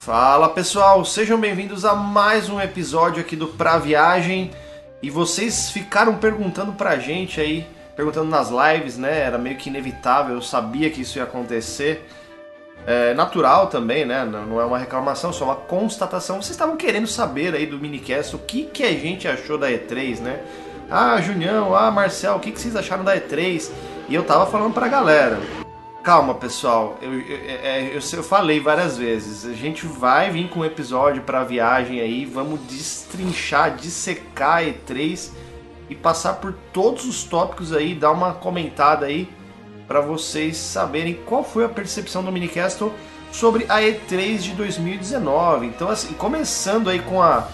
Fala pessoal, sejam bem-vindos a mais um episódio aqui do Pra Viagem. E vocês ficaram perguntando pra gente aí, perguntando nas lives, né? Era meio que inevitável, eu sabia que isso ia acontecer. É natural também, né? Não é uma reclamação, só uma constatação. Vocês estavam querendo saber aí do minicast o que, que a gente achou da E3, né? Ah, Junião, ah, Marcel, o que, que vocês acharam da E3? E eu tava falando pra galera. Calma, pessoal. Eu, eu, eu, eu, falei várias vezes. A gente vai vir com um episódio para viagem aí. Vamos destrinchar, dissecar a E3 e passar por todos os tópicos aí, dar uma comentada aí para vocês saberem qual foi a percepção do Minicastle sobre a E3 de 2019. Então, assim, começando aí com a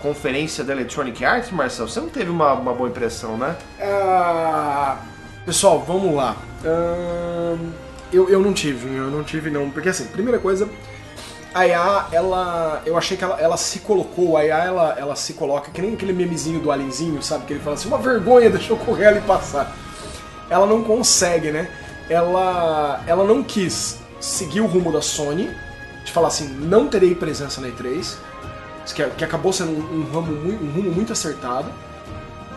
conferência da Electronic Arts, Marcel, você não teve uma, uma boa impressão, né? Uh, pessoal, vamos lá. Uh, eu, eu não tive, eu não tive não. Porque assim, primeira coisa, a IA, ela. Eu achei que ela, ela se colocou, a IA ela, ela se coloca, que nem aquele memezinho do alienzinho, sabe? Que ele fala assim, uma vergonha, deixa eu correr ali passar. Ela não consegue, né? Ela, ela não quis seguir o rumo da Sony, de falar assim, não terei presença na E3, que, que acabou sendo um, um, ramo, um rumo muito acertado.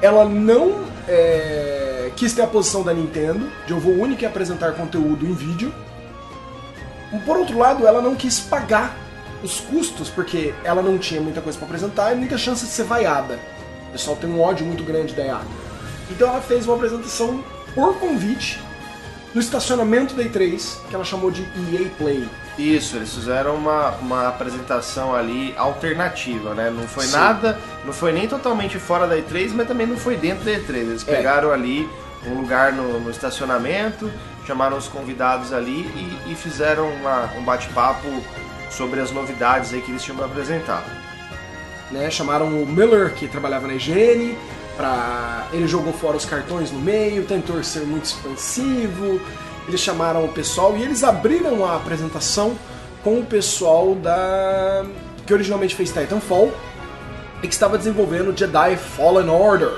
Ela não. É, quis ter a posição da Nintendo, de eu vou única apresentar conteúdo em vídeo. Por outro lado, ela não quis pagar os custos, porque ela não tinha muita coisa para apresentar e muita chance de ser vaiada. O pessoal tem um ódio muito grande da EA. Então ela fez uma apresentação por convite no estacionamento da E3, que ela chamou de EA Play. Isso, eles fizeram uma, uma apresentação ali alternativa, né? Não foi Sim. nada, não foi nem totalmente fora da E3, mas também não foi dentro da E3. Eles é. pegaram ali um lugar no, no estacionamento, chamaram os convidados ali e, e fizeram uma, um bate-papo sobre as novidades aí que eles tinham para apresentar. Né, chamaram o Miller, que trabalhava na higiene, pra... ele jogou fora os cartões no meio, tentou ser muito expansivo. Eles chamaram o pessoal e eles abriram a apresentação com o pessoal da que originalmente fez Titanfall e que estava desenvolvendo Jedi Fallen Order.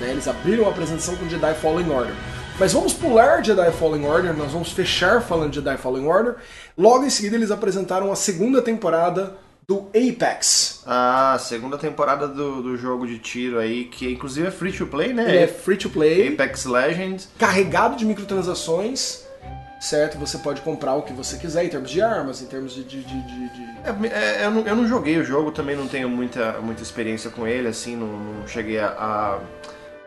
Né? Eles abriram a apresentação com Jedi Fallen Order. Mas vamos pular Jedi Fallen Order, nós vamos fechar falando Jedi Fallen Order. Logo em seguida eles apresentaram a segunda temporada do Apex. Ah, segunda temporada do, do jogo de tiro aí, que inclusive é free to play, né? Ele é free to play. Apex Legends. Carregado de microtransações, certo? Você pode comprar o que você quiser em termos de armas, em termos de. de, de, de... É, é, eu, não, eu não joguei o jogo, também não tenho muita, muita experiência com ele, assim, não, não cheguei a, a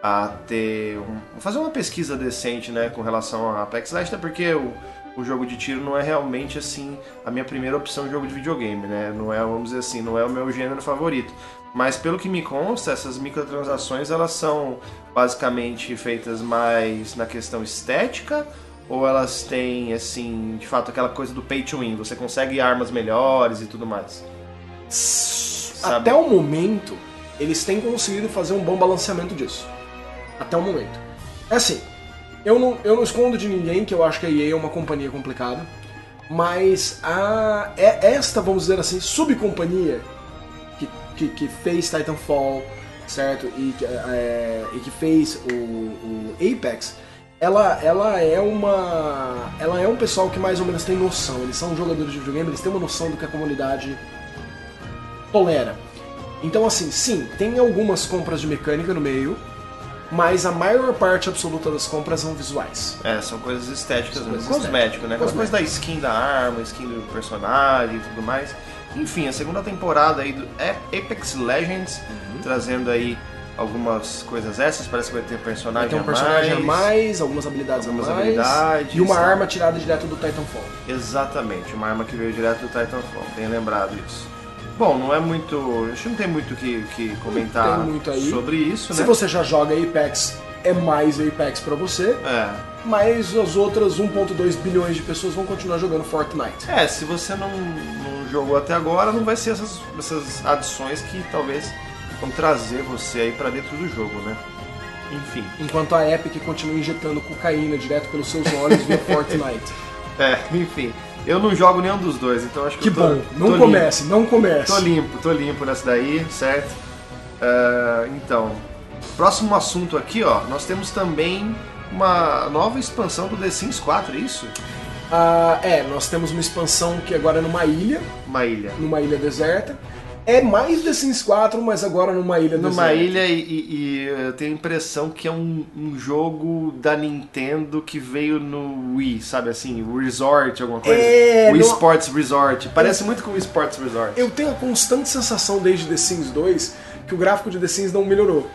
a ter um, fazer uma pesquisa decente, né, com relação a Apex Legends, até porque o, o jogo de tiro não é realmente assim a minha primeira opção de jogo de videogame, né? Não é, vamos dizer assim, não é o meu gênero favorito. Mas pelo que me consta, essas microtransações elas são basicamente feitas mais na questão estética ou elas têm assim, de fato aquela coisa do pay to win, você consegue armas melhores e tudo mais? Até o momento, eles têm conseguido fazer um bom balanceamento disso até o momento. É assim, eu não, eu não escondo de ninguém que eu acho que a EA é uma companhia complicada, mas a, é esta, vamos dizer assim, subcompanhia que, que, que fez Titanfall, certo? E, é, e que fez o, o, Apex, ela, ela é uma. Ela é um pessoal que mais ou menos tem noção. Eles são jogadores de videogame, eles têm uma noção do que a comunidade tolera. Então, assim, sim, tem algumas compras de mecânica no meio, mas a maior parte absoluta das compras são visuais. É, são coisas estéticas são mesmo, cosmético, né? As coisas da skin da arma, skin do personagem e tudo mais. Enfim, a segunda temporada aí do Apex Legends, uhum. trazendo aí algumas coisas essas, parece que vai ter personagem vai ter um personagem a mais, a mais algumas habilidades algumas a mais, habilidades, e uma sabe? arma tirada direto do Titanfall. Exatamente, uma arma que veio direto do Titanfall, tenha lembrado isso. Bom, não é muito. Acho que não tem muito o que, que comentar sobre isso, né? Se você já joga Apex, é mais Apex para você. É. Mas as outras 1.2 bilhões de pessoas vão continuar jogando Fortnite. É, se você não, não jogou até agora, não vai ser essas, essas adições que talvez vão trazer você aí para dentro do jogo, né? Enfim. Enquanto a Epic continua injetando cocaína direto pelos seus olhos via Fortnite. É, enfim. Eu não jogo nenhum dos dois, então acho que. Que tô, bom, não comece, limpo. não comece. Tô limpo, tô limpo nessa daí, certo? Uh, então, próximo assunto aqui, ó, nós temos também uma nova expansão do The Sims 4, é isso? Ah, é, nós temos uma expansão que agora é numa ilha, Uma ilha. numa ilha deserta. É mais The Sims 4, mas agora numa ilha Numa deserta. ilha e, e- e eu tenho a impressão que é um, um jogo da Nintendo que veio no Wii, sabe assim? O Resort, alguma coisa. É, Wii não- Sports Resort. Parece muito com o Wii Sports Resort. Eu tenho a constante sensação desde The Sims 2 que o gráfico de The Sims não melhorou.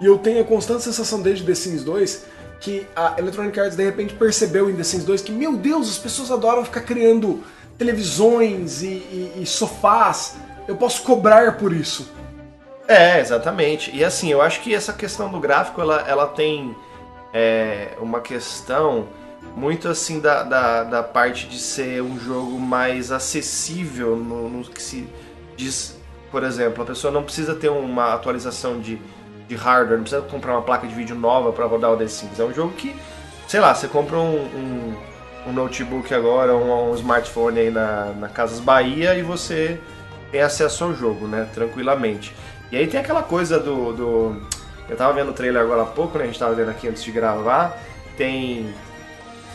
E eu tenho a constante sensação desde The Sims 2 que a Electronic Arts de repente percebeu em The Sims 2 que, meu Deus, as pessoas adoram ficar criando televisões e, e- e sofás. Eu posso cobrar por isso. É, exatamente. E assim, eu acho que essa questão do gráfico, ela, ela tem é, uma questão muito assim da, da, da parte de ser um jogo mais acessível no, no que se diz, por exemplo, a pessoa não precisa ter uma atualização de, de hardware, não precisa comprar uma placa de vídeo nova para rodar o The Sims. É um jogo que, sei lá, você compra um, um, um notebook agora, um, um smartphone aí na, na Casas Bahia e você tem acesso ao jogo, né? Tranquilamente. E aí tem aquela coisa do. do- eu tava vendo o trailer agora há pouco, né? A gente tava vendo aqui antes de gravar. Tem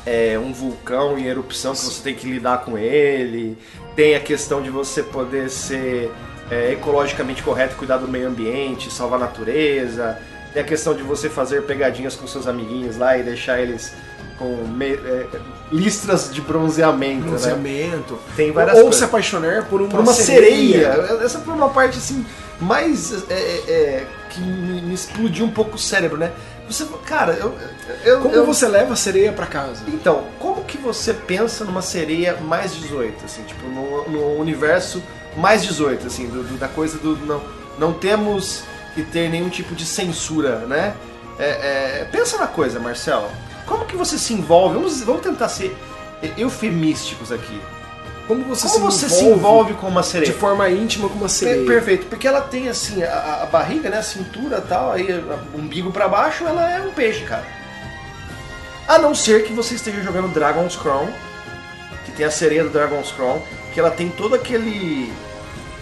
é, um vulcão em erupção que você tem que lidar com ele. Tem a questão de você poder ser é, ecologicamente correto, cuidar do meio ambiente, salvar a natureza. Tem a questão de você fazer pegadinhas com seus amiguinhos lá e deixar eles com me- é, listras de bronzeamento, né? Bronzeamento. Tem várias Ou coisas se apaixonar por uma, por uma sereia. Essa foi uma parte assim mais é, é, é, que me me explodiu um pouco o cérebro, né? Você, cara, eu, eu, Como eu- você leva a sereia pra casa? então, como que você pensa numa sereia mais 18, assim, tipo, no, no universo mais 18, assim, do, do- da coisa do não, não temos que ter nenhum tipo de censura, né? É, é, pensa na coisa, Marcelo. Como que você se envolve? Vamos, vamos tentar ser eufemísticos aqui. Como você, Como se, você se envolve com uma sereia? de forma íntima com uma sereia? Perfeito, porque ela tem assim, a, a barriga, né, a cintura e tal, aí o umbigo pra baixo, ela é um peixe, cara. A não ser que você esteja jogando Dragon's Crown, que tem a sereia do Dragon's Crown, que ela tem todo aquele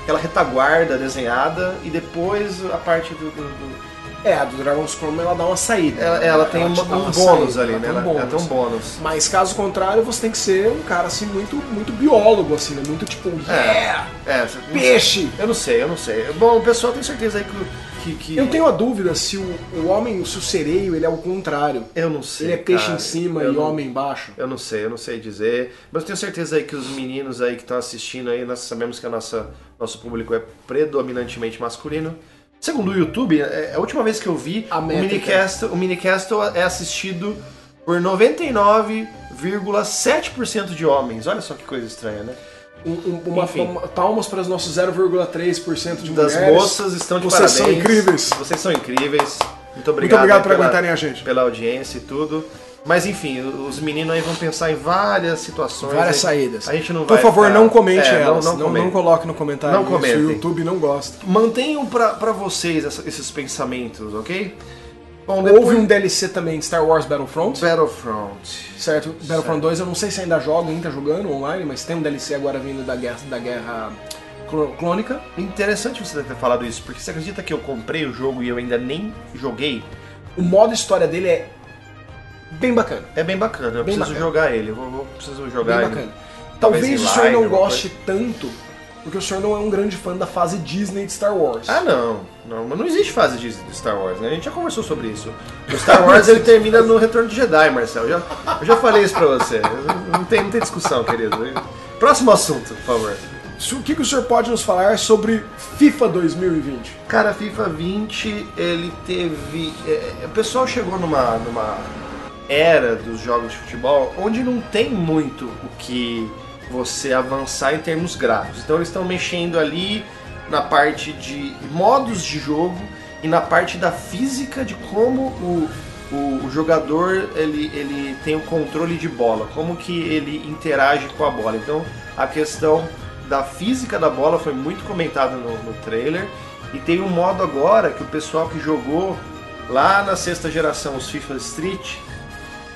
aquela retaguarda desenhada e depois a parte do, do- do- É, a do Dragon's Chrome ela dá uma saída. ela, ela tem uma- dá um uma bônus saída, ali, ela né? tem um Ela, ela bônus. tem um bônus. Mas caso contrário, você tem que ser um cara assim muito, muito biólogo, assim, né? Muito tipo, yeah, É, você- peixe! eu não sei, eu não sei. Bom, o pessoal tem certeza aí que, que, que- Eu tenho a dúvida se o, o homem, se o sereio, ele é o contrário. eu não sei. Ele é peixe cara. em cima Eu e não- homem embaixo. Eu não sei, eu não sei dizer. Mas eu tenho certeza aí que os meninos aí que estão assistindo aí, nós sabemos que a nossa, nosso público é predominantemente masculino. Segundo o YouTube, é a última vez que eu vi, o. Minicast, o Minicast é assistido por 99,7% de homens. Olha só que coisa estranha, né? Um- um- uma, uma- palmas para os nossos 0,3% de Das mulheres. moças estão de Vocês parabéns. são incríveis. Vocês são incríveis. Muito obrigado, Muito obrigado por pela- aguentarem a gente. pela audiência e tudo. Mas enfim, os meninos aí vão pensar em várias situações. Várias aí. saídas. A gente não Por favor, ficar- não comente É, elas. Não, Não, não, não, comente. coloque no comentário. Não isso, comentem. O YouTube não gosta. Mantenham pra, pra vocês esses pensamentos, ok? Bom, Houve um DLC também de Star Wars Battlefront, Battlefront. certo? Battlefront 2 eu não sei se ainda joga, ainda tá jogando online, mas tem um DLC agora vindo da guerra, da guerra clô- clônica. Interessante você ter falado isso, porque você acredita que eu comprei o jogo e eu ainda nem joguei? O modo história dele é bem bacana. É bem bacana, eu Bem preciso bacana. jogar ele. Eu vou, vou- preciso jogar Bem bacana. Talvez o senhor não goste tanto, porque o senhor não é um grande fã da fase Disney de Star Wars. Ah, não. Não, mas não existe fase de de Star Wars, né? A gente já conversou sobre isso. O Star Wars ele termina no Retorno de Jedi, Marcel. Eu já, eu já falei isso pra você. Não tem, não tem discussão, querido. Próximo assunto, por favor. O que, que o senhor pode nos falar sobre FIFA 2020? Cara, FIFA 20, ele teve. é, o pessoal chegou numa, numa era dos jogos de futebol onde não tem muito o que você avançar em termos gráficos. Então eles estão mexendo ali na parte de modos de jogo e na parte da física de como o, o, o jogador ele, ele tem o controle de bola, como que ele interage com a bola. Então a questão da física da bola foi muito comentada no, no trailer. E tem um modo agora que o pessoal que jogou lá na sexta geração os FIFA Street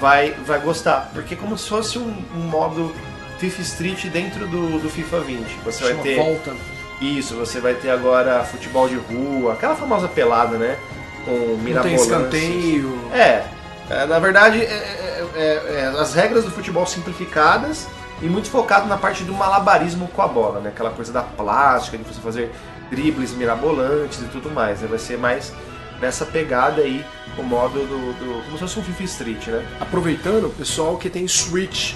vai, vai gostar. Porque é como se fosse um, um modo FIFA Street dentro do, do FIFA 20. Você vai ter. Volta. Isso, você vai ter agora futebol de rua, aquela famosa pelada, né? Com Não tem mirabolantes. escanteio. É, é, na verdade, é, é, é, é, as regras do futebol simplificadas e muito focado na parte do malabarismo com a bola, né? Aquela coisa da plástica, de você fazer dribles mirabolantes e tudo mais. Né? Vai ser mais nessa pegada aí, o modo do, do, como se fosse um FIFA Street, né? Aproveitando, pessoal que tem Switch,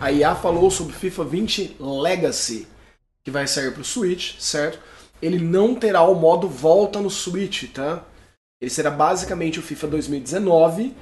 a IA falou sobre FIFA 20 Legacy, que vai sair para o Switch, certo? Ele não terá o modo volta no Switch, tá? Ele será basicamente o FIFA 2019,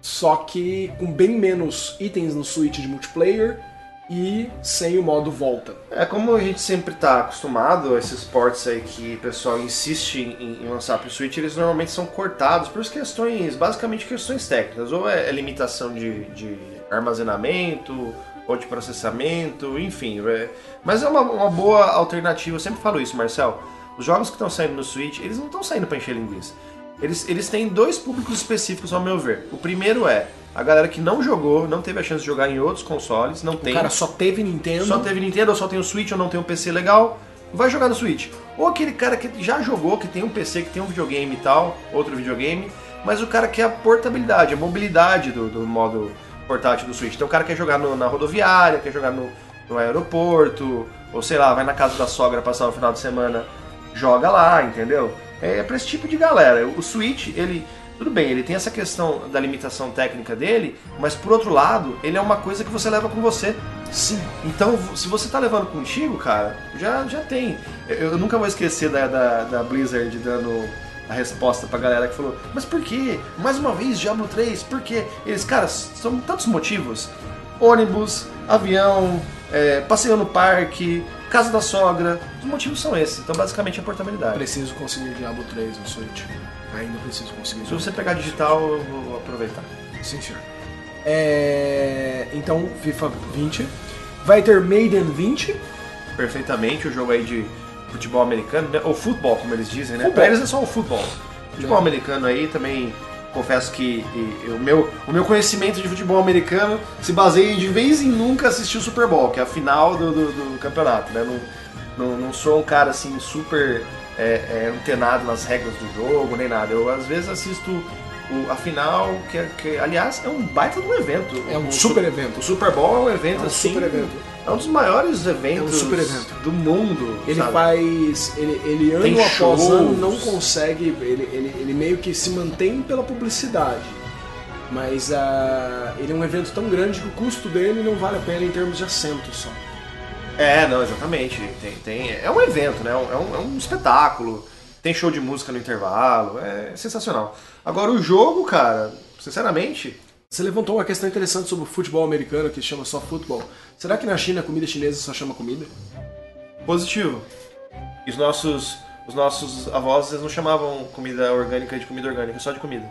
só que com bem menos itens no Switch de multiplayer e sem o modo volta. É como a gente sempre está acostumado, esses ports aí que o pessoal insiste em, em lançar para o Switch, eles normalmente são cortados por questões, basicamente questões técnicas, ou é, é limitação de, de, armazenamento, ou de processamento, enfim. É, mas é uma, uma, boa alternativa, eu sempre falo isso, Marcel. Os jogos que estão saindo no Switch, eles não estão saindo para encher linguiça. Eles, eles têm dois públicos específicos, ao meu ver. O primeiro é a galera que não jogou, não teve a chance de jogar em outros consoles, não tem. O cara só teve Nintendo. Só teve Nintendo, ou só tem o Switch, ou não tem um PC legal, vai jogar no Switch. Ou aquele cara que já jogou, que tem um PC, que tem um videogame e tal, outro videogame, mas o cara quer a portabilidade, a mobilidade do, do modo portátil do Switch. Então o cara quer jogar no, na rodoviária, quer jogar no, no aeroporto, ou sei lá, vai na casa da sogra passar o final de semana, joga lá, entendeu? É, é pra esse tipo de galera. O Switch, ele tudo bem, ele tem essa questão da limitação técnica dele, mas por outro lado, ele é uma coisa que você leva com você. Sim. Então, se você tá levando contigo, cara, já, já tem. Eu, eu nunca vou esquecer da, da, da, Blizzard dando a resposta pra galera que falou: Mas por que? Mais uma vez, Diablo 3, por quê? Eles, cara, são tantos motivos: ônibus, avião, é, passeio no parque, casa da sogra. Os motivos são esses. Então, basicamente, é a portabilidade. Preciso conseguir Diablo 3 no Switch. Ainda preciso conseguir. Se você pegar digital, eu vou aproveitar. Sim, senhor. É... Então, FIFA 20. Vai ter Maiden 20. Perfeitamente, o jogo aí de futebol americano, né? ou futebol, como eles dizem, né? Futebol. Pra eles é só o futebol. Futebol americano aí também confesso que e, e, o, meu, o meu conhecimento de futebol americano se baseia de vez em nunca assistir o Super Bowl, que é a final do, do, do campeonato, né? Não, não, não, sou um cara assim super é, é, antenado nas regras do jogo, nem nada. Eu às vezes assisto o, a final, que, que, aliás é um baita de um evento. É um o, super o, evento. O Super Bowl é um evento é um assim. Super evento. É um dos maiores eventos é um evento. do mundo. Ele sabe? faz. Ele, ele ano Tem após shows. ano não consegue. Ele, ele, ele meio que se mantém pela publicidade. Mas uh, ele é um evento tão grande que o custo dele não vale a pena em termos de assento só. É, não, exatamente. Tem, tem, é um evento, né? É um, é um espetáculo. Tem show de música no intervalo. É sensacional. Agora o jogo, cara, sinceramente. Você levantou uma questão interessante sobre o futebol americano que chama só futebol. Será que na China a comida chinesa só chama comida? Positivo. E os nossos, os nossos avós eles não chamavam comida orgânica de comida orgânica, só de comida.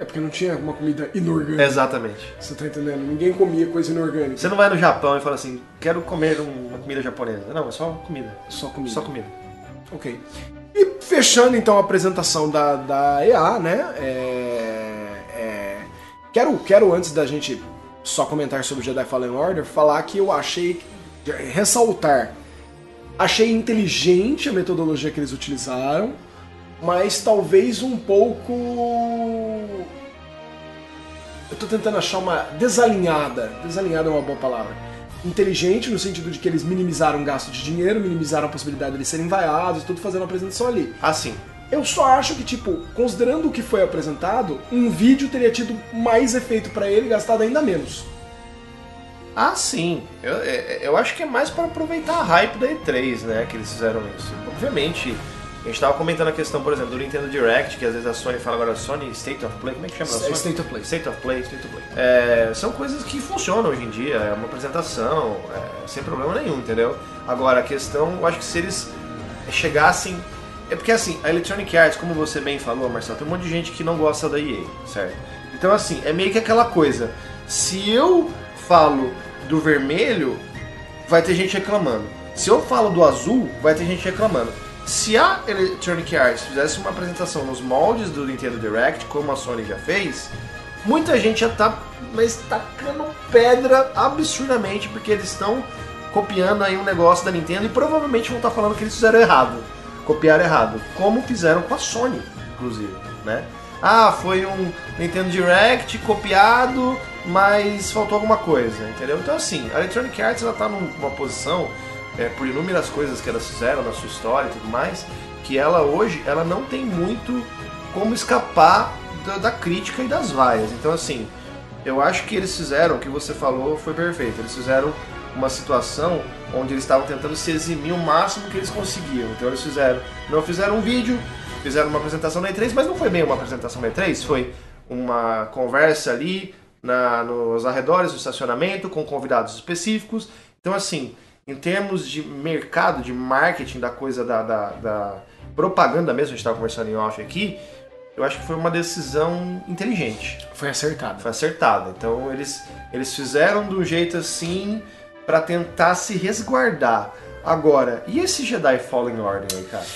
É porque não tinha uma comida inorgânica. Exatamente. Você tá entendendo? Ninguém comia coisa inorgânica. Você não vai no Japão e fala assim, quero comer uma comida japonesa. Não, é só comida. Só comida. Só comida. Ok. E fechando então a apresentação da, da EA, né? É, é, quero, quero, antes da gente só comentar sobre Jedi Fallen Order, falar que eu achei. ressaltar. Achei inteligente a metodologia que eles utilizaram, mas talvez um pouco. Eu tô tentando achar uma. desalinhada. Desalinhada é uma boa palavra inteligente no sentido de que eles minimizaram o gasto de dinheiro, minimizaram a possibilidade de eles serem vaiados, tudo fazendo a apresentação ali. Assim. Eu só acho que, tipo, considerando o que foi apresentado, um vídeo teria tido mais efeito para ele e gastado ainda menos. Ah, sim. Eu, eu acho que é mais para aproveitar a hype da E3, né, que eles fizeram isso. Obviamente, a gente estava comentando a questão, por exemplo, do Nintendo Direct, que às vezes a Sony fala agora Sony State of Play, como é que chama? Sony? State of Play. State of Play. State of Play. É, são coisas que funcionam hoje em dia, é uma apresentação, é, sem problema nenhum, entendeu? Agora, a questão, eu acho que se eles chegassem... É porque assim, a Electronic Arts, como você bem falou, Marcelo, tem um monte de gente que não gosta da EA, certo? Então assim, é meio que aquela coisa, se eu falo do vermelho, vai ter gente reclamando. Se eu falo do azul, vai ter gente reclamando. Se a Electronic Arts fizesse uma apresentação nos moldes do Nintendo Direct, como a Sony já fez, muita gente já tá mas tacando pedra absurdamente porque eles estão copiando aí um negócio da Nintendo e provavelmente vão estar tá falando que eles fizeram errado, copiaram errado, como fizeram com a Sony, inclusive, né? ah, foi um Nintendo Direct copiado, mas faltou alguma coisa, entendeu? Então assim, a Electronic Arts ela tá numa posição, é, por inúmeras coisas que elas fizeram na sua história e tudo mais, que ela hoje ela não tem muito como escapar da, da crítica e das vaias. Então assim, eu acho que eles fizeram, o que você falou foi perfeito, eles fizeram uma situação onde eles estavam tentando se eximir o máximo que eles conseguiam. Então eles fizeram, não fizeram um vídeo, fizeram uma apresentação da E3, mas não foi bem uma apresentação da E3, foi uma conversa ali na, nos arredores do estacionamento com convidados específicos. Então assim, em termos de mercado, de marketing da coisa da, da, da propaganda mesmo, a gente estava conversando em off aqui, eu acho que foi uma decisão inteligente. Foi acertada. Foi acertada. Então eles, eles fizeram do jeito assim para tentar se resguardar. Agora, e esse Jedi Fallen Order aí, cara?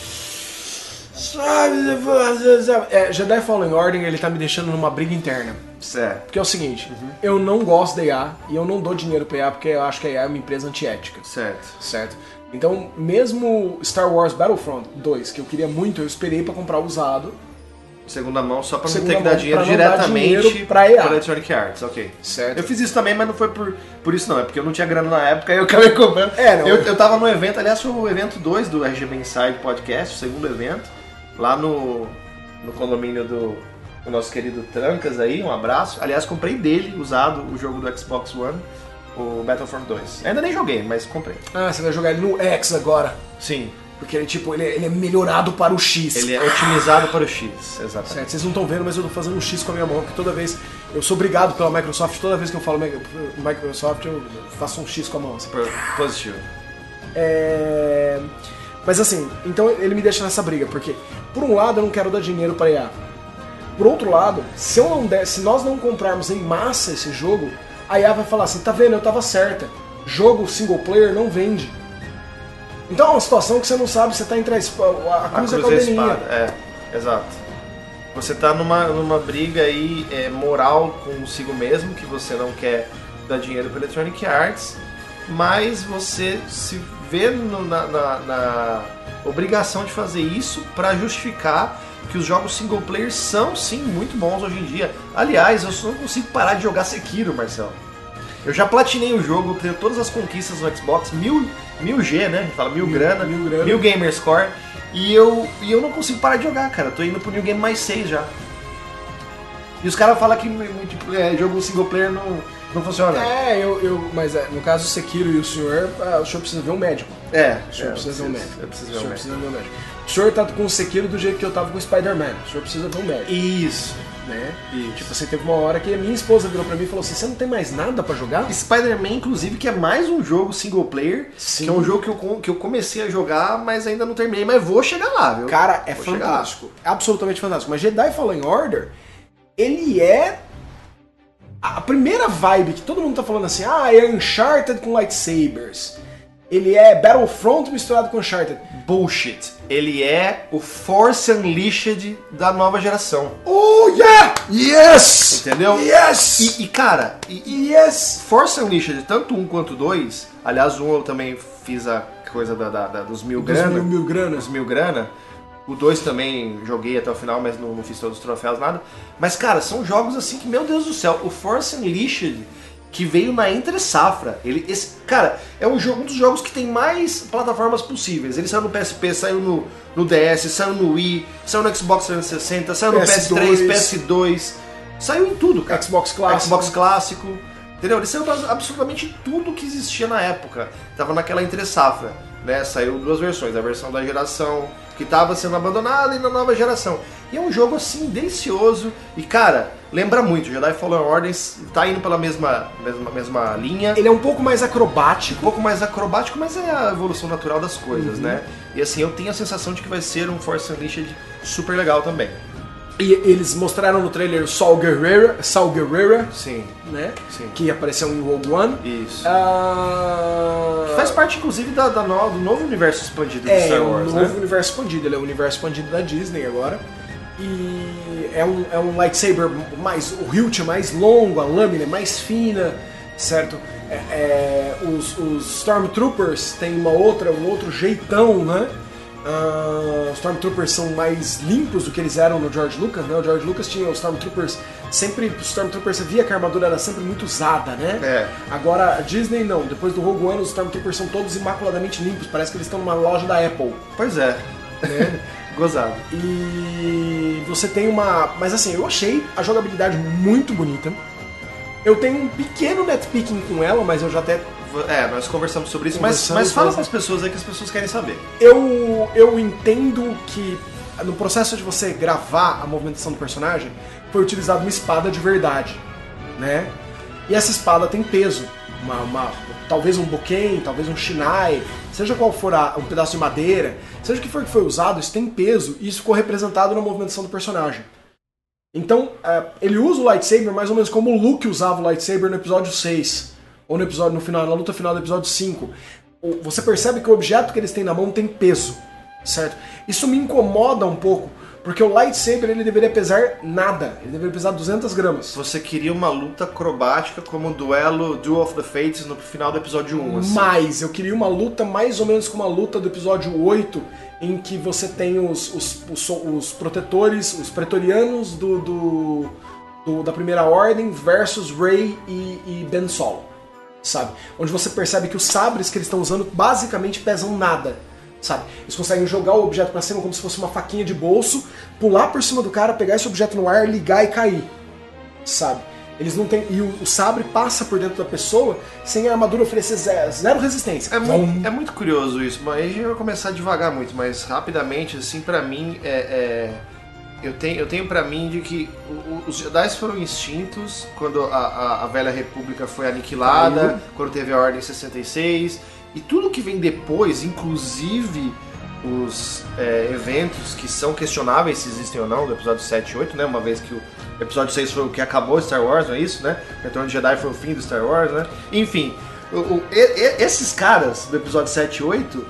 É, Jedi Fallen Order ele tá me deixando numa briga interna. Certo. Porque é o seguinte, uhum. eu não gosto da EA e eu não dou dinheiro pra EA porque eu acho que a EA é uma empresa antiética. Certo. Certo. Então, mesmo Star Wars Battlefront 2, que eu queria muito, eu esperei para comprar usado Segunda mão só pra não ter que dar dinheiro diretamente dinheiro pra EA. Electronic Arts, ok. Certo. Eu fiz isso também, mas não foi por, por isso não, é porque eu não tinha grana na época e eu acabei comprando. É, não. Eu, eu tava no evento, aliás, foi o evento 2 do RGB Inside Podcast, o segundo evento, lá no, no condomínio do, do nosso querido Trancas aí, um abraço. Aliás, comprei dele, usado, o jogo do Xbox One, o Battlefront 2. Ainda nem joguei, mas comprei. Ah, você vai jogar ele no X agora. Sim. Porque ele, tipo, ele, é, ele é melhorado para o X. Ele é otimizado para o X, exatamente. Certo, vocês não estão vendo, mas eu tô fazendo um X com a minha mão, porque toda vez. Eu sou obrigado pela Microsoft, toda vez que eu falo Microsoft, eu faço um X com a mão. Assim. Positivo. É... Mas assim, então ele me deixa nessa briga, porque por um lado eu não quero dar dinheiro para IA. Por outro lado, se eu não der, se nós não comprarmos em massa esse jogo, a IA vai falar assim, tá vendo, eu tava certa. Jogo single player não vende. Então é uma situação que você não sabe, você tá entre a, a, a cruz e a caldelinha. É, exato. Você tá numa, numa briga aí é, moral consigo mesmo, que você não quer dar dinheiro para Electronic Arts, mas você se vê no, na, na, na obrigação de fazer isso para justificar que os jogos single player são sim muito bons hoje em dia. Aliás, eu só não consigo parar de jogar Sekiro, Marcelo. Eu já platinei o jogo, tenho todas as conquistas no Xbox, mil, mil G, né? A gente fala mil, mil grana, mil, grana. mil gamer score. E eu, e eu não consigo parar de jogar, cara. Eu tô indo pro New Game mais 6 já. E os caras falam que tipo, é, jogo single player não, não funciona. É, eu, eu mas é, no caso o Sekiro e o senhor, ah, o senhor precisa ver um médico. É, o senhor é, precisa ver um médico. Eu preciso ver um médico. ver um médico. O senhor tá com o Sekiro do jeito que eu tava com o Spider-Man. O senhor precisa ver um médico. Isso né? E, tipo, você teve uma hora que a minha esposa virou pra mim e falou assim: você não tem mais nada para jogar? Spider-Man, inclusive, que é mais um jogo single player, Sim. que é um jogo que eu, que eu comecei a jogar, mas ainda não terminei, mas vou chegar lá, viu? Cara, é vou fantástico. Absolutamente fantástico. Mas Jedi Fallen Order, ele é. A primeira vibe que todo mundo tá falando assim, ah, é Uncharted com lightsabers. Ele é Battlefront misturado com Uncharted. Bullshit. Ele é o Force Unleashed da nova geração. Oh, yeah! Yes! Entendeu? Yes! E, e cara, e, yes! Force Unleashed, tanto um quanto dois, aliás, um eu também fiz a coisa da, da, da dos mil dos grana. Mil, mil grana. Dos mil grana. O 2 também joguei até o final, mas não, não, fiz todos os troféus, nada. Mas, cara, são jogos assim que, meu Deus do céu, o Force Unleashed que veio na entre safra. Ele, esse, cara, é um, jogo, um dos jogos que tem mais plataformas possíveis. Ele saiu no PSP, saiu no, no DS, saiu no Wii, saiu no Xbox 360, saiu no PS3, PS2, saiu em tudo, cara. Xbox clássico. Xbox clássico. Entendeu? Ele saiu absolutamente tudo que existia na época. Tava naquela entre safra. Né? Saiu duas versões, a versão da geração que estava sendo abandonada e na nova geração. E é um jogo assim delicioso e cara, lembra muito. Jedi Fallen Order tá indo pela mesma, mesma, mesma linha. Ele é um pouco mais acrobático. Um pouco mais acrobático, mas é a evolução natural das coisas, uhum. né? E assim, eu tenho a sensação de que vai ser um Force Unleashed super legal também. E eles mostraram no trailer Saul Guerrera, Saul Guerrera, sim, né? Sim. Que apareceu em Rogue One. Isso. Que faz parte, inclusive, da, da no, do novo universo expandido é, do Star Wars, É, um novo né? universo expandido. Ele é o universo expandido da Disney agora. E é um, é um lightsaber mais. O hilt é mais longo, a lâmina é mais fina, certo? É, é, os, os Stormtroopers têm uma outra, um outro jeitão, né? Ah, os Stormtroopers são mais limpos do que eles eram no George Lucas, né? O George Lucas tinha os Stormtroopers sempre. Os Stormtroopers você via que a armadura era sempre muito usada, né? É. Agora a Disney não, depois do Rogue One os Stormtroopers são todos imaculadamente limpos, parece que eles estão numa loja da Apple. Pois é. Né? Gozado. E você tem uma. Mas assim, eu achei a jogabilidade muito bonita. Eu tenho um pequeno netpicking com ela, mas eu já até. É, nós conversamos sobre isso, mas, mas fala para as pessoas aí que as pessoas querem saber. Eu, eu entendo que no processo de você gravar a movimentação do personagem, foi utilizada uma espada de verdade, né? E essa espada tem peso. Uma, uma- talvez um boken, talvez um shinai, seja qual for a- um pedaço de madeira, seja o que for que foi usado, isso tem peso e isso ficou representado na movimentação do personagem. Então, é, ele usa o lightsaber mais ou menos como o Luke usava o lightsaber no episódio 6. Ou no episódio no final, na luta final do episódio 5. O- Você percebe que o objeto que eles têm na mão tem peso, certo? Isso me incomoda um pouco, porque o lightsaber ele deveria pesar nada, ele deveria pesar 200 gramas. Você queria uma luta acrobática como o duelo Duel of the Fates no final do episódio 1, assim. Mas eu queria uma luta mais ou menos como a luta do episódio 8, em que você tem os, os, os, os protetores, os pretorianos do, do- do- da primeira ordem versus Rey e, e Ben Solo, sabe? Onde você percebe que os sabres que eles estão usando basicamente pesam nada, sabe? Eles conseguem jogar o objeto pra cima como se fosse uma faquinha de bolso, pular por cima do cara, pegar esse objeto no ar, ligar e cair, sabe? Eles não têm. E o, o sabre passa por dentro da pessoa sem a armadura oferecer zero, zero resistência. É, mu- é muito curioso isso, mas a gente vai começar devagar muito, mas rapidamente, assim, pra mim, é, é- eu tenho, eu tenho pra mim de que os Jedi foram extintos quando a, a- a Velha República foi aniquilada, Caiu. quando teve a Ordem 66, e tudo que vem depois, inclusive os é, eventos que são questionáveis se existem ou não, do episódio 7 e 8, né? Uma vez que o episódio 6 foi o que acabou Star Wars, não é isso, né? O Retorno de Jedi foi o fim do Star Wars, né? Enfim, o- o- e- esses caras do episódio 7 e 8,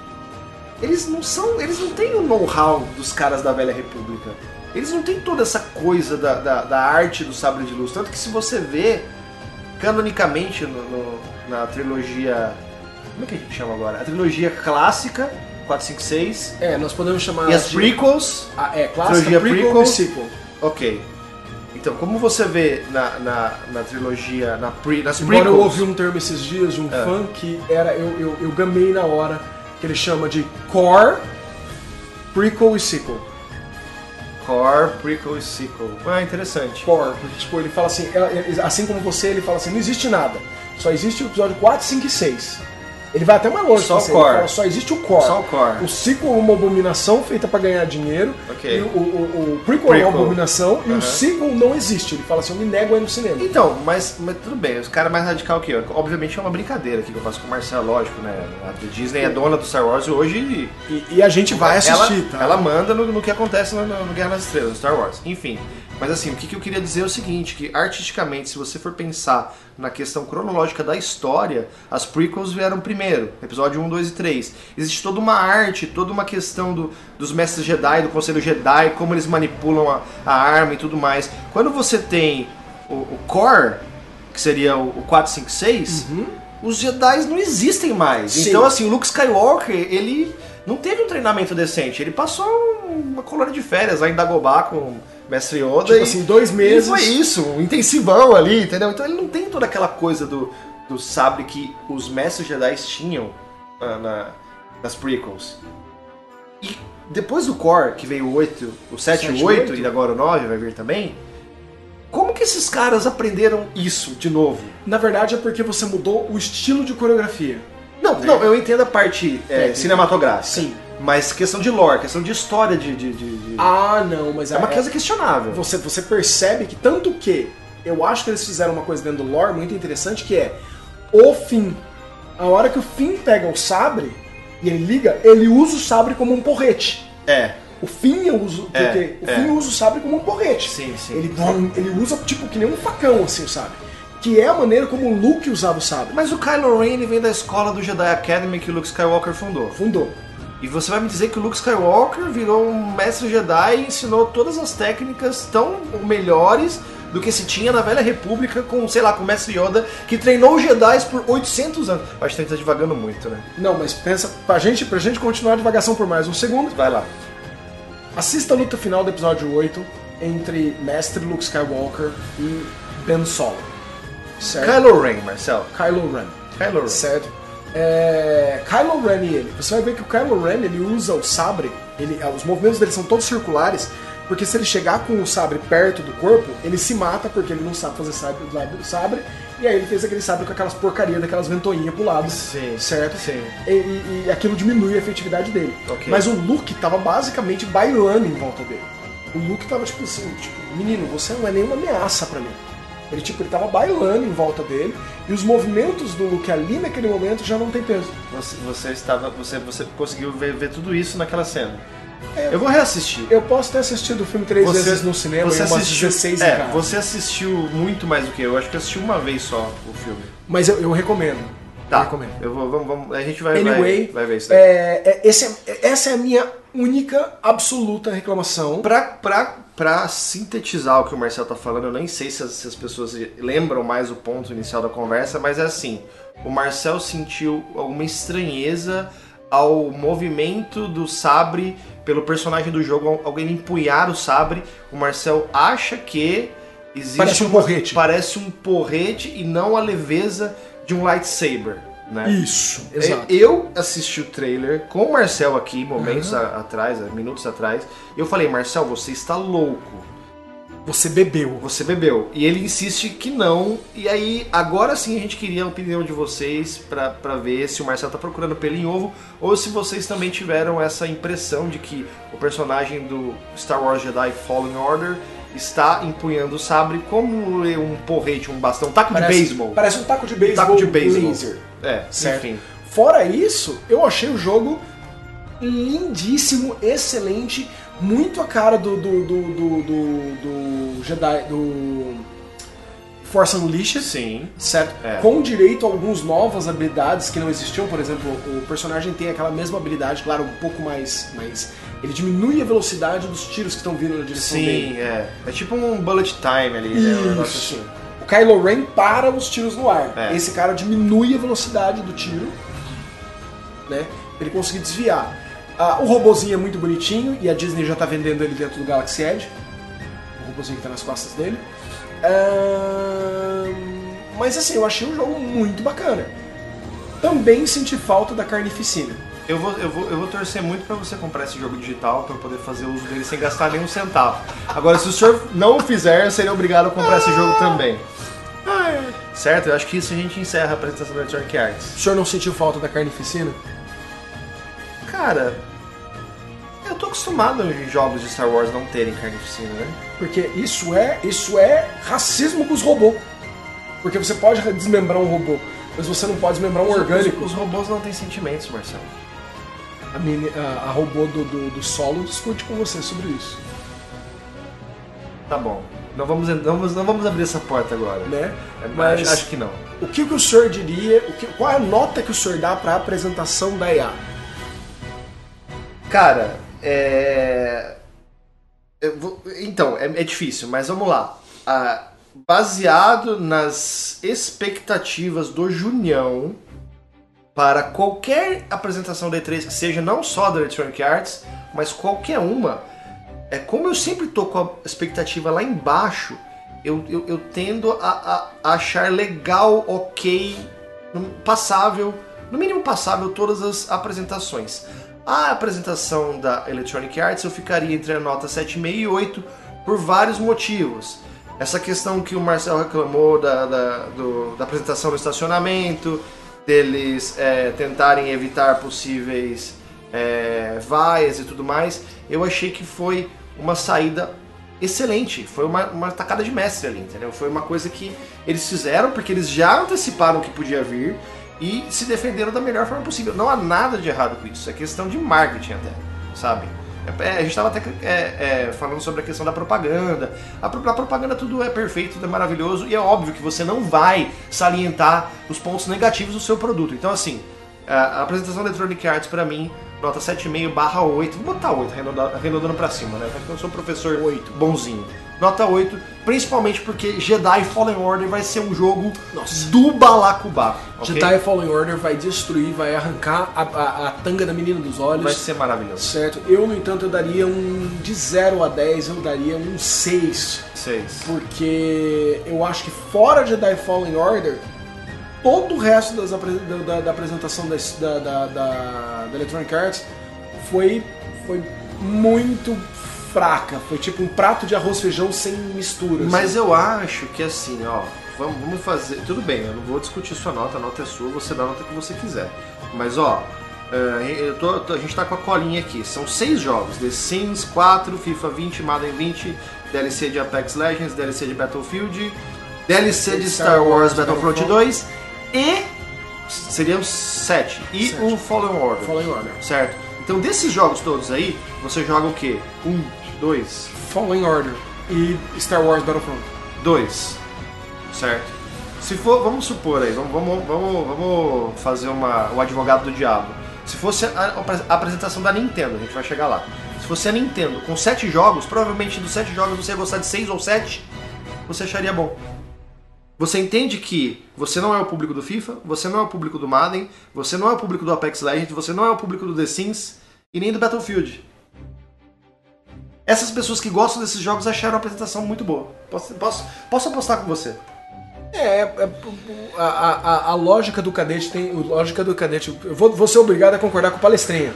eles não são. Eles não têm o know-how dos caras da Velha República. Eles não têm toda essa coisa da, da, da arte do sabre de luz. Tanto que se você vê canonicamente no- no- na trilogia. Como é que a gente chama agora? A trilogia clássica, 4, 5, 6. É, nós podemos chamar. E as de- prequels, Ah, é, clássica, trilogia prequel, prequel. e sequel. ok. Então, como você vê na, na, na trilogia, na pre, nas Embora prequels... eu ouvi um termo esses dias de um É. fã que era. Eu, eu, eu gamei na hora, que ele chama de core, prequel e sequel. Core, prequel e sequel. Ah, interessante. Core, porque tipo, ele fala assim, assim como você, ele fala assim, não existe nada. Só existe o episódio 4, 5 e 6. Ele vai até mais longe. Só o você, core. Fala, só existe o core. Só o core. O sequel é uma abominação feita pra ganhar dinheiro. Ok. E o, o, o prequel, é uma Prequel. abominação. E Aham. o sequel não existe. Ele fala assim, eu me nego aí no cinema. Então, mas, mas tudo bem, os caras mais radical que eu. Obviamente é uma brincadeira que eu faço com o Marcelo, lógico, né? A Disney é dona do Star Wars e hoje E, e a gente vai assistir, ela, tá? ela manda no, no que acontece no, no Guerra nas Estrelas, no Star Wars. Enfim. Mas assim, o que, que eu queria dizer é o seguinte, que artisticamente, se você for pensar na questão cronológica da história, as prequels vieram primeiro, episódio 1, 2 e 3. Existe toda uma arte, toda uma questão do, dos mestres Jedi, do Conselho Jedi, como eles manipulam a, a arma e tudo mais. Quando você tem o, o Core, que seria o, o 4, 5, 6, os Jedi não existem mais. Uhum. Sim. Então, assim, o Luke Skywalker, ele não teve um treinamento decente. Ele passou uma colônia de férias lá em Dagobah com Mestre Yoda. Tipo e, assim, dois meses. E foi isso, um intensivão ali, entendeu? Então ele não tem toda aquela coisa do, do sabre que os Mestres Jedi tinham ah, na- nas prequels. E depois do Core, que veio o 8, o 7 e Sete o e 8, oito. e agora o 9 vai vir também, como que esses caras aprenderam isso de novo? Na verdade é porque você mudou o estilo de coreografia. Não, não, eu entendo a parte é, cinematográfica. Sim. Mas questão de lore, questão de história de. de- de- de- Ah, não, mas é uma coisa questionável. Você, você percebe que tanto que eu acho que eles fizeram uma coisa dentro do lore muito interessante que é o fim. A hora que o Finn pega o sabre e ele liga, ele usa o sabre como um porrete. É, O Finn usa, porque É, o é. Finn usa o sabre como um porrete. sim, sim. Ele, ele usa tipo que nem um facão assim o sabre. Que é a maneira como o Luke usava o sabre. Mas o Kylo Ren vem da escola do Jedi Academy que o Luke Skywalker fundou. Fundou. E você vai me dizer que o Luke Skywalker virou um mestre Jedi e ensinou todas as técnicas tão melhores do que se tinha na Velha República com, sei lá, com o Mestre Yoda, que treinou os Jedi por 800 anos. Acho que a gente tá devagando muito, né? Não, mas pensa, pra gente, pra gente continuar a divagação por mais um segundo, Vai lá. assista a luta final do episódio 8 entre Mestre Luke Skywalker e Ben Solo. Certo? Kylo Ren, Marcelo. Kylo Ren. Kylo Ren. Certo? É, Kylo Ren e ele. Você vai ver que o Kylo Ren ele usa o sabre, ele, ah, os movimentos dele são todos circulares, porque se ele chegar com o sabre perto do corpo, ele se mata porque ele não sabe fazer sabre do lado do sabre. E aí ele fez aquele sabre com aquelas porcarias daquelas ventoinhas pro lado. Sim, Certo? sim. E, e- e aquilo diminui a efetividade dele. Ok. Mas o Luke tava basicamente bailando em volta dele. O Luke tava tipo assim, tipo, menino, você não é nenhuma ameaça pra mim. Ele tipo, ele tava bailando em volta dele e os movimentos do Luke ali naquele momento já não tem peso. Você, você estava. Você, você conseguiu ver, ver tudo isso naquela cena. É. Eu vou reassistir. Eu posso ter assistido o filme três vezes no cinema você e umas assistiu, 16 é, em casa. você assistiu muito mais do que eu. Eu acho que assisti uma vez só o filme. Mas eu, eu recomendo. Tá. Eu recomendo. Eu vou, vamos, vamos- a gente vai, Anyway, vai, vai ver isso daí. é, é, esse é- essa é a minha única, absoluta reclamação. Pra, pra, pra sintetizar o que o Marcel tá falando, eu nem sei se as, se as pessoas lembram mais o ponto inicial da conversa, mas é assim: o Marcel sentiu alguma estranheza ao movimento do sabre pelo personagem do jogo, alguém empunhar o sabre. O Marcel acha que existe Parece um uma- porrete. parece um porrete e não a leveza de um lightsaber, né? Isso, exato. Eu assisti o trailer com o Marcel aqui, momentos a- atrás, minutos atrás, e eu falei, Marcel, você está louco. Você bebeu. Você bebeu. E ele insiste que não. E aí, agora sim a gente queria a opinião de vocês pra, pra ver se o Marcel tá procurando pelo em ovo ou se vocês também tiveram essa impressão de que o personagem do Star Wars Jedi Fallen Order está empunhando o sabre como um porrete, um bastão, um taco de beisebol. Parece um taco de beisebol. Taco de beisebol. laser. É, Certo. enfim. Fora isso, eu achei o jogo lindíssimo, excelente, muito a cara do do, do, do, do- do Jedi do Force Unleashed, Sim. certo? É. Com direito a algumas novas habilidades que não existiam, por exemplo, o personagem tem aquela mesma habilidade, claro, um pouco mais, mais ele diminui a velocidade dos tiros que estão vindo na direção dele. Sim, é. É tipo um bullet time ali, né? Um Isso. assim. O Kylo Ren para os tiros no ar. É. Esse cara diminui a velocidade do tiro, né? Pra ele conseguir desviar. Ah, o robozinho é muito bonitinho e a Disney já tá vendendo ele dentro do Galaxy Edge. O robozinho que tá nas costas dele. Mas assim, eu achei o jogo muito bacana. Também senti falta da carnificina. Eu vou, eu, vou, eu vou torcer muito pra você comprar esse jogo digital pra eu poder fazer uso dele sem gastar nenhum centavo. Agora, se o senhor não o fizer, eu seria obrigado a comprar esse jogo também. Certo? Eu acho que isso a gente encerra a apresentação da Electronic Arts. O senhor não sentiu falta da carnificina? Cara, eu tô acostumado em jogos de Star Wars não terem carnificina, né? Porque isso é, isso é racismo com os robôs. Porque você pode desmembrar um robô, mas você não pode desmembrar um orgânico. Os, os robôs não têm sentimentos, Marcelo. A, meni- a- a robô do, do, do solo discute com você sobre isso. Tá bom. Não vamos, não vamos, não vamos abrir essa porta agora. Né? Mas Mas acho que não. o que, que o senhor diria, o que, qual é a nota que o senhor dá para a apresentação da IA? Cara, é. vou- Então, é, é difícil, mas vamos lá. Ah, baseado nas expectativas do Junião para qualquer apresentação da E3 que seja não só da Electronic Arts, mas qualquer uma, é como eu sempre tô com a expectativa lá embaixo, eu, eu, eu tendo a, a- a achar legal, ok, passável, no mínimo passável todas as apresentações. A apresentação da Electronic Arts eu ficaria entre a nota 7,5 e 8 por vários motivos. Essa questão que o Marcel reclamou da, da, do- da apresentação no estacionamento, deles é, tentarem evitar possíveis é, vaias e tudo mais, eu achei que foi uma saída excelente. Foi uma, uma tacada de mestre ali, entendeu? Foi uma coisa que eles fizeram porque eles já anteciparam o que podia vir e se defenderam da melhor forma possível. Não há nada de errado com isso. É questão de marketing até, sabe? É, a gente estava até é, é, falando sobre a questão da propaganda. A, a propaganda tudo é perfeito, tudo é maravilhoso e é óbvio que você não vai salientar os pontos negativos do seu produto. Então, assim, a, a apresentação da Electronic Arts para mim, nota 7,5 barra 8. Vou botar 8, arredondando, pra cima, né? Eu sou professor 8, bonzinho. Nota 8, principalmente porque Jedi Fallen Order vai ser um jogo Nossa. do balacobaco. ok? Jedi Fallen Order vai destruir, vai arrancar a, a- a tanga da menina dos olhos. vai ser maravilhoso. Certo? Eu, no entanto, eu daria um. De 0 a 10, eu daria um 6. 6. Porque eu acho que fora Jedi Fallen Order, todo o resto das da, da- da apresentação da, da- da Electronic Arts foi, foi muito fraca. Foi tipo um prato de arroz feijão sem mistura. Mas assim. eu acho que assim, ó, vamos, vamos fazer. Tudo bem, eu não vou discutir sua nota, a nota é sua, você dá a nota que você quiser. Mas ó, eu tô- a gente tá com a colinha aqui. São seis jogos: The Sims 4, FIFA 20, Madden 20, DLC de Apex Legends, DLC de Battlefield, DLC de Star Wars Battlefront 2 e. Seriam sete. E Sete. o Fallen Order. Fallen Order. Certo? Então desses jogos todos aí, você joga o quê? Um, dois, Fallen Order e Star Wars Battlefront. 2. Certo? Se for, vamos supor aí, vamos, vamos, vamos, vamos fazer uma, o advogado do diabo. Se fosse a, a apresentação da Nintendo, a gente vai chegar lá. Se fosse a Nintendo com 7 jogos, provavelmente dos 7 jogos você ia gostar de 6 ou 7, você acharia bom. Você entende que você não é o público do FIFA, você não é o público do Madden, você não é o público do Apex Legends, você não é o público do The Sims e nem do Battlefield. Essas pessoas que gostam desses jogos acharam a apresentação muito boa. Posso, posso, posso apostar com você? É, é, a, a, a lógica do cadete tem. A lógica do cadete. Eu vou, vou ser obrigado a concordar com o palestrinha.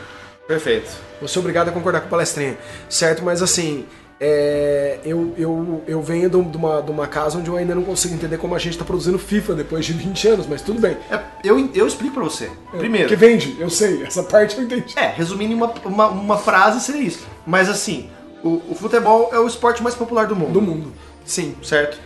Perfeito. Vou ser obrigado a concordar com o palestrinha. Certo? Mas assim. é, eu, eu, eu venho de um, uma, de uma casa onde eu ainda não consigo entender como a gente está produzindo FIFA depois de 20 anos, mas tudo bem. É, eu, eu explico pra você. Primeiro. Que vende, eu sei, essa parte eu entendi. É, resumindo em uma, uma, uma frase seria isso. Mas assim, o, o futebol é o esporte mais popular do mundo. Do mundo. Sim. Certo?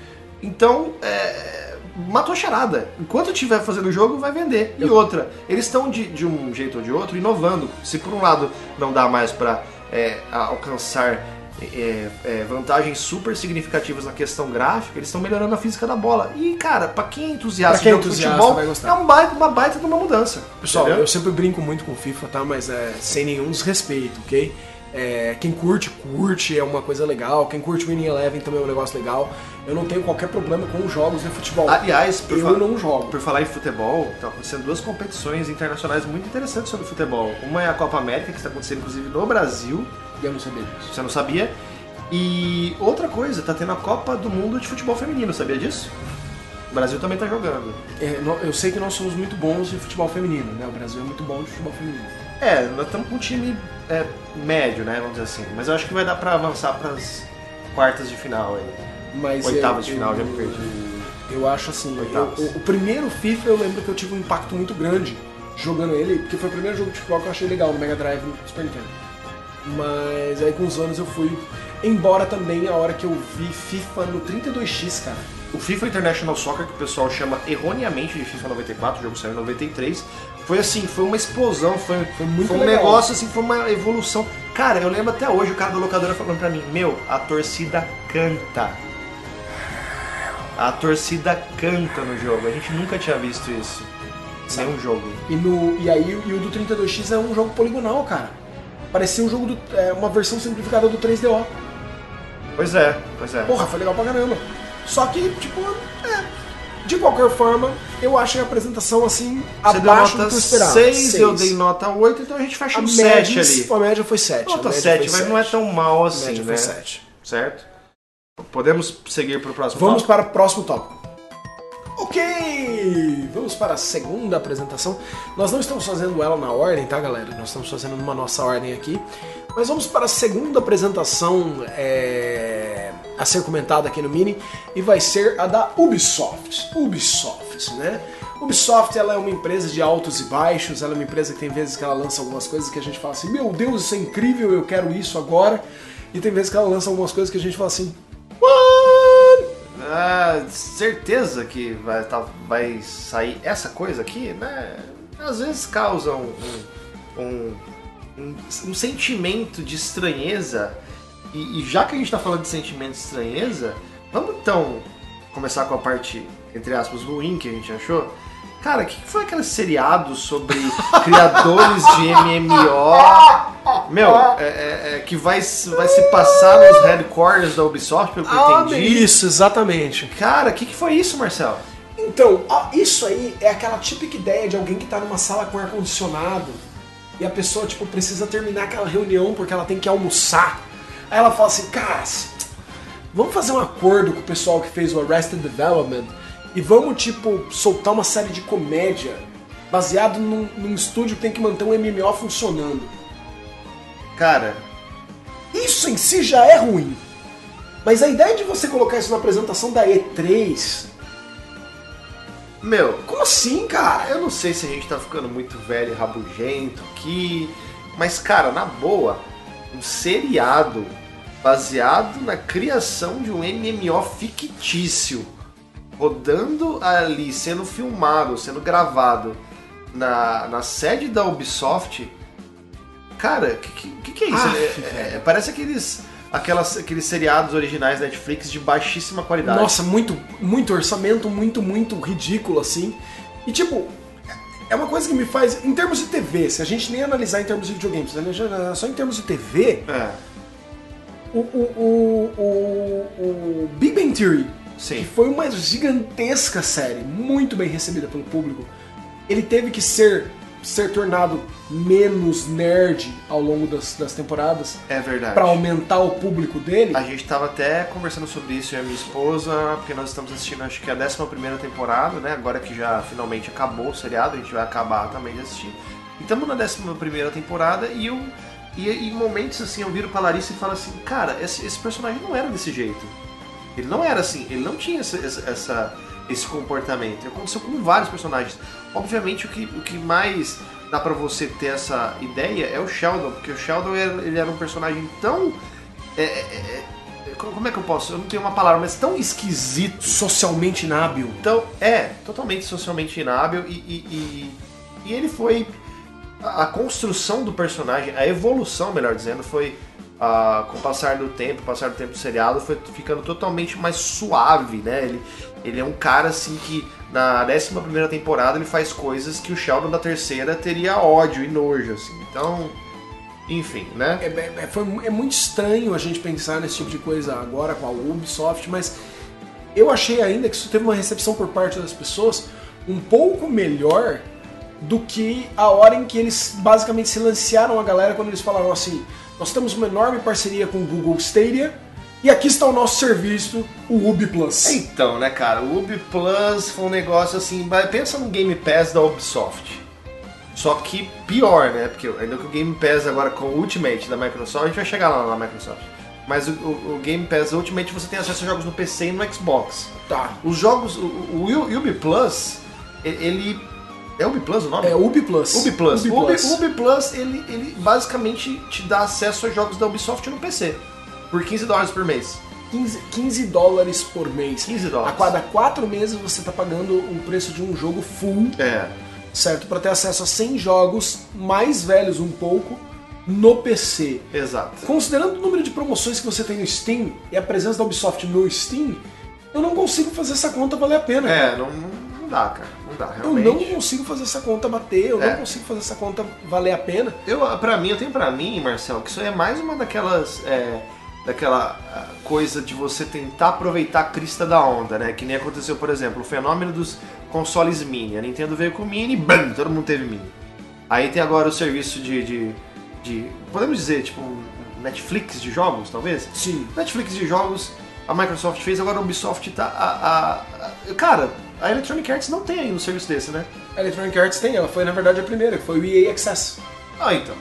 Então, é, matou a charada. Enquanto estiver fazendo o jogo, vai vender. E outra, eles estão de, de um jeito ou de outro inovando. Se por um lado não dá mais pra é, alcançar é, é, vantagens super significativas na questão gráfica, eles estão melhorando a física da bola. E, cara, pra quem é entusiasta Pra quem é entusiasta, futebol, vai gostar. é um baita, uma baita de uma mudança. Pessoal, entendeu? eu sempre brinco muito com FIFA, tá? Mas é sem nenhum desrespeito, ok? É, quem curte, curte, é uma coisa legal. Quem curte Winning Eleven também é um negócio legal. Eu não tenho qualquer problema com os jogos de futebol. Aliás, por, eu não jogo. por falar em futebol, estão acontecendo duas competições internacionais muito interessantes sobre futebol. Uma é a Copa América, que está acontecendo inclusive no Brasil, Eu não sabia disso. você não sabia. E outra coisa, tá tendo a Copa do Mundo de Futebol Feminino, sabia disso? O Brasil também tá jogando. É, eu sei que nós somos muito bons de futebol feminino, né? O Brasil é muito bom de futebol feminino. É, nós estamos com um time é, médio, né? Vamos dizer assim. Mas eu acho que vai dar pra avançar pras quartas de final aí. Mas Oitavas de final, já eu- me perdi. Eu acho assim, eu- o, o primeiro FIFA eu lembro que eu tive um impacto muito grande jogando ele, porque foi o primeiro jogo de futebol que eu achei legal no Mega Drive no Super Nintendo. Mas aí com os anos eu fui. Embora também a hora que eu vi FIFA no 32X, cara. O FIFA International Soccer, que o pessoal chama erroneamente de FIFA 94, o jogo saiu em 93, foi assim, foi uma explosão, foi, Foi muito um legal. negócio assim, foi uma evolução. Cara, eu lembro até hoje o cara da locadora falando pra mim, meu, a torcida canta. A torcida canta no jogo. A gente nunca tinha visto isso. Sabe? Nenhum jogo. E, no, e aí e o do 32X é um jogo poligonal, cara. Parecia um jogo do. É, uma versão simplificada do 3DO. Pois é, pois é. Porra, foi legal pra caramba. Só que, tipo, é. De qualquer forma, eu achei a apresentação assim Você abaixo do que eu esperava. 6, eu dei nota 8, então a gente fecha A média, 7 ali. a média foi 7. Nota 7, mas não é tão mal A assim, média né? foi 7. Certo? Podemos seguir pro próximo Vamos tópico? para o próximo tópico. Ok, vamos para a segunda apresentação. Nós não estamos fazendo ela na ordem, tá, galera? Nós estamos fazendo numa nossa ordem aqui. Mas vamos para a segunda apresentação é, a ser comentada aqui no Mini e vai ser a da Ubisoft. Ubisoft, né? Ubisoft ela é uma empresa de altos e baixos, ela é uma empresa que tem vezes que ela lança algumas coisas que a gente fala assim, meu Deus, isso é incrível, eu quero isso agora. E tem vezes que ela lança algumas coisas que a gente fala assim, what? Ah, certeza que vai, tá- vai sair essa coisa aqui, né? Às vezes causa um, um, um, um- sentimento de estranheza. E, e já que a gente tá falando de sentimento de estranheza, vamos então começar com a parte, entre aspas, ruim que a gente achou. Cara, o que que foi aquele seriado sobre criadores de MMO Meu, é, é- é que vai, se- vai se passar nos headquarters da Ubisoft, pelo que eu Ah, entendi. isso, exatamente. Cara, o que, que foi isso, Marcelo? Então, ó, isso aí é aquela típica ideia de alguém que tá numa sala com ar-condicionado e a pessoa, tipo, precisa terminar aquela reunião porque ela tem que almoçar. Aí ela fala assim, cara, vamos fazer um acordo com o pessoal que fez o Arrested Development e vamos, tipo, soltar uma série de comédia baseado num, num estúdio que tem que manter um MMO funcionando. Cara, Isso em si já é ruim. Mas a ideia de você colocar isso na apresentação da E3, meu, como assim, cara? eu não sei se a gente tá ficando muito velho e rabugento aqui, mas, cara, na boa, um seriado baseado na criação de um MMO fictício, rodando ali, sendo filmado, sendo gravado na, na sede da Ubisoft. Cara, o que, que, que é isso? Aff, É- é- parece aqueles, aquelas, aqueles seriados originais da Netflix de baixíssima qualidade. Nossa, muito, muito orçamento, muito, muito ridículo, assim. E tipo, é uma coisa que me faz. Em termos de TV, se a gente nem analisar em termos de videogames, só em termos de TV, É, o, o, o, o, o Big Bang Theory, Sim. que foi uma gigantesca série, muito bem recebida pelo público, ele teve que ser, ser tornado menos nerd ao longo das, das temporadas é verdade. pra aumentar o público dele. A gente tava até conversando sobre isso eu e a minha esposa, porque nós estamos assistindo acho que a 11 primeira temporada, né? Agora que já finalmente acabou o seriado, a gente vai acabar também de assistir. E estamos na 11 primeira temporada e eu. E em momentos assim eu viro pra Larissa e falo assim, cara, esse, esse personagem não era desse jeito. Ele não era assim, ele não tinha essa- essa- esse comportamento. Aconteceu com vários personagens. Obviamente o que, o que mais dá pra você ter essa ideia é o Sheldon, porque o Sheldon era- ele era um personagem tão. é, é, é, como como é que eu posso? Eu não tenho uma palavra, mas tão esquisito. Socialmente inábil. Então, é, totalmente socialmente inábil e, e, e- e ele foi. A, a construção do personagem, a evolução, melhor dizendo, foi. ah, com o passar do tempo, passar do tempo do seriado, foi ficando totalmente mais suave, né? Ele, ele é um cara assim que na 11 primeira temporada ele faz coisas que o Sheldon da terceira teria ódio e nojo, assim. Então, enfim, né? É, é- é- foi, é muito estranho a gente pensar nesse tipo de coisa agora com a Ubisoft, mas eu achei ainda que isso teve uma recepção por parte das pessoas um pouco melhor do que a hora em que eles basicamente silenciaram a galera quando eles falaram assim: nós temos uma enorme parceria com o Google Stadia e aqui está o nosso serviço, o Ubi Plus. Então, né, cara, o Ubi Plus foi um negócio assim, pensa no Game Pass da Ubisoft. Só que pior, né? Porque ainda que o Game Pass agora com o Ultimate da Microsoft, a gente vai chegar lá na Microsoft. Mas o, o- o Game Pass Ultimate você tem acesso a jogos no PC e no Xbox. Tá. Os jogos, o, o Ul- Ubi Plus, ele. É Ubi Plus o nome? É Ubi Plus. Ubi Plus. Ubi O Ubi, Plus. o Ubi Plus, ele, ele basicamente te dá acesso a jogos da Ubisoft no PC. Por 15 dólares por mês. 15, 15 dólares por mês. 15 A dólares. cada 4 meses você está pagando o preço de um jogo full É. certo? Para ter acesso a 100 jogos mais velhos um pouco no PC. Exato. Considerando o número de promoções que você tem no Steam e a presença da Ubisoft no Steam, eu não consigo fazer essa conta valer a pena. É, não, não dá, cara. Não dá, Eu realmente. não consigo fazer essa conta bater, eu É. não consigo fazer essa conta valer a pena. Eu, pra mim, eu tenho pra mim, Marcelo, que isso é mais uma daquelas. é, daquela ah, coisa de você tentar aproveitar a crista da onda, né? Que nem aconteceu, por exemplo, o fenômeno dos consoles mini. A Nintendo veio com o mini, bam, todo mundo teve mini. Aí tem agora o serviço de. de, de- podemos dizer, tipo, Netflix de jogos, talvez? Sim. Netflix de jogos, a Microsoft fez, agora a Ubisoft tá. A, a- a- cara, a Electronic Arts não tem ainda um serviço desse, né? A Electronic Arts tem, ela foi na verdade a primeira, que foi o EA Access. Ah, então.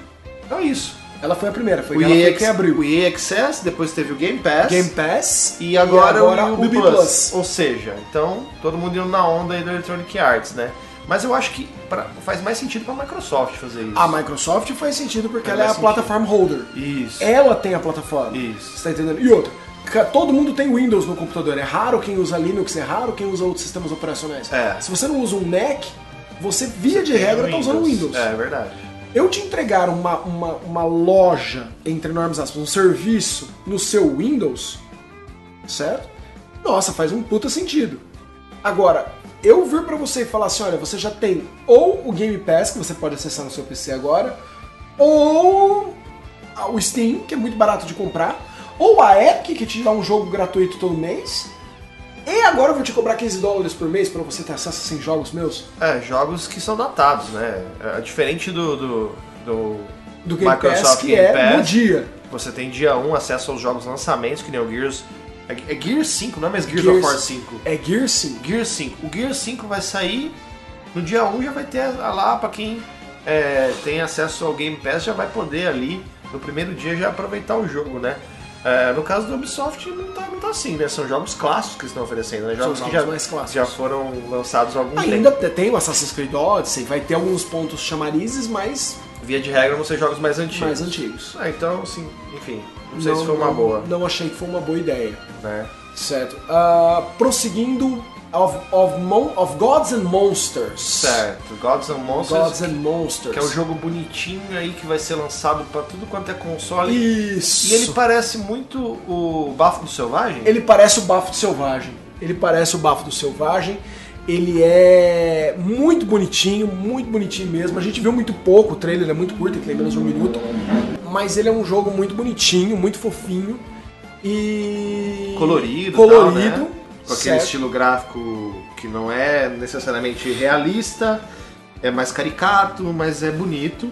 Então é isso. Ela foi a primeira, foi O ela EA, foi quem abriu. o EA Access, depois teve o Game Pass. Game Pass e agora, agora o Ubi Plus. Plus. Ou seja, então todo mundo indo na onda aí do Electronic Arts, né? Mas eu acho que pra- faz mais sentido pra Microsoft fazer isso. A Microsoft faz sentido porque Faz ela é a sentido. plataforma holder. Isso. Ela tem a plataforma. Isso. Você tá entendendo? E outra, todo mundo tem Windows no computador. É raro quem usa Linux, é raro quem usa outros sistemas operacionais. É. Se você não usa um Mac, você via de regra tá usando Windows. É verdade. Eu te entregar uma, uma, uma loja, entre enormes aspas, um serviço no seu Windows, certo? Nossa, faz um puta sentido. Agora, eu vir pra você e falar assim, olha, você já tem ou o Game Pass, que você pode acessar no seu PC agora, ou o Steam, que é muito barato de comprar, ou a Epic, que te dá um jogo gratuito todo mês. E agora eu vou te cobrar 15 dólares por mês pra você ter acesso a 100 jogos meus. É, jogos que são datados, né? É diferente do, do, do, Do Game Pass, Microsoft que Game é no Pass. dia. Você tem dia 1 acesso aos jogos lançamentos, que nem o Gears. É, é Gears 5, não é mais Gears, Gears- of War 5. É Gear 5. Gears 5. O Gears 5 vai sair no dia 1, já vai ter lá pra quem é, tem acesso ao Game Pass, já vai poder ali no primeiro dia já aproveitar o jogo, né? É, no caso do Ubisoft não tá, não tá assim, né? São jogos clássicos que estão oferecendo, né? Jogos São que jogos já, mais clássicos. já foram lançados há algum Ainda tempo. tem o Assassin's Creed Odyssey, vai ter alguns pontos chamarizes, mas Via de regra vão ser jogos mais antigos. mais antigos. Ah, então, assim, enfim, não sei se foi uma boa, Não achei que foi uma boa ideia. né? Certo. Ah, prosseguindo, of, of, Mon- of Gods and Monsters. Certo, Gods and Monsters, Gods and Monsters. que é um jogo bonitinho aí que vai ser lançado pra tudo quanto é console. Isso. E ele parece muito o Bafo do Selvagem? Ele parece o Bafo do Selvagem. Ele parece o Bafo do Selvagem. Ele é muito bonitinho, muito bonitinho mesmo. A gente viu muito pouco, o trailer é muito curto, ele tem menos de um minuto. Mas ele é um jogo muito bonitinho, muito fofinho. E. colorido, Colorido. tal, né? Com aquele certo. estilo gráfico que não é necessariamente realista, é mais caricato, mas é bonito.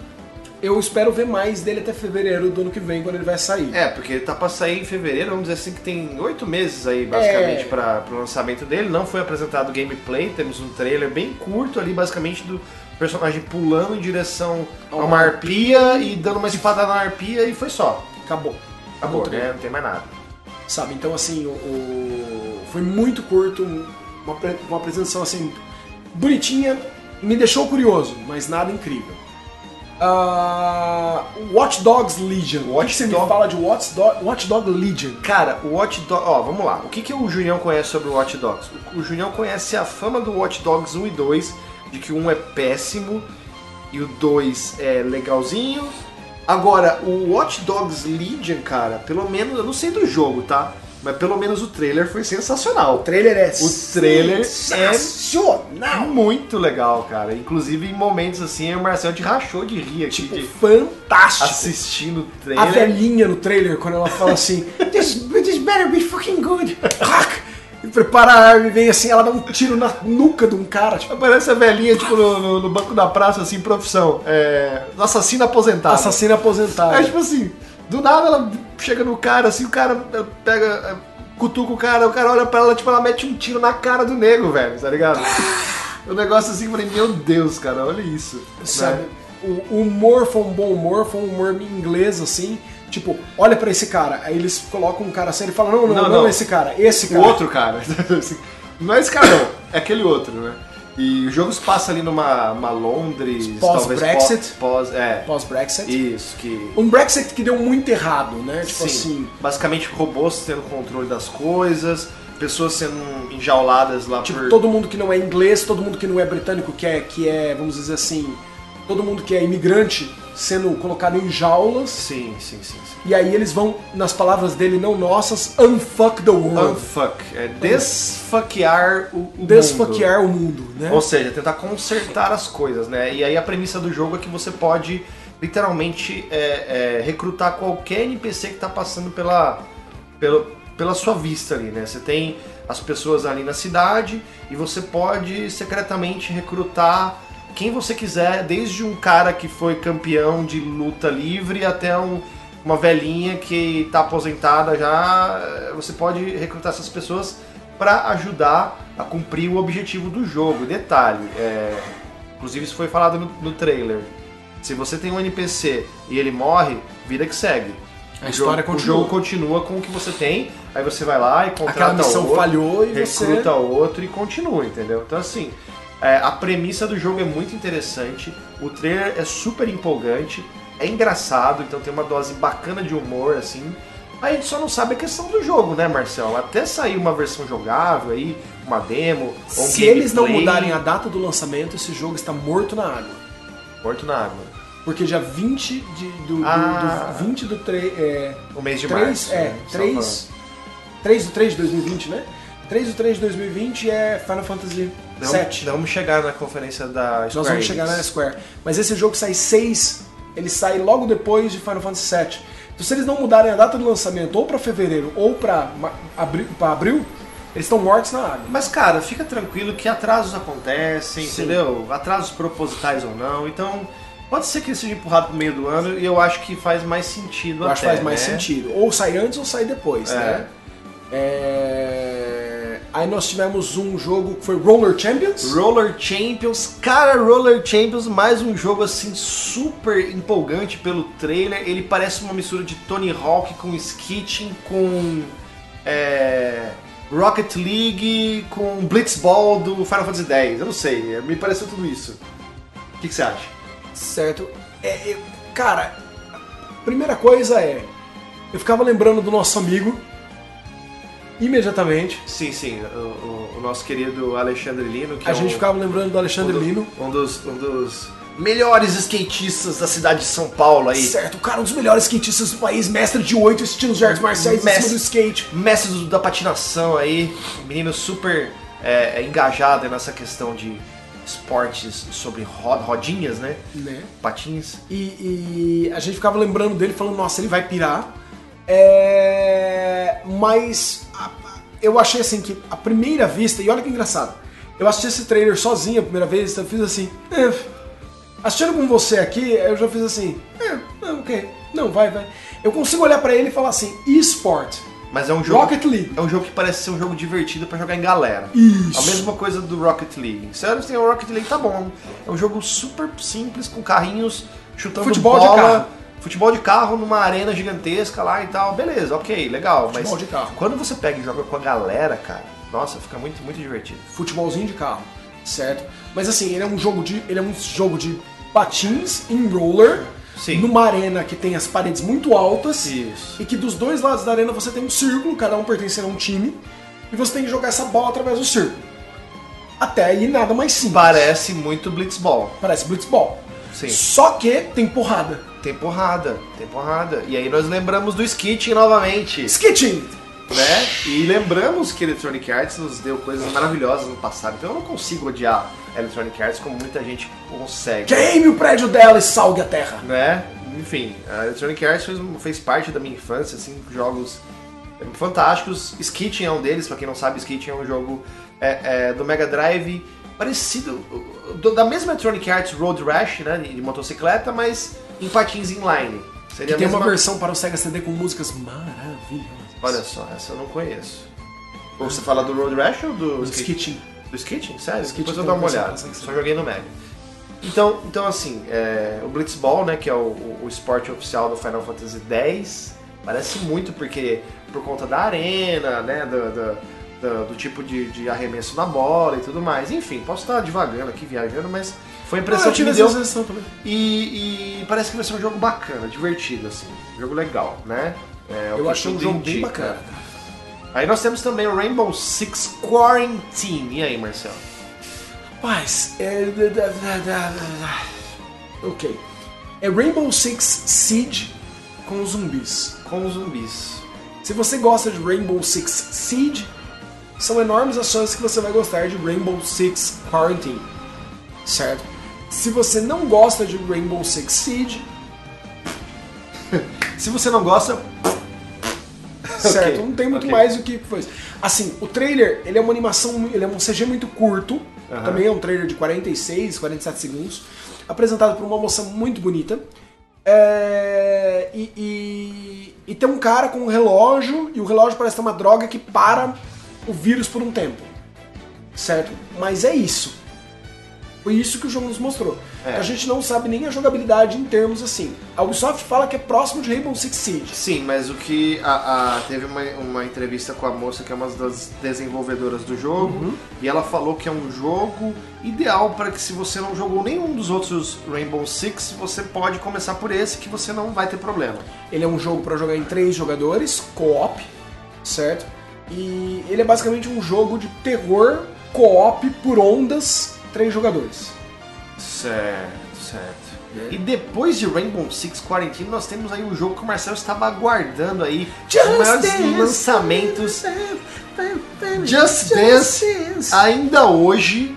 Eu espero ver mais dele até fevereiro do ano que vem, quando ele vai sair. É, porque ele tá pra sair em fevereiro, vamos dizer assim que tem oito meses aí, basicamente, É. para o lançamento dele. Não foi apresentado gameplay, temos um trailer bem curto ali, basicamente, do personagem pulando em direção a Uma arpia e dando uma espada na arpia e foi só. Acabou. Acabou, trailer. né? Não tem mais nada. Sabe? Então, assim, o- foi muito curto, uma, uma apresentação, assim, bonitinha, me deixou curioso, mas nada incrível. Ah, Watch Dogs Legion. o Watch que você me Dog- fala de Watch Dog, Watch Dog Legion? Cara, o Watch Dogs. Ó, vamos lá. O que, que o Junião conhece sobre o Watch Dogs? O, o Junião conhece a fama do Watch Dogs 1 e 2, de que o 1 é péssimo e o 2 é legalzinho. Agora, o Watch Dogs Legion, cara, pelo menos, eu não sei do jogo, tá? Mas pelo menos o trailer foi sensacional. O trailer é O trailer é sensacional. muito legal, cara. Inclusive em momentos assim, o Marcel te rachou de rir aqui, Tipo, de fantástico. assistindo o A trailer. velhinha no trailer, quando ela fala assim, this, this better be fucking good. e prepara a arma e vem assim, ela dá um tiro na nuca de um cara, tipo, Aparece a velhinha, tipo, no, no- no banco da praça, assim, profissão. É. Assassino aposentado. assassino aposentado. É tipo assim, do nada ela chega no cara, assim, o cara eh, pega. eh, cutuca o cara, o cara olha pra ela, tipo, ela mete um tiro na cara do nego, velho, tá ligado? O negócio assim, eu falei, meu Deus, cara, olha isso. Sabe? né? O o humor foi um bom humor, foi um humor inglês, assim. Tipo, olha pra esse cara. Aí eles colocam um cara assim, ele fala, não, não, Não, não, não. esse cara, esse O cara. outro cara. não é esse cara, não, é aquele outro, né? E o jogo se passa ali numa uma Londres. Pós-Brexit. Pós, é. Pós-Brexit. Isso, que. Um Brexit que deu muito errado, né? Tipo Sim. assim. Basicamente robôs tendo controle das coisas, pessoas sendo enjauladas lá Tipo, por. todo mundo que não é inglês, todo mundo que não é britânico, que é, que é, vamos dizer assim, todo mundo que é imigrante sendo colocado em jaulas. Sim, sim, sim, sim. E aí eles vão, nas palavras dele, não nossas, unfuck the world. Unfuck. É desfuckear o, o mundo. Desfuckear o mundo, né? Ou seja, tentar consertar as coisas, né? E aí a premissa do jogo é que você pode literalmente é, é, recrutar qualquer NPC que tá passando pela, pela, pela sua vista ali, né? Você tem as pessoas ali na cidade e você pode secretamente recrutar quem você quiser, desde um cara que foi campeão de luta livre até um, uma velhinha que tá aposentada já. Você pode recrutar essas pessoas para ajudar a cumprir o objetivo do jogo. Detalhe, é, inclusive isso foi falado no, no trailer. Se você tem um NPC e ele morre, vida que segue. A O história jogo, continua. O jogo continua com o que você tem, aí você vai lá e contrata Aquela missão outro, falhou e você- recruta outro e continua, entendeu? Então assim, é, a premissa do jogo é muito interessante, o trailer é super empolgante, é engraçado, então tem uma dose bacana de humor, assim. A gente só não sabe a questão do jogo, né, Marcelo? Até sair uma versão jogável aí, uma demo, ou um Se eles não mudarem a data do lançamento, esse jogo está morto na água. Morto na água. Porque dia 20 de, do, do- Ah. do 20 do 3. É, O mês de 3, março. é, né, só 3, 3 do 3 de 2020, né? 3 do 3 de 2020 é Final Fantasy Não, 7. não vamos chegar na conferência da Square Nós vamos chegar na Square. Mas esse jogo sai 6 ele sai logo depois de Final Fantasy VII. Então se eles não mudarem a data de lançamento ou pra fevereiro ou pra, ma- abril, abril, eles estão mortos na água. Mas, cara, fica tranquilo que atrasos acontecem, Sim. entendeu? Atrasos propositais ou não. Então, pode ser que ele seja empurrado pro meio do ano e eu acho que faz mais sentido Eu acho que até, faz mais né? sentido. Ou sai antes ou sai depois, É. né? É, Aí nós tivemos um jogo que foi Roller Champions. Roller Champions, cara, Roller Champions, mais um jogo assim super empolgante pelo trailer. Ele parece uma mistura de Tony Hawk com Skitting, com é, Rocket League, com Blitzball do Final Fantasy X. Eu não sei, me pareceu tudo isso. O que, que você acha? Certo. É, é, cara, primeira coisa é. Eu ficava lembrando do nosso amigo. Imediatamente. Sim, sim, o, o- nosso querido Alexandre Lino, que A é gente um, ficava lembrando do Alexandre um, do- Lino. um dos, um dos melhores skatistas da cidade de São Paulo aí. Certo, o cara um dos melhores skatistas do país, mestre de oito estilos de artes marciais Mestre. do skate. mestre do- da patinação aí, menino super é, engajado nessa questão de esportes sobre ro- rodinhas, né? Né? Patins. E, e a gente ficava lembrando dele, falando, nossa, ele vai pirar. É, Mas a- eu achei assim que a primeira vista, e olha que engraçado, eu assisti esse trailer sozinho a primeira vez, então eu fiz assim. "É." Assistindo com você aqui, eu já fiz assim. É, é, ok. Não, vai, vai. Eu consigo olhar pra ele e falar assim, eSport, Mas é um jogo. Rocket League. É um jogo que parece ser um jogo divertido pra jogar em galera. Isso. A mesma coisa do Rocket League. Sério, tem o Rocket League, tá bom. É um jogo super simples, com carrinhos chutando Futebol de bola. carro. Futebol de carro numa arena gigantesca lá e tal. Beleza, ok, legal. Futebol mas de carro. quando você pega e joga com a galera, cara, nossa, fica muito, muito divertido. futebolzinho de carro, certo? Mas assim, ele é um jogo de, ele é um jogo de patins em roller, Sim. numa arena que tem as paredes muito altas Isso. e que dos dois lados da arena você tem um círculo, cada um pertencendo a um time, e você tem que jogar essa bola através do círculo. Até aí nada mais simples. Parece muito Blitzball. Parece blitzball. Sim. Só que tem porrada. Tem porrada, tem porrada. E aí nós lembramos do Skitting novamente, Skitching! né? E lembramos que Electronic Arts nos deu coisas maravilhosas no passado. Então eu não consigo odiar Electronic Arts como muita gente consegue. Queime o prédio dela e salgue a terra. Né? Enfim, a Electronic Arts fez, fez parte da minha infância, assim, jogos fantásticos. Skitting é um deles, pra quem não sabe, Skitting é um jogo é, é, do Mega Drive parecido, do- da mesma Electronic Arts Road Rash, né, de motocicleta, mas em patins inline. Seria Que tem a uma mesma... versão para o Sega CD com músicas maravilhosas. Olha só, essa eu não conheço. Ou você fala do Road Rash ou do O Skitting? Skitching. Do Skitting? Sério? Skitting Depois eu dou uma olhada. Só joguei no Mega. Então, então assim, é, o Blitzball, né, que é o, o, o esporte oficial do Final Fantasy X, parece muito porque por conta da arena, né, do, do, do- do tipo de, de arremesso na bola e tudo mais. Enfim, posso estar divagando aqui, viajando, mas foi a impressão Ah, eu que me deu. sensação também. E, e parece que vai ser um jogo bacana, divertido, assim, um jogo legal, né? É, Eu achei um jogo bem bacana. Aí nós temos também o Rainbow Six Quarantine. E aí, Marcelo? Rapaz, é. Ok. É Rainbow Six Siege com zumbis. Com os zumbis. Se você gosta de Rainbow Six Siege, são enormes as chances que você vai gostar de Rainbow Six Quarantine. Certo? Se você não gosta de Rainbow Six Siege, Se você não gosta, certo? Ok, Não tem muito ok. mais o que foi. Assim, o trailer, ele é uma animação, ele é um CG muito curto. Também é um trailer de 46, 47 segundos. Apresentado por uma moça muito bonita. É, e, e, e tem um cara com um relógio, e o relógio parece ter uma droga que para o vírus por um tempo. Certo? Mas é isso. Foi isso que o jogo nos mostrou. É. A gente não sabe nem a jogabilidade em termos assim. A Ubisoft fala que é próximo de Rainbow Six Siege. sim, mas o que a, a- teve uma, uma entrevista com a moça que é uma das desenvolvedoras do jogo e ela falou que é um jogo ideal para que se você não jogou nenhum dos outros Rainbow Six, você pode começar por esse que você não vai ter problema. Ele é um jogo para jogar em três jogadores, co-op, certo? E ele é basicamente um jogo de terror co-op por ondas, três jogadores. Certo, certo. E depois de Rainbow Six Quarantine, nós temos aí um jogo que o Marcelo estava aguardando aí. os maiores lançamentos. Just Dance, ainda hoje,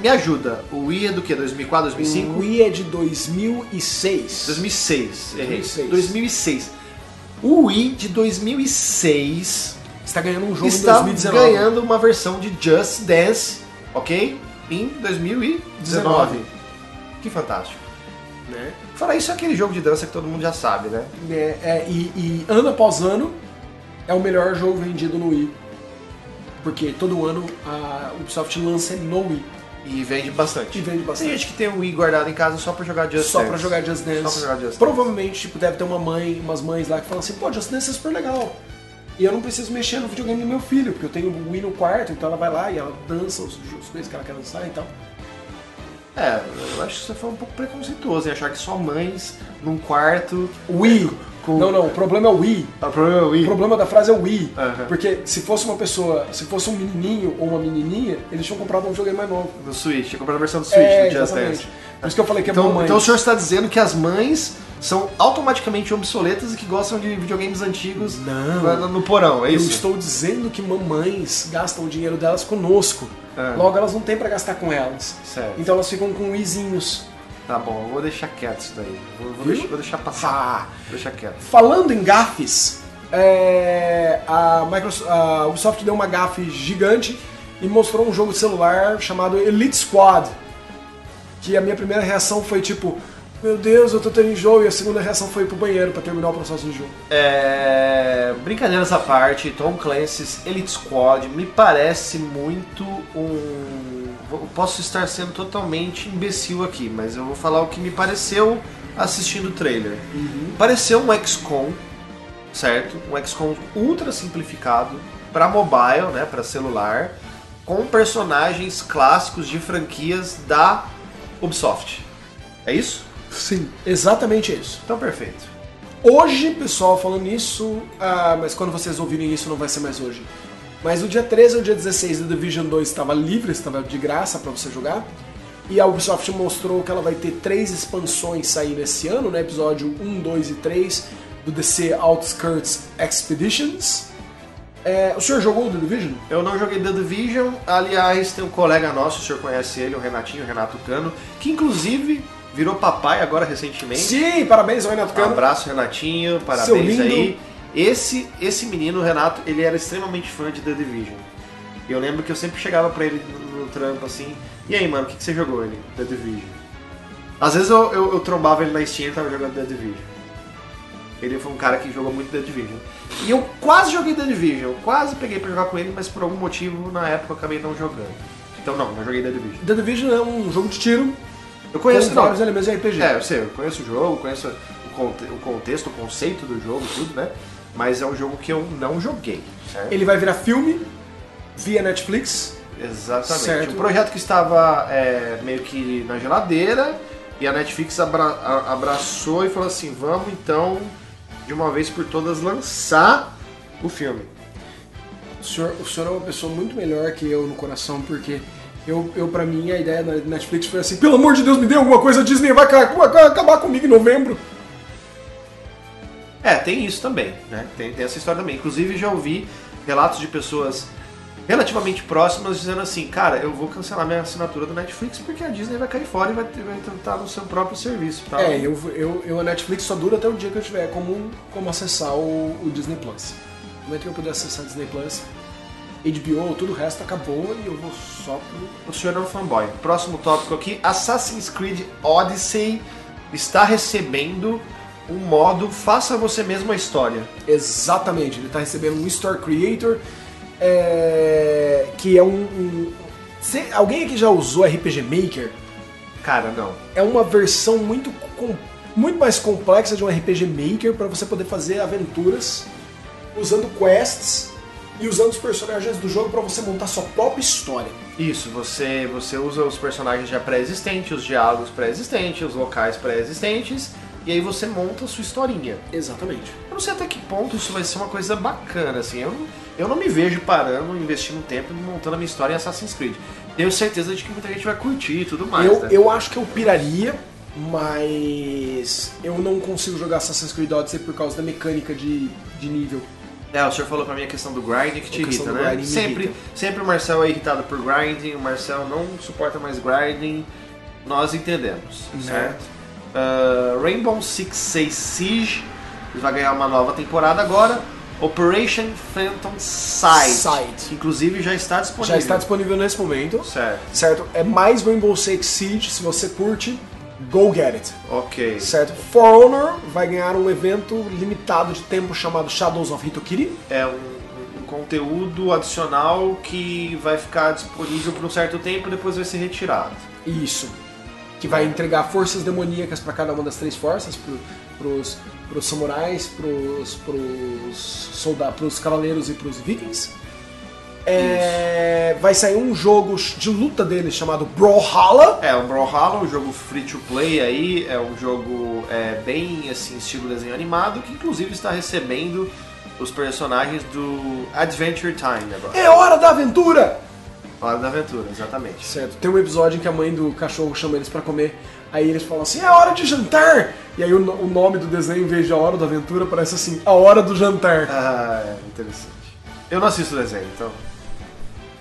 Me ajuda. O Wii é do que? 2004, 2005? O Wii é de 2006. 2006. Errei. 2006. 2006. O Wii de 2006 Está ganhando um jogo em está 2019. ganhando uma versão de Just Dance, ok? Em 2019. 19. Que fantástico. Né? Fora isso, é aquele jogo de dança que todo mundo já sabe, né? É, é, e, e ano após ano é o melhor jogo vendido no Wii. Porque todo ano a Ubisoft lança ele no Wii. E vende bastante. E vende bastante. Tem gente que tem o Wii guardado em casa só pra jogar Just Só Dance. pra jogar Just Dance. Só pra jogar Just Dance. Provavelmente, tipo, deve ter uma mãe, umas mães lá que falam assim, pô, Just Dance é super legal. E eu não preciso mexer no videogame do meu filho, porque eu tenho o Wii no quarto, então ela vai lá e ela dança os, as coisas que ela quer dançar e tal. É, eu acho que você foi um pouco preconceituoso em achar que só mães num quarto. Wii! Com- Não, não, o problema é o Wii. Ah, o problema é o O Wii. problema da frase é o Wii. Aham. Porque se fosse uma pessoa, se fosse um menininho ou uma menininha, eles tinham comprado um videogame mais novo. No Switch, eu comprei a versão do Switch É, do Just. Dance. Por isso que eu falei que é Então, mamãe. então o senhor está dizendo que as mães são automaticamente obsoletas e que gostam de videogames antigos Não. no, porão, é Eu isso? estou dizendo que mamães gastam o dinheiro delas conosco. Ah. Logo, elas não têm pra gastar com elas. Certo. Então elas ficam com Wiizinhos. Tá bom, eu vou deixar quieto isso daí. Vou, vou deixar, vou deixar passar. Ah. Vou deixar quieto. Falando em gafes, é, a, Microsoft, a Ubisoft deu uma gafe gigante e mostrou um jogo de celular chamado Elite Squad. Que a minha primeira reação foi tipo, meu Deus, eu tô tendo enjoo, e a segunda reação foi ir pro banheiro pra terminar o processo do jogo. É... Brincadeiras à parte, Tom Clancy's Elite Squad me parece muito um. eu Posso estar sendo totalmente imbecil aqui, mas eu vou falar o que me pareceu assistindo o trailer. Pareceu um XCOM, certo? Um XCOM ultra simplificado para mobile, né, para celular, com personagens clássicos de franquias da Ubisoft. É isso? Sim. Exatamente isso. Então perfeito. Hoje, pessoal, falando nisso, ah, mas quando vocês ouvirem isso não vai ser mais hoje. Mas o dia 13 ao dia 16 do Division 2 estava livre, estava de graça para você jogar. E a Ubisoft mostrou que ela vai ter três expansões saindo esse ano, né? Episódio 1, 2 e 3 do DC Outskirts Expeditions. É, o senhor jogou o The Division? Eu não joguei The Division, aliás, tem um colega nosso, o senhor conhece ele, o Renatinho, o Renato Cano, que inclusive virou papai agora recentemente. Sim, parabéns ao Renato Um Cano. abraço, Renatinho, parabéns aí. Esse, esse menino, o Renato, ele era extremamente fã de The Division. E eu lembro que eu sempre chegava pra ele no, no trampo assim, e aí, mano, o que, que você jogou ele? The Division. Às vezes eu, eu, eu trombava ele na Steam e tava jogando The Division. Ele foi um cara que jogou muito The Division. E eu quase joguei The Division, quase peguei pra jogar com ele, mas por algum motivo na época eu acabei não jogando. Então não, não joguei The Division. The Division é um jogo de tiro Eu conheço não, vários elementos de RPG. É, eu sei, eu conheço o jogo, conheço o, conte- o contexto, o conceito do jogo, tudo, né? Mas é um jogo que eu não joguei, certo? Ele vai virar filme via Netflix. Exatamente. Certo. Um projeto que estava é, meio que na geladeira e a Netflix abra- abraçou e falou assim: vamos então, de uma vez por todas, lançar o filme. O senhor, o senhor é uma pessoa muito melhor que eu no coração, porque eu, eu para mim, a ideia da Netflix foi assim: pelo amor de Deus, me dê alguma coisa, a Disney vai, ca- vai acabar comigo em novembro. É, tem isso também, né? Tem, tem essa história também. Inclusive já ouvi relatos de pessoas relativamente próximas dizendo assim, cara, eu vou cancelar minha assinatura do Netflix porque a Disney vai cair fora e vai, vai tentar no seu próprio serviço. Tá? É, eu, eu, eu a Netflix só dura até o dia que eu tiver como, como acessar o, o Disney Plus. No momento que eu puder acessar o Disney Plus, HBO, tudo o resto acabou e eu vou só pro. O senhor é um fanboy. Próximo tópico aqui, Assassin's Creed Odyssey está recebendo um modo Faça Você Mesmo a História. Exatamente, ele tá recebendo um Store Creator, é, que é um. um- Cê- alguém aqui já usou RPG Maker? Cara, não. é uma versão muito, com- muito mais complexa de um RPG Maker para você poder fazer aventuras usando quests e usando os personagens do jogo para você montar sua própria história. Isso, você, você usa os personagens já pré-existentes, os diálogos pré-existentes, os locais pré-existentes, e aí você monta a sua historinha. Exatamente. Eu não sei até que ponto isso vai ser uma coisa bacana, assim. Eu não, eu não me vejo parando, investindo tempo e montando a minha história em Assassin's Creed. Tenho certeza de que muita gente vai curtir e tudo mais. eu, né? eu acho que eu piraria, mas eu não consigo jogar Assassin's Creed Odyssey por causa da mecânica de, de nível. É, o senhor falou pra mim a questão do grinding que te irrita, né? Sempre, irrita. sempre o Marcel é irritado por grinding, o Marcel não suporta mais grinding, nós entendemos, certo? Ah, Rainbow Six Siege Siege vai ganhar uma nova temporada agora. Operation Phantom Sight. Que Inclusive já está disponível. Já está disponível nesse momento. Certo. Certo? É mais Rainbow Six Siege, se você curte, go get it. Ok. Certo? For Honor vai ganhar um evento limitado de tempo chamado Shadows of Hitokiri. É um, conteúdo adicional que vai ficar disponível por um certo tempo e depois vai ser retirado. Isso. Que vai entregar forças demoníacas para cada uma das três forças, pros, pros samurais, pros, pros soldados, pros cavaleiros e pros vikings. É, vai sair um jogo de luta deles chamado Brawlhalla. É, o Brawlhalla, um jogo free to play aí, é um jogo é, bem assim, estilo desenho animado, que inclusive está recebendo os personagens do Adventure Time agora. É hora da aventura! Hora da aventura, exatamente. Certo, tem um episódio em que a mãe do cachorro chama eles pra comer, aí eles falam assim, é hora de jantar! E aí o, o nome do desenho, em vez de a hora da aventura, parece assim, a hora do jantar. Ah, é interessante. Eu não assisto o desenho, então.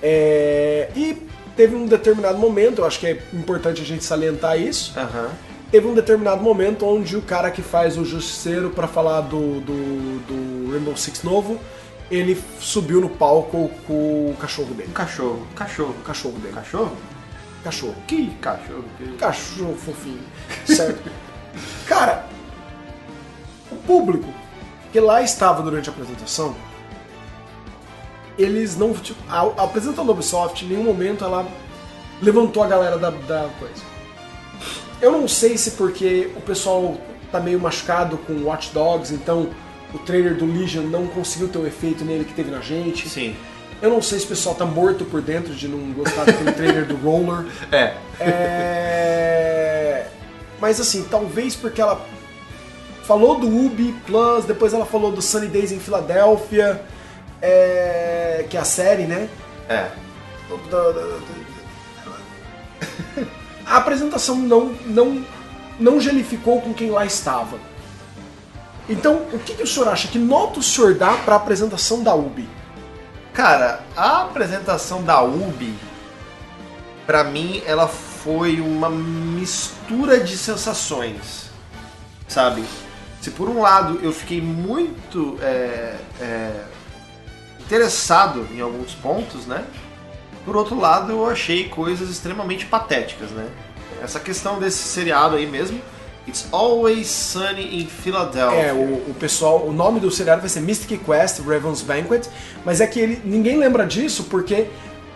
É, e teve um determinado momento, eu acho que é importante a gente salientar isso, Aham. teve um determinado momento onde o cara que faz o justiceiro pra falar do, do, do Rainbow Six novo, ele subiu no palco com o cachorro dele. Cachorro. Cachorro. O cachorro dele. Cachorro? Cachorro. Que cachorro? Que... Cachorro fofinho. Certo? Cara, o público que lá estava durante a apresentação, eles não. Tipo, a, a apresentação da Ubisoft, em nenhum momento ela levantou a galera da, da coisa. Eu não sei se porque o pessoal tá meio machucado com Watch Dogs, então o trailer do Legion não conseguiu ter o efeito nele que teve na gente. Sim. Eu não sei se o pessoal tá morto por dentro de não gostar daquele trailer do Roller. É. É... Mas assim, talvez porque ela falou do Ubi Plus, depois ela falou do Sunny Days em Filadélfia, é... que é a série, né? É. A apresentação não, não, não gelificou com quem lá estava. Então, o que, que o senhor acha? Que nota o senhor dá para a apresentação da Ubi? Cara, a apresentação da Ubi, pra mim, ela foi uma mistura de sensações, sabe? Se por um lado eu fiquei muito é, é, interessado em alguns pontos, né? Por outro lado, eu achei coisas extremamente patéticas, né? Essa questão desse seriado aí mesmo, It's Always Sunny in Philadelphia. É, o, o pessoal, o nome do seriado vai ser Mystic Quest Raven's Banquet, mas é que ele, ninguém lembra disso porque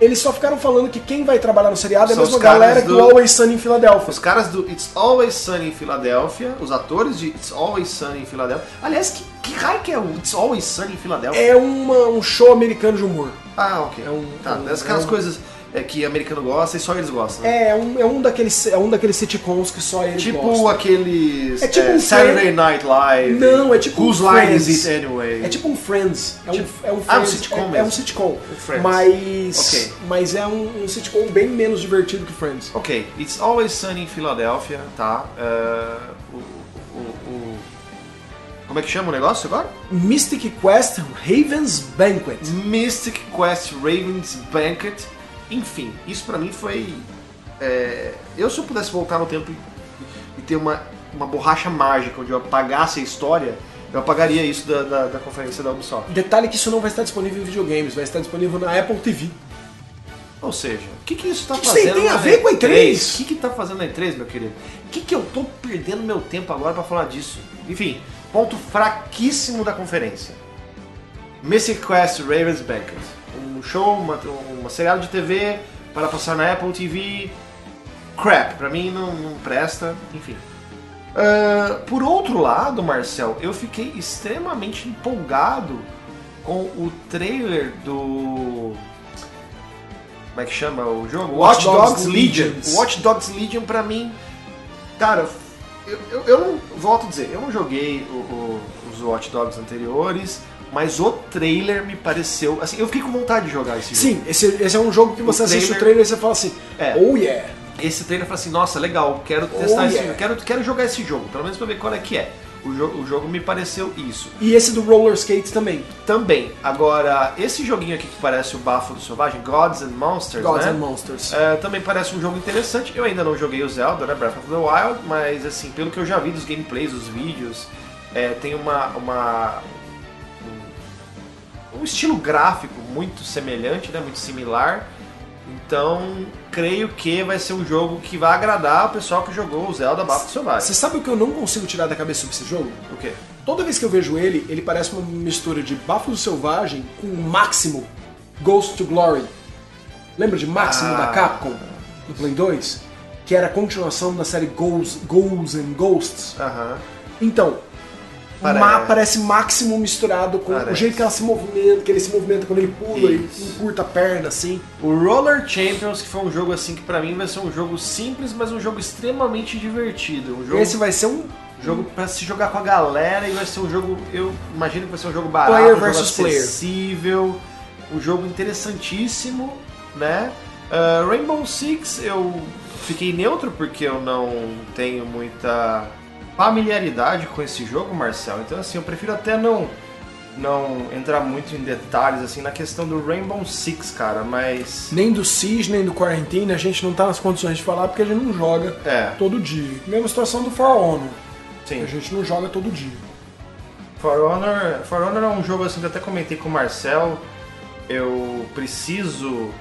eles só ficaram falando que quem vai trabalhar no seriado é a São mesma galera do- o Always Sunny em Philadelphia. Os caras do It's Always Sunny em Philadelphia, os atores de It's Always Sunny em Philadelphia. Aliás, que, que raio que é o It's Always Sunny em Philadelphia? É uma- um show americano de humor. Ah, ok. É um- tá, um- dessas aquelas é um- coisas é, que americano gosta e só eles gostam. né? É, é um, é um daqueles é um daqueles sitcoms que só eles tipo gostam. aqueles É tipo é, um Saturday Night Live. Não, é tipo Whose um Line Is Friends. It Anyway? É tipo um Friends. É um, Tipo- é um Ah, um Friends. sitcom é, é mesmo. um sitcom. Friends. Mas, Ok. mas é um, um sitcom bem menos divertido que Friends. Ok, It's Always Sunny em Philadelphia, tá? É, o, o- o- Como é que chama o negócio agora? Mystic Quest Raven's Banquet. Mystic Quest Raven's Banquet. Enfim, isso pra mim foi. é, eu, se eu pudesse voltar no tempo e, e ter uma, uma borracha mágica onde eu apagasse a história, eu apagaria isso da, da, da conferência da Ubisoft. Detalhe que isso não vai estar disponível em videogames, vai estar disponível na Apple TV. Ou seja, o que, que isso tá Que que isso fazendo tem a ver com a E3? O que, que tá fazendo na E3, meu querido? O que, que eu tô perdendo meu tempo agora pra falar disso? Enfim, ponto fraquíssimo da conferência. Mystic Quest Raven's Banquet. Um show, uma, uma seriado de TV para passar na Apple TV. Crap, pra mim não, não presta, enfim. Ah, por outro lado, Marcel, eu fiquei extremamente empolgado com o trailer do. Como é que chama o jogo? Watch Watch Dogs Dogs Legion. Legions. Watch Dogs Legion, pra mim, cara, eu, eu, eu não. Volto a dizer, eu não joguei o- o- os Watch Dogs anteriores, mas o trailer me pareceu. Assim, eu fiquei com vontade de jogar esse jogo. Sim, esse, esse é um jogo que você O assiste o trailer- trailer e você fala assim, É. oh yeah. esse trailer falei assim, nossa, legal, quero testar Oh, esse yeah. jogo, quero, quero jogar esse jogo, pelo menos pra ver qual é que é. O, jo o jogo me pareceu isso. E esse do Roller Skate também. Também. Agora, esse joguinho aqui que parece o Bafo do Selvagem, Gods and Monsters, Gods né? and Monsters. É, também parece um jogo interessante. Eu ainda não joguei o Zelda, né? Breath of the Wild, mas assim, pelo que eu já vi dos gameplays, dos vídeos, é, tem uma, uma um, estilo gráfico muito semelhante, né? Muito similar. Então, creio que vai ser um jogo que vai agradar o pessoal que jogou o Zelda Bafo do Selvagem. Você sabe o que eu não consigo tirar da cabeça sobre esse jogo? O quê? Toda vez que eu vejo ele, ele parece uma mistura de Báfalo Selvagem com o Máximo Ghost to Glory. Lembra de Máximo Ah. da Capcom do Play 2? Que era a continuação da série Ghosts, Ghosts and Ghosts. Aham. Então, Parece. Ma- parece Máximo misturado com o Parece. jeito que ela se movimenta, que ele se movimenta quando ele pula Isso. e encurta a perna, assim. O Roller Champions, que foi um jogo assim que pra mim vai ser um jogo simples, mas um jogo extremamente divertido. Um jogo, Esse vai ser um jogo pra se jogar com a galera e vai ser um jogo, eu imagino que vai ser um jogo barato, Player um jogo versus player. acessível, um jogo interessantíssimo, né? Ah, Rainbow Six eu fiquei neutro porque eu não tenho muita familiaridade com esse jogo, Marcel. Então assim, eu prefiro até não não entrar muito em detalhes assim na questão do Rainbow Six, cara, mas nem do Siege, nem do Quarantine, a gente não tá nas condições de falar porque a gente não joga é, todo dia. Mesma situação do For Honor, sim. a gente não joga todo dia. For Honor, For Honor é um jogo assim que eu até comentei com o Marcel. Eu preciso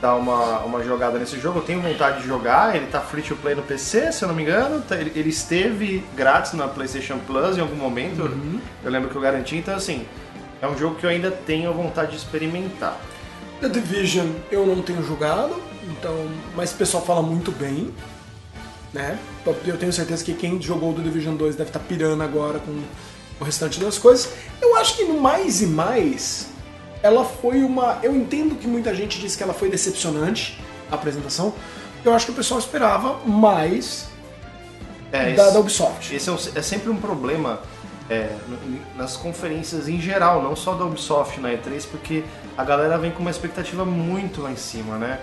dar uma, uma jogada nesse jogo. Eu tenho vontade de jogar. Ele tá free to play no PC, se eu não me engano. Tá- Ele ele esteve grátis na PlayStation Plus em algum momento. Uhum. Eu lembro que eu garanti. Então, assim, é um jogo que eu ainda tenho vontade de experimentar. The Division eu não tenho jogado, então, mas o pessoal fala muito bem, né? Eu tenho certeza que quem jogou The Division 2 deve estar pirando agora com o restante das coisas. Eu acho que no mais e mais, ela foi uma. Eu entendo que muita gente disse que ela foi decepcionante a apresentação. Eu acho que o pessoal esperava mais É, da, esse- da Ubisoft. Esse é, um- é sempre um problema é, nas conferências em geral, não só da Ubisoft na E3, porque a galera vem com uma expectativa muito lá em cima, né?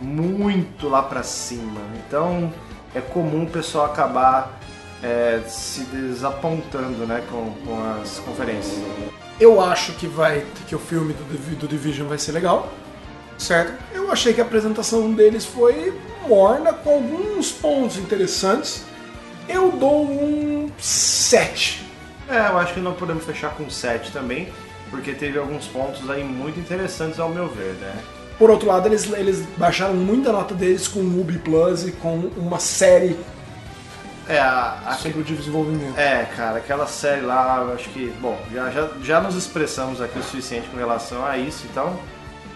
Muito lá pra cima. Então é comum o pessoal acabar é, se desapontando né, com, com as conferências. Eu acho que vai que o filme do, do Division vai ser legal, certo? Eu achei que a apresentação deles foi morna, com alguns pontos interessantes. Eu dou um 7. É, eu acho que não podemos fechar com 7 também, porque teve alguns pontos aí muito interessantes ao meu ver, né? Por outro lado, eles, eles baixaram muita nota deles com o Ubi Plus e com uma série É, a, a, sobre o desenvolvimento. É, cara, aquela série lá, eu acho que, bom, já, já, já nos expressamos aqui o suficiente com relação a isso, então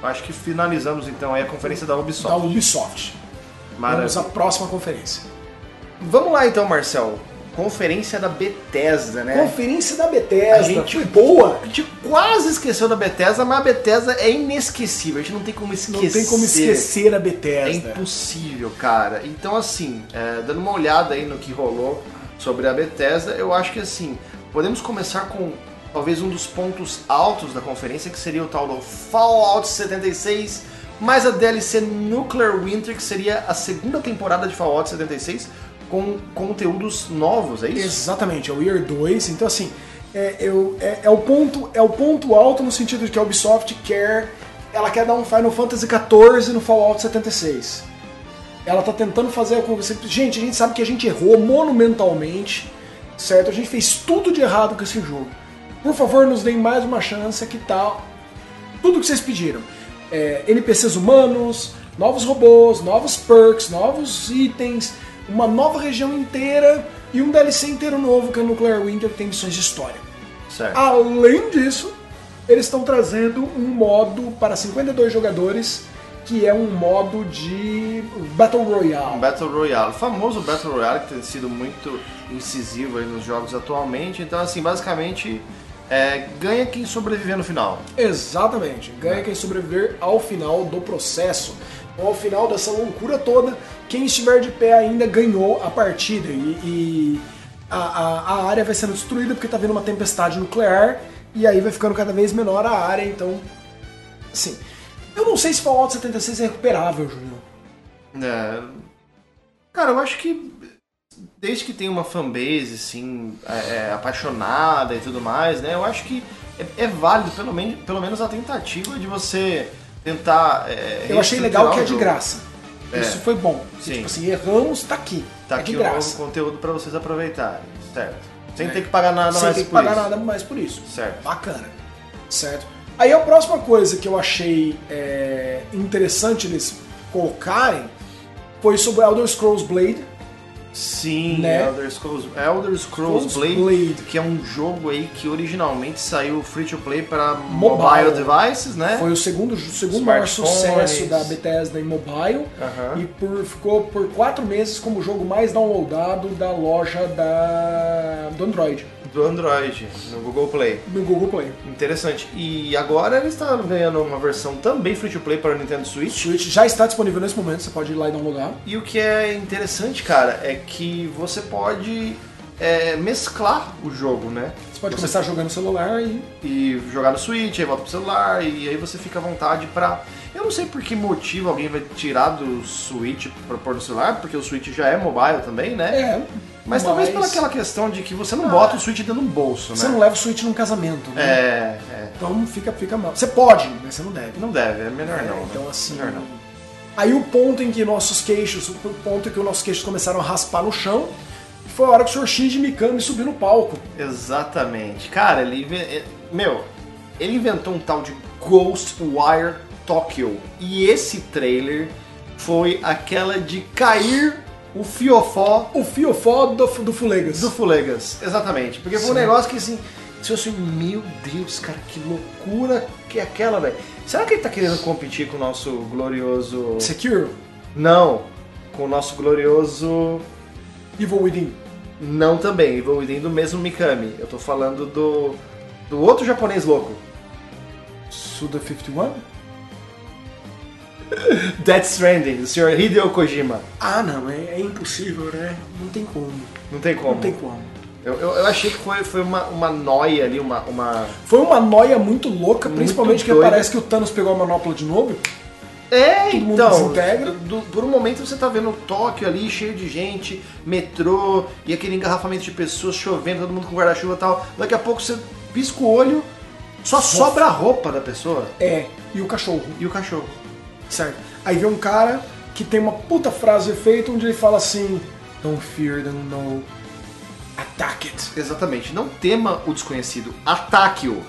eu acho que finalizamos então aí a conferência da Da Ubisoft. Ubisoft. Maravilha. Vamos à próxima conferência. Vamos lá então, Marcel. Conferência da Bethesda, né? Conferência da Bethesda. A gente- foi boa. A gente quase esqueceu da Bethesda, mas a Bethesda é inesquecível. A gente não tem como esquecer. Não tem como esquecer a É Bethesda. impossível, cara. Então, assim, é, dando uma olhada aí no que rolou sobre a Bethesda, eu acho que, assim, podemos começar com talvez um dos pontos altos da conferência, que seria o tal do Fallout 76, mais a DLC Nuclear Winter, que seria a segunda temporada de Fallout 76, com conteúdos novos, é isso? Exatamente, é o Year 2. Então, assim, é, eu- é- é o ponto, é o ponto alto no sentido de que a Ubisoft quer. Ela quer dar um Final Fantasy XIV no Fallout 76. Ela tá tentando fazer com você. Gente, a gente sabe que a gente errou monumentalmente, certo? A gente fez tudo de errado com esse jogo. Por favor, nos deem mais uma chance, que tal? Tudo que vocês pediram. É, NPCs humanos, novos robôs, novos perks, novos itens, uma nova região inteira e um DLC inteiro novo que é o Nuclear Winter que tem missões de história. Certo. Além disso, eles estão trazendo um modo para 52 jogadores que é um modo de Battle Royale. Battle Royale, o famoso Battle Royale que tem sido muito incisivo aí nos jogos atualmente. Então, assim, basicamente, é, ganha quem sobreviver no final. Exatamente. Ganha quem sobreviver ao final do processo. Ao final dessa loucura toda, quem estiver de pé ainda ganhou a partida. E, e a, a- a área vai sendo destruída porque tá vindo uma tempestade nuclear. E aí vai ficando cada vez menor a área. Então, assim. Eu não sei se Fallout 76 é recuperável, Julião. É, Cara, eu acho que desde que tem uma fanbase, assim, é, é, apaixonada e tudo mais, né? Eu acho que é, é válido, pelo menos, pelo menos a tentativa de você tentar. É, Eu achei legal que é de graça. É. Isso foi bom. Sim. Tipo assim, erramos, tá aqui. Tá é aqui de o graça. conteúdo pra vocês aproveitarem, certo? Sem É. ter que pagar nada Sem mais ter que por pagar isso. nada mais por isso. Certo. Bacana. Certo? Aí a próxima coisa que eu achei é, interessante eles colocarem foi sobre Elder Scrolls Blade. Sim, Né? Elder Scrolls, Elder Scrolls Scrolls Blade, Blade. que é um jogo aí que originalmente saiu free to play para Mobile. mobile, devices, né? Foi o segundo, segundo maior sucesso da Bethesda em mobile. Aham. E por- ficou por quatro meses como o jogo mais downloadado da loja da, do Android, do Android, no Google Play. no Google Play. Interessante. E agora eles estão ganhando uma versão também free to play para o Nintendo Switch. Switch já está disponível nesse momento, você pode ir lá e downloadar. E o que é interessante, cara, é que você pode é, mesclar o jogo, né? Você pode começar jogando no celular e e jogar no Switch, aí volta pro celular, e aí você fica à vontade pra. Eu não sei por que motivo alguém vai tirar do Switch pra pôr no celular, porque o Switch já é mobile também, né? É. Mas, talvez pela aquela questão de que você não Ah. bota o Switch dentro do bolso, né? Você não leva o Switch num casamento, né? É, é. Então fica, fica mal. Você pode, mas você não deve. Não deve, é melhor É, não. né? Então assim. Melhor não. Aí o ponto em que nossos queixos, o ponto em que os nossos queixos começaram a raspar no chão, foi a hora que o Sr. Shinji Mikami subiu no palco. Exatamente. Cara, ele. é- Meu, ele inventou um tal de Ghostwire Tokyo. E esse trailer foi aquela de cair o fiofó O fiofó do, do Fulegas. do Fulegas. Exatamente. Porque foi um negócio que assim. Se eu assim, meu Deus, cara, que loucura que é aquela, velho. Será que ele tá querendo competir com o nosso glorioso. Secure, Não, com o nosso glorioso. Evil Within. Não também, Evil Within do mesmo Mikami. Eu tô falando do. do outro japonês louco. Suda 51? Death Stranding, do Sr. Hideo Kojima. Ah, não, é, é impossível, né? Não tem como. Não tem como. Não tem como. Eu, eu, eu achei que foi, foi uma, uma noia ali, uma. uma... Foi uma noia muito louca, Muito principalmente que doida. parece que o Thanos pegou a manopla de novo. É, Todo então. do- por um momento você tá vendo Tóquio ali, cheio de gente, metrô, e aquele engarrafamento de pessoas chovendo, todo mundo com guarda-chuva e tal. Daqui a pouco você pisca o olho, só sobra a roupa da pessoa É, e o cachorro, e o cachorro. Certo? Aí vem um cara que tem uma puta frase de efeito onde ele fala assim: Don't fear them, no. Attack it. Exatamente. Não tema o desconhecido, ataque-o.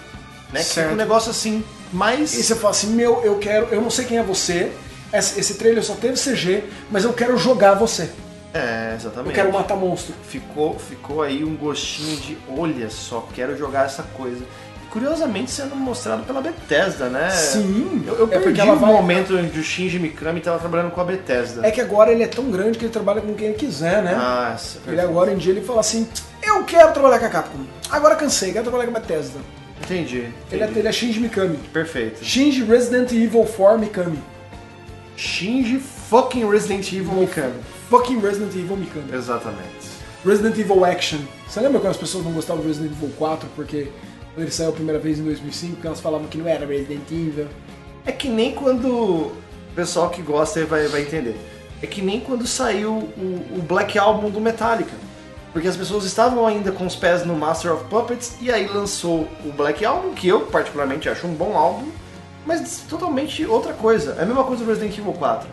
Né? Que Certo. fica um negócio assim, mais. E você fala assim: Meu, eu quero, eu não sei quem é você. Esse, esse trailer só teve CG, mas eu quero jogar você. É, Eu exatamente. quero matar monstro. Ficou, ficou aí um gostinho de olha só, quero jogar essa coisa. Curiosamente sendo mostrado pela Bethesda, né? Sim, Eu, eu é perdi o vai- momento onde o Shinji Mikami estava trabalhando com a Bethesda. É que agora ele é tão grande que ele trabalha com quem ele quiser, né? Nossa, Ele agora em dia ele fala assim: Eu quero trabalhar com a Capcom. Agora cansei, quero trabalhar com a Bethesda. entendi. Ele é, entendi. ele é Shinji Mikami. Perfeito. Shinji Resident Evil 4 Mikami. Shinji fucking Resident Evil Mikami. Fucking Resident Evil Mikami. Exatamente. Resident Evil Action. Você lembra quando as pessoas não gostavam do Resident Evil 4 porque ele saiu a primeira vez em 2005 que elas falavam que não era Resident Evil? É que nem quando o pessoal que gosta vai, vai entender. É que nem quando saiu o, o Black Album do Metallica. Porque as pessoas estavam ainda com os pés no Master of Puppets e aí lançou o Black Album, que eu particularmente acho um bom álbum, mas totalmente outra coisa. É a mesma coisa do Resident Evil 4.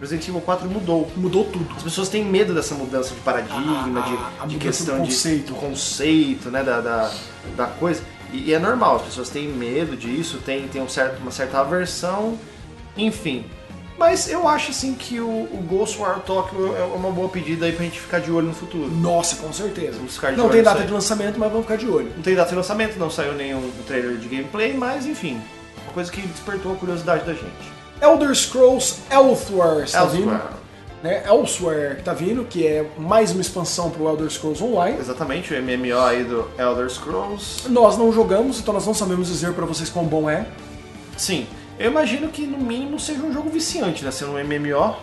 Resident Evil 4 mudou. Mudou tudo. As pessoas têm medo dessa mudança de paradigma, A- de, a- a de questão do de conceito. conceito, né, da, da, da coisa. E, e é normal, as pessoas têm medo disso, tem, tem um certo, uma certa aversão, enfim. Mas eu acho assim que o, o Ghostwire Tokyo é uma boa pedida aí pra gente ficar de olho no futuro. Nossa, com certeza. Vamos ficar de Não olho tem data de lançamento, mas vamos ficar de olho. Não tem data de lançamento, não saiu nenhum trailer de gameplay, mas enfim, uma coisa que despertou a curiosidade da gente. Elder Scrolls Elsewhere está Elsewhere. vindo. Né? Elsewhere tá vindo, que é mais uma expansão pro Elder Scrolls Online. Exatamente, o MMO aí do Elder Scrolls. Nós não jogamos, então nós não sabemos dizer pra vocês quão bom é. Sim, eu imagino que no mínimo seja um jogo viciante, né? Sendo um MMO.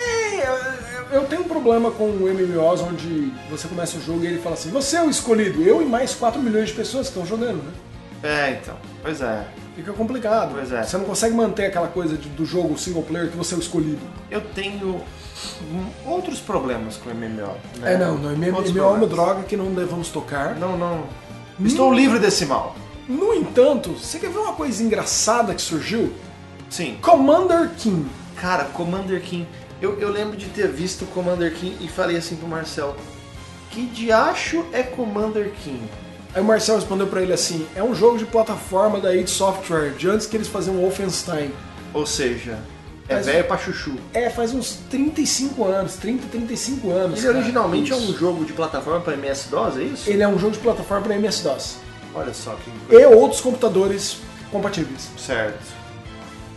É, eu- eu tenho um problema com MMOs onde você começa o jogo e ele fala assim: Você é o escolhido, eu e mais 4 milhões de pessoas que estão jogando, né? É, então. Pois é. Fica complicado. Pois é. Você não consegue manter aquela coisa de- do jogo single player que você é o escolhido. Eu tenho hum, outros problemas com MMO. né? É, não, não. MMO Outros é uma droga que não devemos tocar. Não, não. Estou livre desse mal. No entanto, você quer ver uma coisa engraçada que surgiu? Sim. Commander King. Cara, Commander King. Eu, eu lembro de ter visto Commander King e falei assim pro Marcel: Que diacho é Commander King? Aí o Marcel respondeu pra ele assim: é um jogo de plataforma da id Software, de antes que eles faziam Wolfenstein. Ou seja, é Mas- velho pra chuchu. É, faz uns 35 anos, 30, 35 anos. Ele cara. originalmente é Isso. um jogo de plataforma para MS-DOS, é isso? Ele é um jogo de plataforma para MS-DOS. Olha só que E outros computadores compatíveis. certo.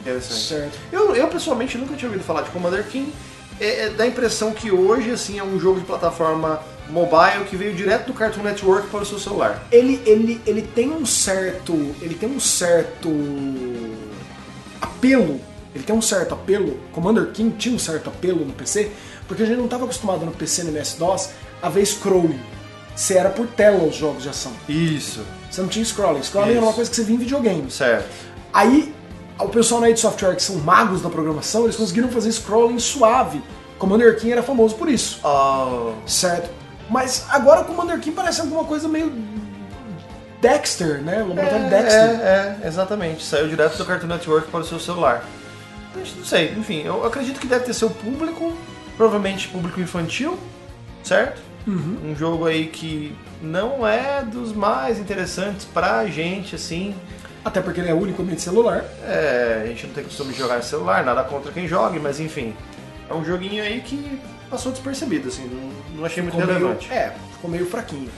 Interessante. Certo. Eu, eu pessoalmente nunca tinha ouvido falar de Commander King. É, é, dá a impressão que hoje assim é um jogo de plataforma mobile que veio direto do Cartoon Network para o seu celular. Ele, ele, ele tem um certo. Ele tem um certo. apelo. Ele tem um certo apelo. Commander King tinha um certo apelo no PC, porque a gente não estava acostumado no PC no MS-DOS a ver scrolling. Você era por tela os jogos de ação. Isso. Você não tinha scrolling. Scrolling Isso. era uma coisa que você via em videogames. Certo. Aí, o pessoal na id Software, que são magos da programação, eles conseguiram fazer scrolling suave. Commander King era famoso por isso. Oh, Certo. Mas agora o Commander King parece alguma coisa meio. Dexter, né? O laboratório é, Dexter. é, é, exatamente. Saiu direto do Cartoon Network para o seu celular. Mas Não sei, enfim, eu acredito que deve ter seu público, provavelmente público infantil, certo? Um jogo aí que não é dos mais interessantes pra gente, assim. Até porque ele é unicamente celular. É, a gente não tem costume de jogar em celular, nada contra quem jogue, mas enfim. É um joguinho aí que passou despercebido, assim, não, não achei muito Ficou meio, relevante. é, ficou meio fraquinho.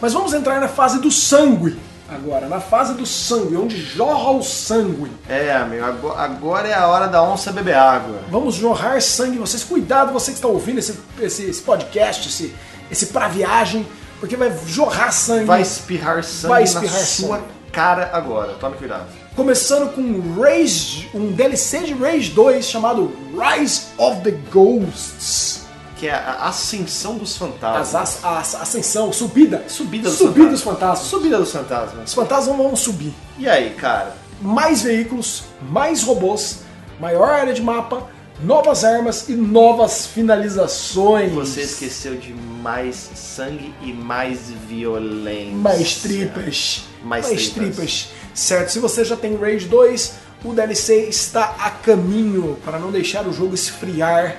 Mas vamos entrar na fase do sangue agora. Na fase do sangue, onde jorra o sangue. É, amigo, ago- agora é a hora da onça beber água. Vamos jorrar sangue. Vocês, cuidado, você que está ouvindo esse, esse, esse podcast, esse, esse pra viagem, porque vai jorrar sangue. Vai espirrar sangue Vai espirrar na sua sangue. cara agora. Tome cuidado. Começando com Rage, um DLC de Rage 2 chamado Rise of the Ghosts. Que é a ascensão dos As, fantasmas. as, as- ascensão, subida. Subida dos Subida dos fantasmas. Subida dos fantasmas. Os fantasmas vão subir. E aí, cara? Mais veículos, mais robôs, maior área de mapa, novas armas e novas finalizações. Você esqueceu de mais sangue e mais violência. Mais tripas. Mais tripas. tripas. Certo, se você já tem Rage 2, o DLC está a caminho para não deixar o jogo esfriar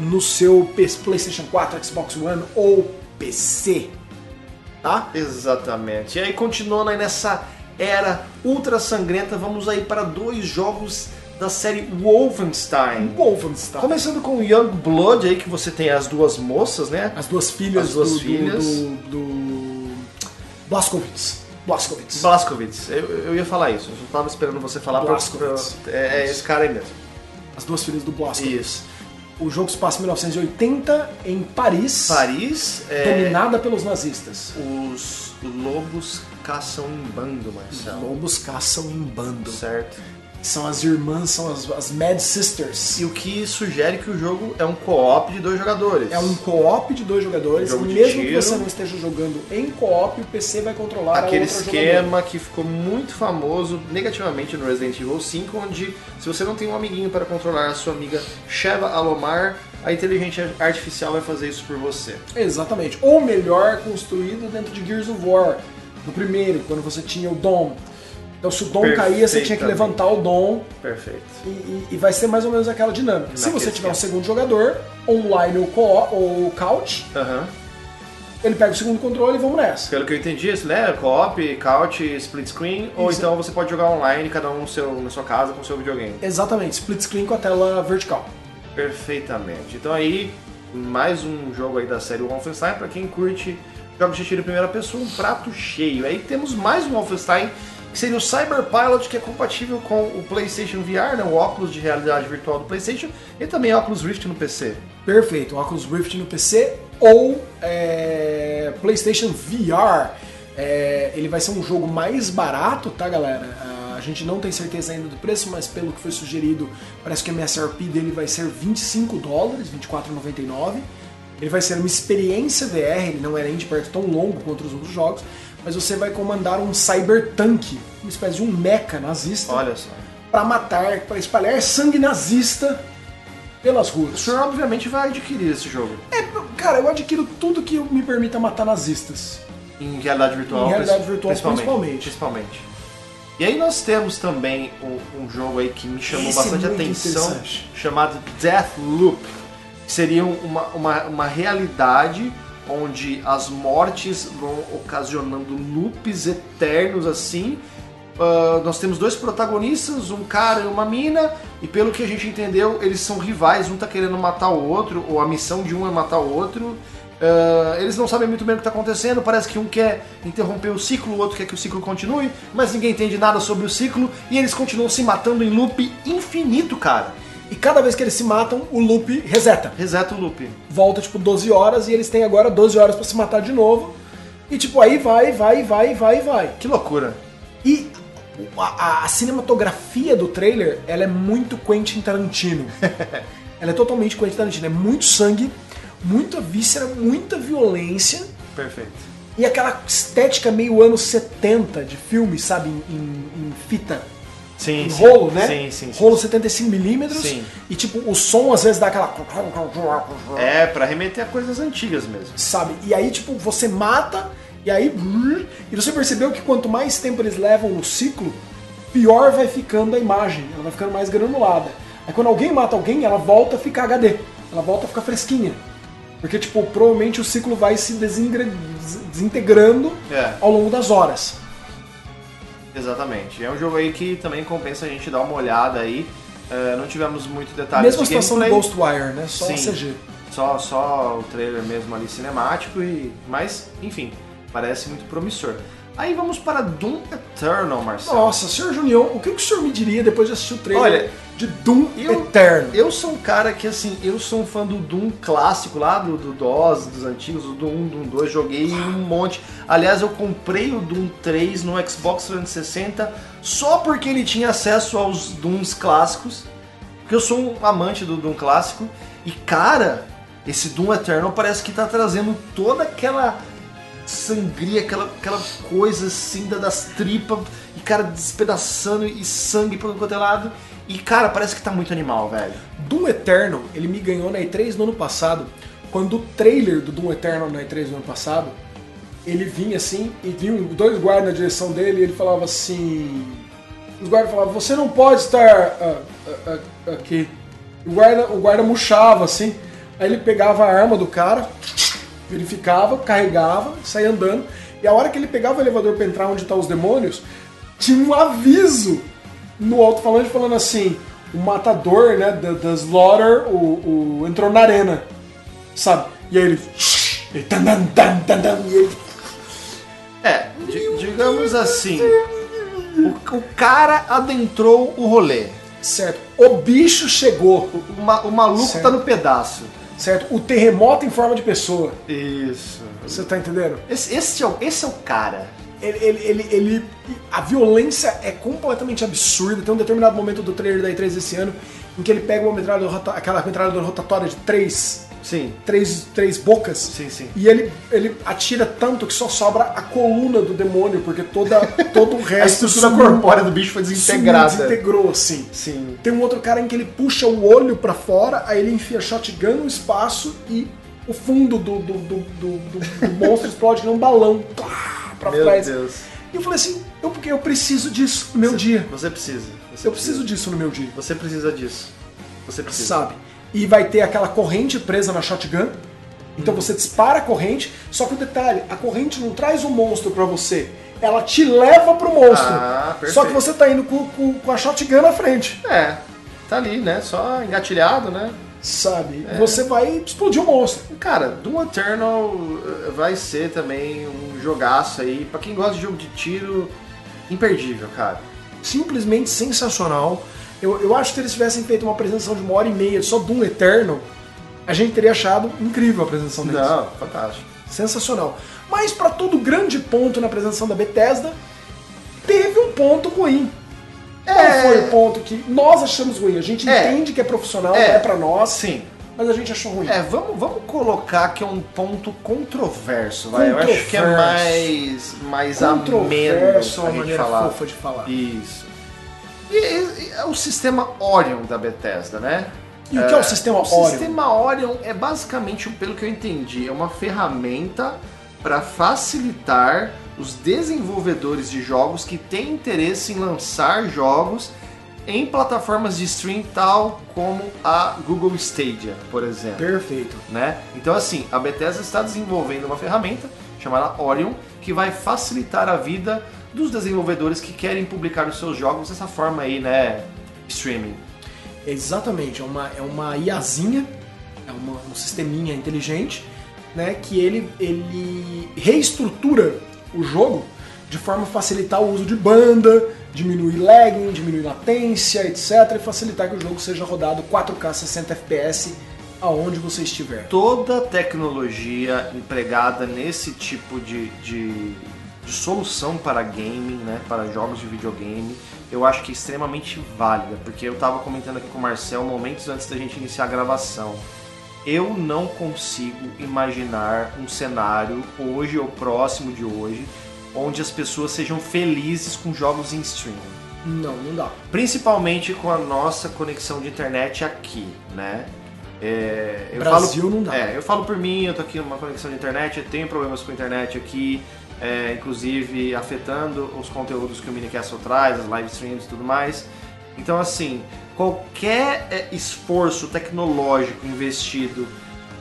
no seu PlayStation 4, Xbox One ou PC. Tá? Exatamente. E aí, continuando aí nessa era ultra sangrenta, vamos aí para dois jogos da série Wolfenstein. Wolfenstein. Começando com Young Blood aí, que você tem as duas moças, né? As duas filhas, As duas do, do- filhas. do, do Blazkowicz. Blazkowicz. Blazkowicz. Eu, eu ia falar isso, eu só tava esperando você falar pra, Blazkowicz. pra- é, é esse cara aí mesmo. As duas filhas do Blazkowicz. Isso. O jogo se passa em 1980 em Paris, Paris, é, dominada pelos nazistas. os lobos caçam em bando, Marcelo. Lobos caçam em bando. Certo. São as irmãs, são as, as Mad Sisters. E o que sugere que o jogo é um co-op de dois jogadores. É um co-op de dois jogadores, Jogo de mesmo que tiro. você não esteja jogando em co-op, o PC vai controlar Aquele a outra esquema jogadora. que ficou muito famoso negativamente no Resident Evil 5, onde se você não tem um amiguinho para controlar a sua amiga Sheva Alomar, a inteligência artificial vai fazer isso por você. Exatamente. Ou melhor, construído dentro de Gears of War. No primeiro, quando você tinha o Dom. Então se o Dom caía, você tinha que levantar o Dom Perfeito. e, e- e vai ser mais ou menos aquela dinâmica. Se Naquele você tiver um esquema. segundo jogador, online ou, co ou couch, ele pega o segundo controle e vamos nessa. Pelo que eu entendi, isso, né? Co-op, couch, split screen, ou então você pode jogar online, cada um no seu, na sua casa com o seu videogame. Exatamente, split screen com a tela vertical. Perfeitamente. Então aí, mais um jogo aí da série Wolfenstein, pra quem curte jogos de tiro em primeira pessoa, um prato cheio. Aí temos mais um Wolfenstein, que seria o Cyber Pilot, que é compatível com o PlayStation VR, né, o óculos de realidade virtual do PlayStation, e também óculos Rift no PC. Perfeito, Oculus Rift no PC ou é, PlayStation VR. É, ele vai ser um jogo mais barato, tá, galera? Ah, A gente não tem certeza ainda do preço, mas pelo que foi sugerido, parece que o MSRP dele vai ser 25 dólares, 24,99. Ele vai ser uma experiência VR, ele não é nem de perto tão longo quanto os outros jogos, mas você vai comandar um cybertank, uma espécie de um mecha nazista, Olha só. pra matar, pra espalhar sangue nazista pelas O ruas. senhor obviamente vai adquirir esse jogo. É, cara, eu adquiro tudo que me permita matar nazistas. Em realidade virtual. Em realidade virtual, principalmente. principalmente. E aí nós temos também um, um jogo aí que me chamou Esse é bastante muito atenção, chamado Deathloop, que seria uma, uma, uma realidade onde as mortes vão ocasionando loops eternos assim. Ah, nós temos dois protagonistas, um cara e uma mina, e pelo que a gente entendeu, eles são rivais, um tá querendo matar o outro, ou a missão de um é matar o outro. Ah, eles não sabem muito bem o que está acontecendo, parece que um quer interromper o ciclo, o outro quer que o ciclo continue, mas ninguém entende nada sobre o ciclo, e eles continuam se matando em loop infinito, cara. E cada vez que eles se matam, o loop reseta. Reseta o loop. Volta tipo 12 horas e eles têm agora 12 horas pra se matar de novo. E tipo, aí vai, vai, vai, vai, vai. Que loucura. E a, a cinematografia do trailer, ela é muito Quentin Tarantino. ela é totalmente Quentin Tarantino. É muito sangue, muita víscera, muita violência. Perfeito. E aquela estética meio anos 70 de filme, sabe? Em, em- em fita. Sim, Em sim. rolo, né? Sim, sim, sim. Rolo 75mm. Sim. E tipo, o som às vezes dá aquela. É, pra remeter a coisas antigas mesmo. sabe? E aí, tipo, você mata, e aí. E você percebeu que quanto mais tempo eles levam no ciclo, pior vai ficando a imagem, ela vai ficando mais granulada. Aí quando alguém mata alguém, ela volta a ficar HD, ela volta a ficar fresquinha. Porque, tipo, provavelmente o ciclo vai se desintegrando É. ao longo das horas. Exatamente. É um jogo aí que também compensa a gente dar uma olhada aí. É, não tivemos muito detalhes Mesma de situação do gameplay. Ghostwire, né? Só Sim. CG. Só, só o trailer mesmo ali cinemático e. Mas, enfim, parece muito promissor. Aí vamos para Doom Eternal, Marcelo. Nossa, senhor Junião, o que que o senhor me diria depois de assistir o trailer Olha, de Doom eu- Eterno? Eu sou um cara que, assim, eu sou um fã do Doom clássico lá, do, do DOS, dos antigos, do Doom 1, Doom 2, joguei um monte. Aliás, eu comprei o Doom 3 no Xbox 360 só porque ele tinha acesso aos Dooms clássicos, porque eu sou um amante do Doom clássico, e cara, esse Doom Eternal parece que tá trazendo toda aquela sangria, aquela, aquela coisa assim da- das tripas, e cara despedaçando e sangue por quanto é lado. E cara, parece que tá muito animal, velho. Doom Eternal, ele me ganhou na E3 no ano passado, quando o trailer do Doom Eternal na E3 no ano passado, ele vinha assim, e vinham dois guardas na direção dele, e ele falava assim... Os guardas falavam, você não pode estar ah, ah, ah, aqui. O guarda, o guarda murchava assim, aí ele pegava a arma do cara, verificava, carregava, saía andando, e a hora que ele pegava o elevador pra entrar onde tá os demônios, tinha um aviso no alto-falante falando assim: o matador, né, da, da Slaughter, o, o- entrou na arena, sabe? E aí ele. ele tan, tan, tan, tan, tan, e ele É, di- digamos assim, o, o cara adentrou o rolê. certo. O bicho chegou, O, o ma- o maluco Certo. tá no pedaço. certo? O terremoto em forma de pessoa. Isso. Você tá entendendo? Esse, esse, é, o, esse é o cara. Ele, ele, ele, ele- a violência é completamente absurda. Tem um determinado momento do trailer da E3 desse ano em que ele pega uma metralhadora, aquela metralhadora rotatória de três, Sim, três, três bocas. sim, sim. E ele, ele atira tanto que só sobra a coluna do demônio, porque toda, todo o A resto estrutura sumiu, corpórea do bicho foi sumiu, desintegrada. desintegrou, assim. Sim. Tem um outro cara em que ele puxa o olho pra fora, aí ele enfia shotgun no espaço e o fundo do, do, do, do- do- monstro explode que nem um balão pra Meu trás. Deus. E eu falei assim, eu, porque eu preciso disso no meu dia. Você precisa. Você Eu preciso disso no meu dia. Você precisa disso. Você precisa. Sabe? E vai ter aquela corrente presa na shotgun. Então você dispara a corrente, só que o detalhe, a corrente não traz o monstro pra você. Ela te leva pro monstro. Ah, perfeito. só que você tá indo com, com- com a shotgun na frente. É, tá ali, né? Só engatilhado, né? Sabe? É. Você vai explodir o monstro. Cara, Doom Eternal eh, vai ser também um jogaço aí. Pra quem gosta de jogo de tiro, imperdível, cara. Simplesmente sensacional. Eu, eu acho que se eles tivessem feito uma apresentação de uma hora e meia só Doom Eternal, a gente teria achado incrível a apresentação deles. Não, fantástico. Sensacional. Mas para todo grande ponto na apresentação da Bethesda, teve um ponto ruim. Qual É. foi o ponto que nós achamos ruim? A gente É. entende que é profissional, É. é, pra nós. Sim. mas a gente achou ruim. É, vamos, vamos colocar que é um ponto controverso, vai. Eu acho que é mais, mais ameno Controverso é a gente falar. fofa de falar. Isso. E, e- e é o sistema Orion da Bethesda, né? E o que é o sistema O Orion? sistema Orion é basicamente, pelo que eu entendi, é uma ferramenta para facilitar os desenvolvedores de jogos que têm interesse em lançar jogos em plataformas de stream tal como a Google Stadia, por exemplo Perfeito. né? Então assim, a Bethesda está desenvolvendo uma ferramenta chamada Orion que vai facilitar a vida dos desenvolvedores que querem publicar os seus jogos dessa forma aí, né? Streaming. Exatamente, é uma, é uma IAzinha, é uma- um sisteminha inteligente, né, que ele, ele reestrutura o jogo de forma a facilitar o uso de banda, diminuir lagging, diminuir latência, etc, e facilitar que o jogo seja rodado 4K 60 FPS aonde você estiver. Toda tecnologia empregada nesse tipo de, de, de solução para gaming, né? Para jogos de videogame, eu acho que é extremamente válida, porque eu estava comentando aqui com o Marcel momentos antes da gente iniciar a gravação. Eu não consigo imaginar um cenário hoje ou próximo de hoje onde as pessoas sejam felizes com jogos em streaming. Não, não dá. Principalmente com a nossa conexão de internet aqui, né? É, eu Brasil falo, não dá. É, eu falo por mim, eu tô aqui numa conexão de internet, eu tenho problemas com a internet aqui, é, inclusive afetando os conteúdos que o Minicastle traz, as live streams e tudo mais. Então, assim, qualquer é, esforço tecnológico investido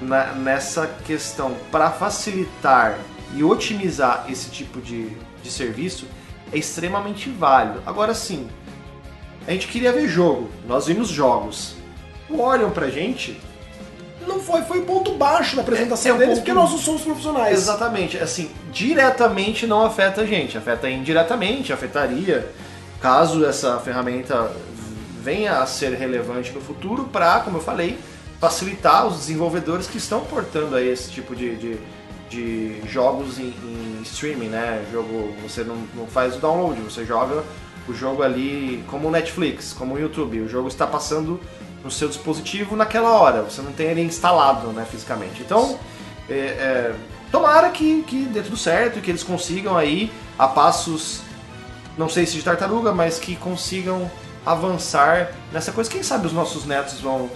na- nessa questão para facilitar e otimizar esse tipo de, de serviço é extremamente válido. Agora sim, a gente queria ver jogo, nós vimos jogos. Olham pra gente. Não foi, foi ponto baixo da apresentação É, é um deles, ponto- porque nós não somos profissionais. Exatamente, assim, diretamente não afeta a gente, afeta indiretamente, afetaria caso essa ferramenta venha a ser relevante no futuro para, como eu falei, facilitar os desenvolvedores que estão portando aí esse tipo de, de, de jogos em, em streaming, né? Jogo, você não, não faz o download, você joga o jogo ali como o Netflix, como o YouTube. O jogo está passando no seu dispositivo naquela hora, você não tem ele instalado né, fisicamente. Então, é, é, tomara que, que dê tudo certo, que eles consigam aí a passos, não sei se de tartaruga, mas que consigam avançar nessa coisa. Quem sabe os nossos netos vão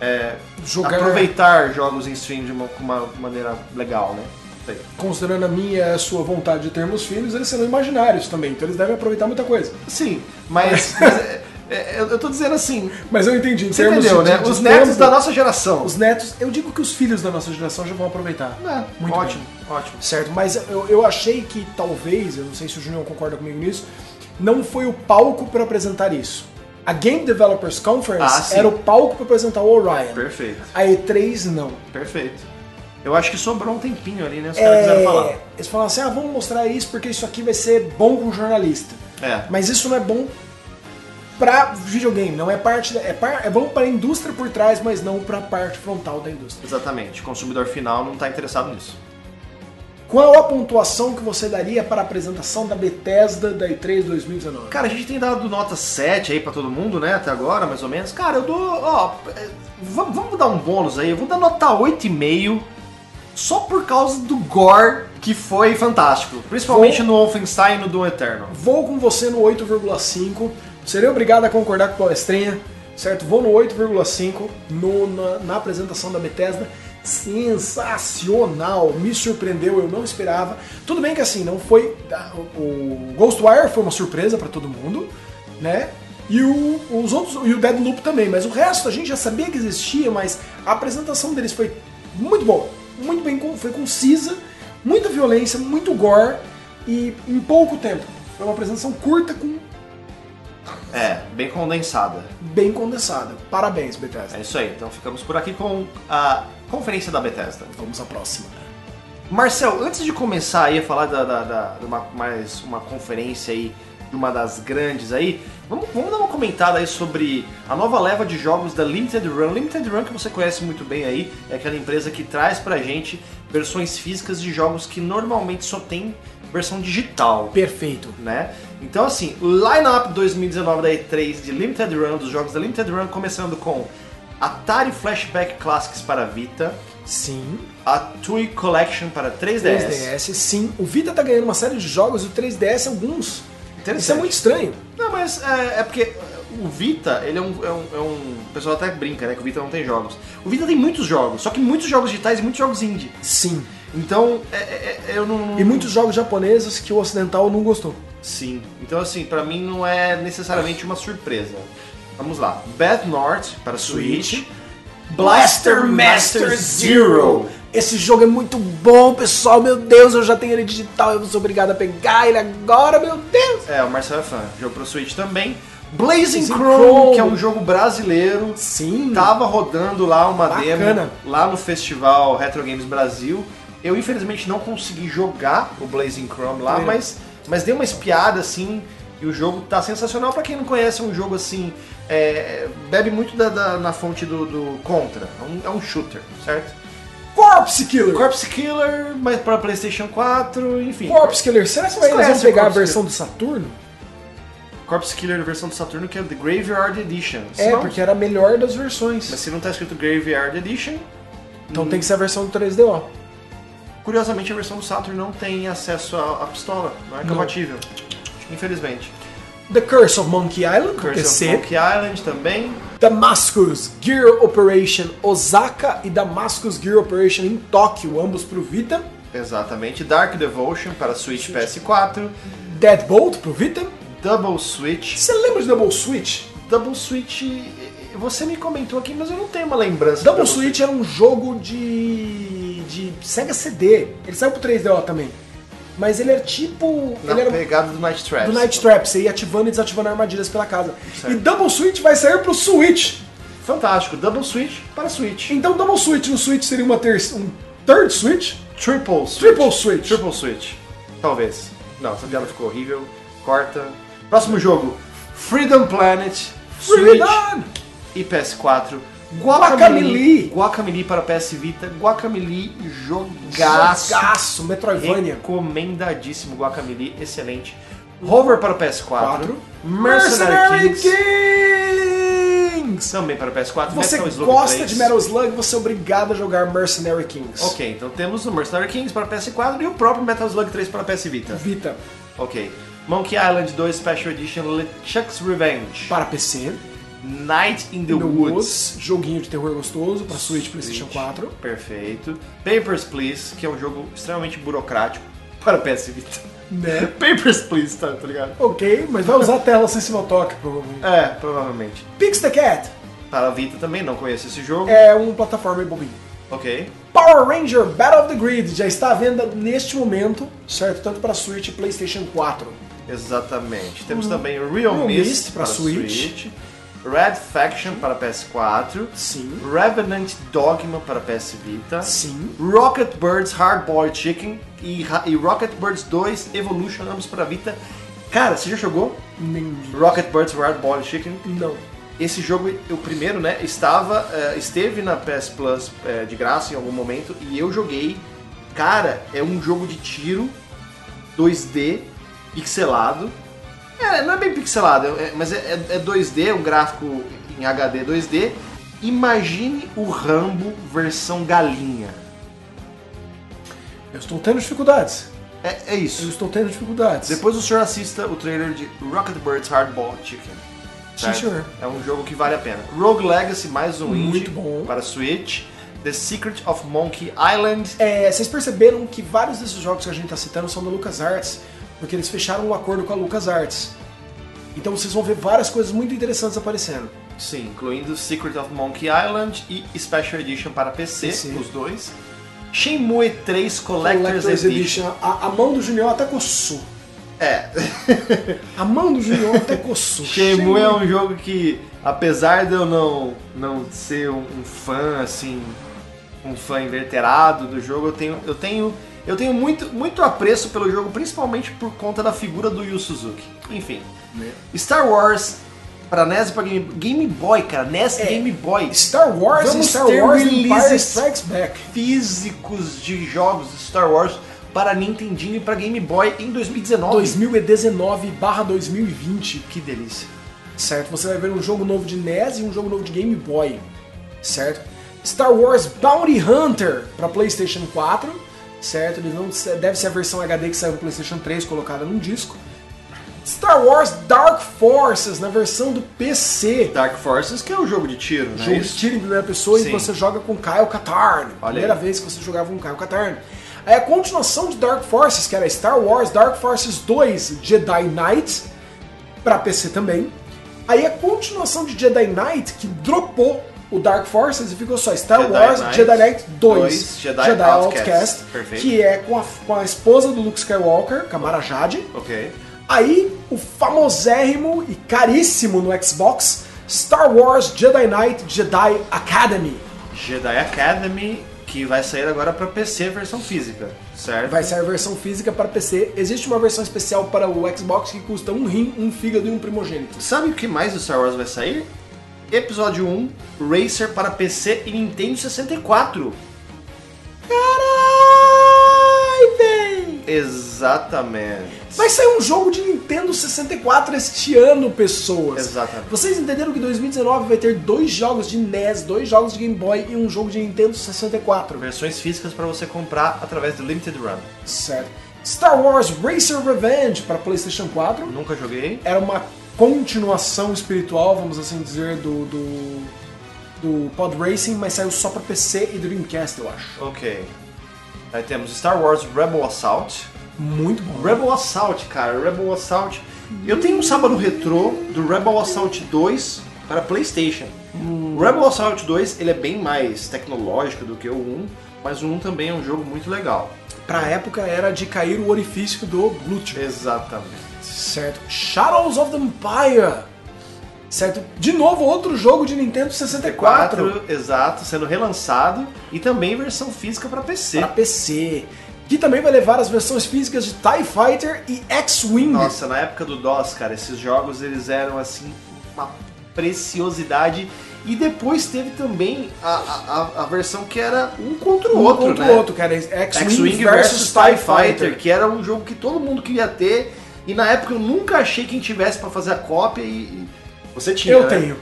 é, Jogar- aproveitar jogos em stream de uma, uma maneira legal, né? Sei. Considerando a minha e a sua vontade de termos filhos, eles serão imaginários também, então eles devem aproveitar muita coisa. Sim, mas, mas, é, é, eu tô dizendo assim, Mas eu entendi, você entendeu, de, né? de- de Os netos tempo, da nossa geração. Os netos, eu digo que os filhos da nossa geração já vão aproveitar. É, Muito ótimo, ótimo. Certo, mas eu, eu achei que talvez, eu não sei se o Junior concorda comigo nisso, não foi o palco para apresentar isso. A Game Developers Ah, Conference sim. era o palco para apresentar o Orion. Perfeito, A E3 não. perfeito. Eu acho que sobrou um tempinho ali, né? Os caras quiseram falar. É, eles falaram assim: ah, vamos mostrar isso porque isso aqui vai ser bom com jornalista. É. Mas isso não é bom pra videogame, não é parte da, é, par- é bom para a indústria por trás, mas não para a parte frontal da indústria. Exatamente, o consumidor final não está interessado nisso. Qual a pontuação que você daria para a apresentação da Bethesda da E3 2019? Cara, a gente tem dado nota 7 aí pra todo mundo, né? Até agora, mais ou menos. Cara, eu dou. Ó, é, vamos, vamos dar um bônus aí. Eu vou dar nota 8,5 só por causa do gore que foi fantástico. Principalmente Vou- no Wolfenstein e no Doom Eternal. Vou com você no 8,5. Serei obrigado a concordar com o palestrinha, certo? Vou no 8,5 no- na, na apresentação da Bethesda. Sensacional! Me surpreendeu, eu não esperava. Tudo bem que assim, não foi. O o Ghostwire foi uma surpresa pra todo mundo, né? E o, os outros, e o Deadloop também, mas o resto a gente já sabia que existia, mas a apresentação deles foi muito boa, muito bem, foi concisa, muita violência, muito gore e em pouco tempo. Foi uma apresentação curta com É, bem condensada. bem condensada. Parabéns, Bethesda. É isso aí. Então ficamos por aqui com a conferência da Bethesda. Vamos à próxima. Marcel, antes de começar aí a falar da, da, da- de uma, mais uma conferência aí, de uma das grandes aí, vamos, vamos dar uma comentada aí sobre a nova leva de jogos da Limited Run. Limited Run que você conhece muito bem aí, é aquela empresa que traz pra gente versões físicas de jogos que normalmente só tem versão digital Perfeito. né? Então, assim, o line-up 2019 da E3 de Limited Run, dos jogos da Limited Run, começando com Atari Flashback Classics para Vita, Sim. a Toy Collection para 3DS. 3DS, sim. O Vita tá ganhando uma série de jogos e o 3DS alguns. Interessante. Isso é muito estranho. Não, mas é, é porque o Vita, ele é um, é, um, é um- O pessoal até brinca, né? Que o Vita não tem jogos. O Vita tem muitos jogos, só que muitos jogos digitais e muitos jogos indie. Sim. Então, é- é- é- eu não. E muitos jogos japoneses que o ocidental não gostou. Sim. Então, assim, pra mim não é necessariamente uma surpresa. Vamos lá. Bad North para Switch. Blaster Master Zero. Esse jogo é muito bom, pessoal. Meu Deus, eu já tenho ele digital. Eu sou obrigado a pegar ele agora, meu Deus. É, o Marcelo é fã. Jogo pro Switch também. Blazing Chrome, que é um jogo brasileiro. Sim. Tava rodando lá uma Bacana. demo lá no festival Retro Games Brasil. Eu infelizmente não consegui jogar o Blazing Chrome lá, É. mas, mas dei uma espiada assim e o jogo tá sensacional. Pra quem não conhece, é um jogo assim. É, bebe muito da, da- na fonte do, do Contra. É um, é um shooter, certo? Corpse Killer. Corpse Killer, mas para PlayStation 4, enfim. Corpse Killer. Será que eles vão pegar a versão do Saturno? Corpse Killer versão do Saturno, que é The Graveyard Edition. É, Senão- porque era a melhor das versões. Mas se não tá escrito Graveyard Edition, Então tem que ser a versão do 3DO. Curiosamente, a versão do Saturn não tem acesso à, à pistola, não é Não. compatível. Infelizmente. The Curse of Monkey Island, Curse PC. of Monkey Island também. Damascus Gear Operation Osaka e Damascus Gear Operation em Tóquio, ambos pro Vita. Exatamente. Dark Devotion para Switch PS4. Deadbolt pro Vita. Double Switch. Você lembra de Double Switch? Double Switch. Você me comentou aqui, mas eu não tenho uma lembrança. de Double Switch era um jogo de. de Sega CD. Ele saiu pro 3DO também. Mas ele era tipo. Na ele era pegada do Night Traps. do Night Trap, você ia ativando e desativando armadilhas pela casa. Certo. E Double Switch vai sair pro Switch. Fantástico. Double Switch para Switch. Então Double Switch no Switch seria uma ter um third Switch? Triple Switch. Triple Switch. Triple Switch. Talvez. Não, essa piada ficou horrível. Corta. Próximo jogo. Freedom Planet. Switch Freedom! e PS4. Guacamelee. Guacamelee para PS Vita. Guacamelee jogaço. Jogaço, Metroidvania. Recomendadíssimo Guacamelee, excelente. Hover para o PS4. 4. Mercenary, Kings. Kings! Também para o PS4. Você Metal gosta 3. de Metal Slug, você é obrigado a jogar Mercenary Kings. Ok, então temos o Mercenary Kings para PS4 e o próprio Metal Slug 3 para PS Vita. Vita Ok. Monkey Island 2 Special Edition LeChuck's Revenge. para PC. Night in the, The Woods. Woods, joguinho de terror gostoso para Switch, PlayStation 4. Perfeito. Papers, Please, que é um jogo extremamente burocrático para PS Vita. Né? Papers, Please, tá, tá ligado? Ok, mas vai usar a tela Sensible Talk, provavelmente. É, provavelmente. Pix the Cat Para a Vita também, não conheço esse jogo. é um plataforma bobinho. Ok. Power Ranger Battle of the Grid já está à venda neste momento, certo? Tanto para Switch e PlayStation 4. Exatamente. Temos também o Real, Real Mist, Mist para pra Switch. Switch. Red Faction para PS4. Sim. Revenant Dogma para PS Vita. Sim. Rocket Birds Hard Boiled Chicken e, e Rocket Birds 2 Evolution, ambos para Vita. Cara, você já jogou Nem... Rocket Birds Hard Boiled Chicken? Não. Esse jogo, o primeiro, né, estava, eh, esteve na PS Plus eh, de graça em algum momento e eu joguei. Cara, é um jogo de tiro 2D pixelado. É, não é bem pixelado, é- mas é, é- é 2D, um gráfico em HD 2D. Imagine o Rambo versão galinha. Eu estou tendo dificuldades. É, é Eu isso. estou tendo dificuldades. Depois o senhor assista o trailer de Rocket Birds Hardball Chicken. Sim, certo? senhor. É um jogo que vale a pena. Rogue Legacy, mais um Muito indie bom. para Switch. The Secret of Monkey Island. É, vocês perceberam que vários desses jogos que a gente está citando são da LucasArts, porque eles fecharam um acordo com a LucasArts. Então vocês vão ver várias coisas muito interessantes aparecendo. Sim, incluindo Secret of Monkey Island e Special Edition para PC, PC. os dois. Shenmue 3 Collector's, Collector's Edition. Edition. A, a mão do Junior até coçou. É, A mão do Junior até coçou. Shenmue é um jogo que, apesar de eu não, não ser um, um fã, assim, um fã inveterado do jogo, eu tenho, eu tenho, eu tenho muito, muito apreço pelo jogo, principalmente por conta da figura do Yu Suzuki. Enfim, Star Wars para NES e para Game, Game Boy, cara, NES e É. Game Boy. Star Wars Vamos e Star ter Wars Empire releases Strikes Back. físicos de jogos de Star Wars para Nintendinho e para Game Boy em 2019. 2019 barra 2020. Que delícia. Certo? Você vai ver um jogo novo de NES e um jogo novo de Game Boy. certo? Star Wars Bounty Hunter para PlayStation 4, certo? Ele não deve ser a versão HD que saiu no PlayStation 3 colocada num disco. Star Wars Dark Forces na versão do PC. Dark Forces, que é um jogo de tiro, né? Jogo de tiro em primeira pessoa Sim. e você joga com Kyle Katarn. Olha Primeira aí. vez que você jogava com Kyle Katarn. Aí a continuação de Dark Forces, que era Star Wars Dark Forces 2 Jedi Knight, pra PC também. Aí a continuação de Jedi Knight, que dropou o Dark Forces e ficou só Star Jedi Wars Knight Jedi Knight 2, dois, Jedi Outcast. Perfeito. que é com a, com a esposa do Luke Skywalker, Kamara Jade. Ok. Aí, o famosérrimo e caríssimo no Xbox Star Wars Jedi Knight Jedi Academy. Jedi Academy, que vai sair agora pra PC versão física, certo? Vai sair a versão física para PC. Existe uma versão especial para o Xbox que custa um rim, um fígado e um primogênito. Sabe o que mais do Star Wars vai sair? Episódio 1, Racer para PC e Nintendo 64. Carai, véi! Exatamente. Vai sair um jogo de Nintendo 64 este ano, pessoas. Exatamente. Vocês entenderam que 2019 vai ter dois jogos de NES, dois jogos de Game Boy e um jogo de Nintendo 64. Versões físicas para você comprar através do Limited Run. Certo. Star Wars Racer Revenge para PlayStation 4. Nunca joguei. Era uma continuação espiritual, vamos assim dizer, do, do, do Pod Racing, mas saiu só para PC e Dreamcast, eu acho. Ok. Aí temos Star Wars Rebel Assault. Muito bom. Rebel Assault, cara, Rebel Assault. Eu tenho um sábado retrô do Rebel Assault 2 para PlayStation. O Rebel Assault 2 ele é bem mais tecnológico do que o 1, mas o 1 também é um jogo muito legal. Pra época era de cair o orifício do glúteo. Exatamente. Certo. Shadows of the Empire. Certo. De novo, outro jogo de Nintendo 64. 4, exato, sendo relançado e também versão física para PC. Para PC. Que também vai levar as versões físicas de TIE Fighter e X-Wing. Nossa, na época do DOS, cara, esses jogos eles eram assim uma preciosidade. E depois teve também a, a, a versão que era um contra o Um outro, contra né? outro, cara. X-Wing versus versus TIE Fighter. que era um jogo que todo mundo queria ter. E na época eu nunca achei quem tivesse pra fazer a cópia e. e você tinha. Eu né? tenho.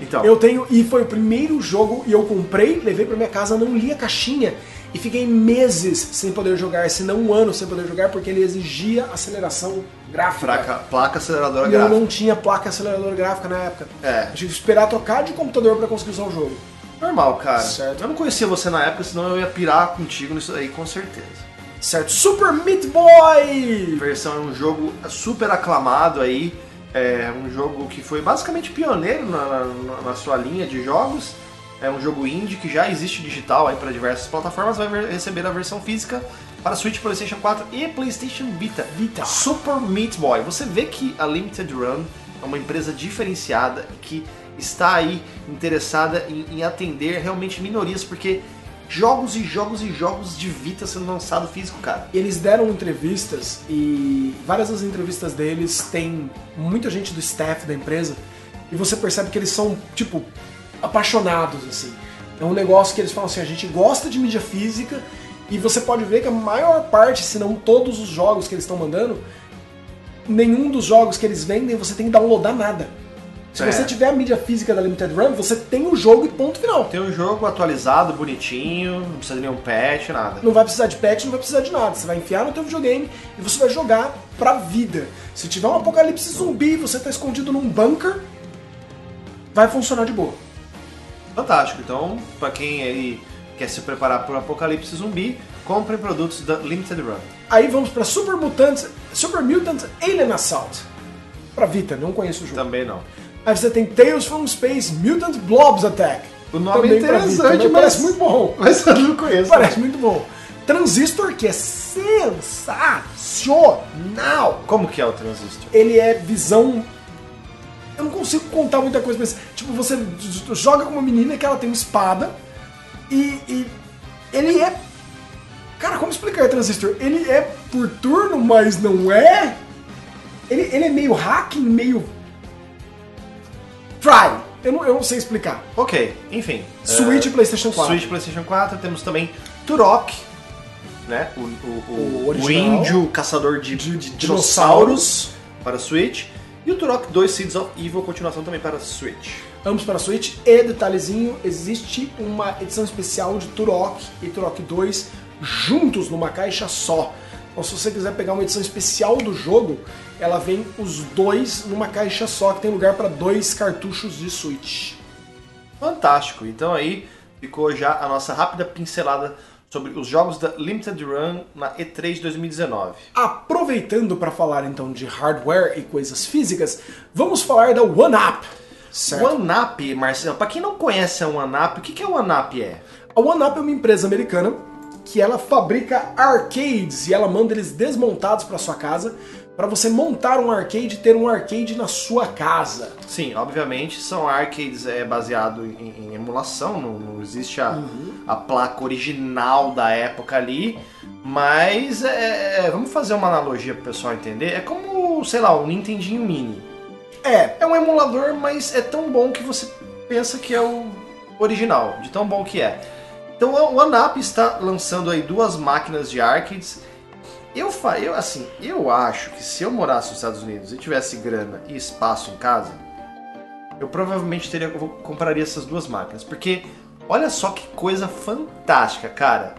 Então. Eu tenho, e foi o primeiro jogo, e eu comprei, levei pra minha casa, não li a caixinha, e fiquei meses sem poder jogar, se não um ano sem poder jogar, porque ele exigia aceleração gráfica. Fraca, placa aceleradora E eu gráfica. não tinha placa aceleradora gráfica na época. É. Eu tive que esperar trocar de computador pra conseguir usar o jogo. Normal, cara. Certo. Eu não conhecia você na época, senão eu ia pirar contigo nisso aí, com certeza. Certo? Super Meat Boy! versão é um jogo super aclamado aí, é um jogo que foi basicamente pioneiro na, na- na sua linha de jogos. É um jogo indie que já existe digital aí para diversas plataformas, vai receber a versão física para Switch, PlayStation 4 e PlayStation Vita. Vita. Super Meat Boy. Você vê que a Limited Run é uma empresa diferenciada que está aí interessada em, em atender realmente minorias, porque jogos e jogos e jogos de Vita sendo lançado físico, cara. Eles deram entrevistas e várias das entrevistas deles tem muita gente do staff da empresa e você percebe que eles são, tipo, apaixonados, assim. É um negócio que eles falam assim, a gente gosta de mídia física e você pode ver que a maior parte, se não todos os jogos que eles estão mandando, nenhum dos jogos que eles vendem você tem que downloadar nada. Se É. você tiver a mídia física da Limited Run, você tem o jogo e ponto final. Tem um jogo atualizado, bonitinho, não precisa de nenhum patch, nada. Não vai precisar de patch, não vai precisar de nada. Você vai enfiar no teu videogame e você vai jogar pra vida. Se tiver um apocalipse zumbi e você tá escondido num bunker, vai funcionar de boa. Fantástico. Então, pra quem aí quer se preparar para o apocalipse zumbi, comprem produtos da Limited Run. Aí vamos pra Super Mutant, Super Mutant Alien Assault. Pra Vita, não conheço o jogo. Também não. Aí você tem Tales from Space Mutant Blobs Attack. O nome Também é pra Vita, interessante, também mas- Parece muito bom. Mas eu não conheço. Parece muito bom. Transistor, que é sensacional. Como que é o transistor? ele é visão. Eu não consigo contar muita coisa, mas tipo, você joga com uma menina que ela tem uma espada e, e ele é. Cara, como explicar Transistor? Ele é por turno, mas não é. Ele, ele é meio hacking, meio. Try! Eu não, eu não sei explicar. Ok, enfim. Switch e eh, PlayStation 4. Switch PlayStation 4, temos também Turok, né? O, o, o- O índio caçador de, De- de de dinossauros para Switch. E o Turok 2 Seeds of Evil, continuação também para Switch. ambos para Switch. E detalhezinho, existe uma edição especial de Turok e Turok 2 juntos numa caixa só. Então, se você quiser pegar uma edição especial do jogo, ela vem os dois numa caixa só, que tem lugar para dois cartuchos de Switch. Fantástico. Então aí ficou já a nossa rápida pincelada sobre os jogos da Limited Run na E3 2019. Aproveitando para falar então de hardware e coisas físicas, vamos falar da OneUp. OneUp, Marcelo, para quem não conhece a OneUp, o que, que a OneUp é? A OneUp é uma empresa americana que ela fabrica arcades e ela manda eles desmontados para sua casa para você montar um arcade e ter um arcade na sua casa. Sim, obviamente são arcades é, baseado em, em emulação, não, não existe a, uhum. a, placa original da época ali, mas é, é, vamos fazer uma analogia para o pessoal entender. É como, sei lá, um Nintendinho Mini. É, é um emulador, mas é tão bom que você pensa que é o original, de tão bom que é. Então o ANAP está lançando aí duas máquinas de arcades. Eu, eu assim, eu acho que se eu morasse nos Estados Unidos e tivesse grana e espaço em casa, eu provavelmente teria eu compraria essas duas máquinas, porque olha só que coisa fantástica, cara.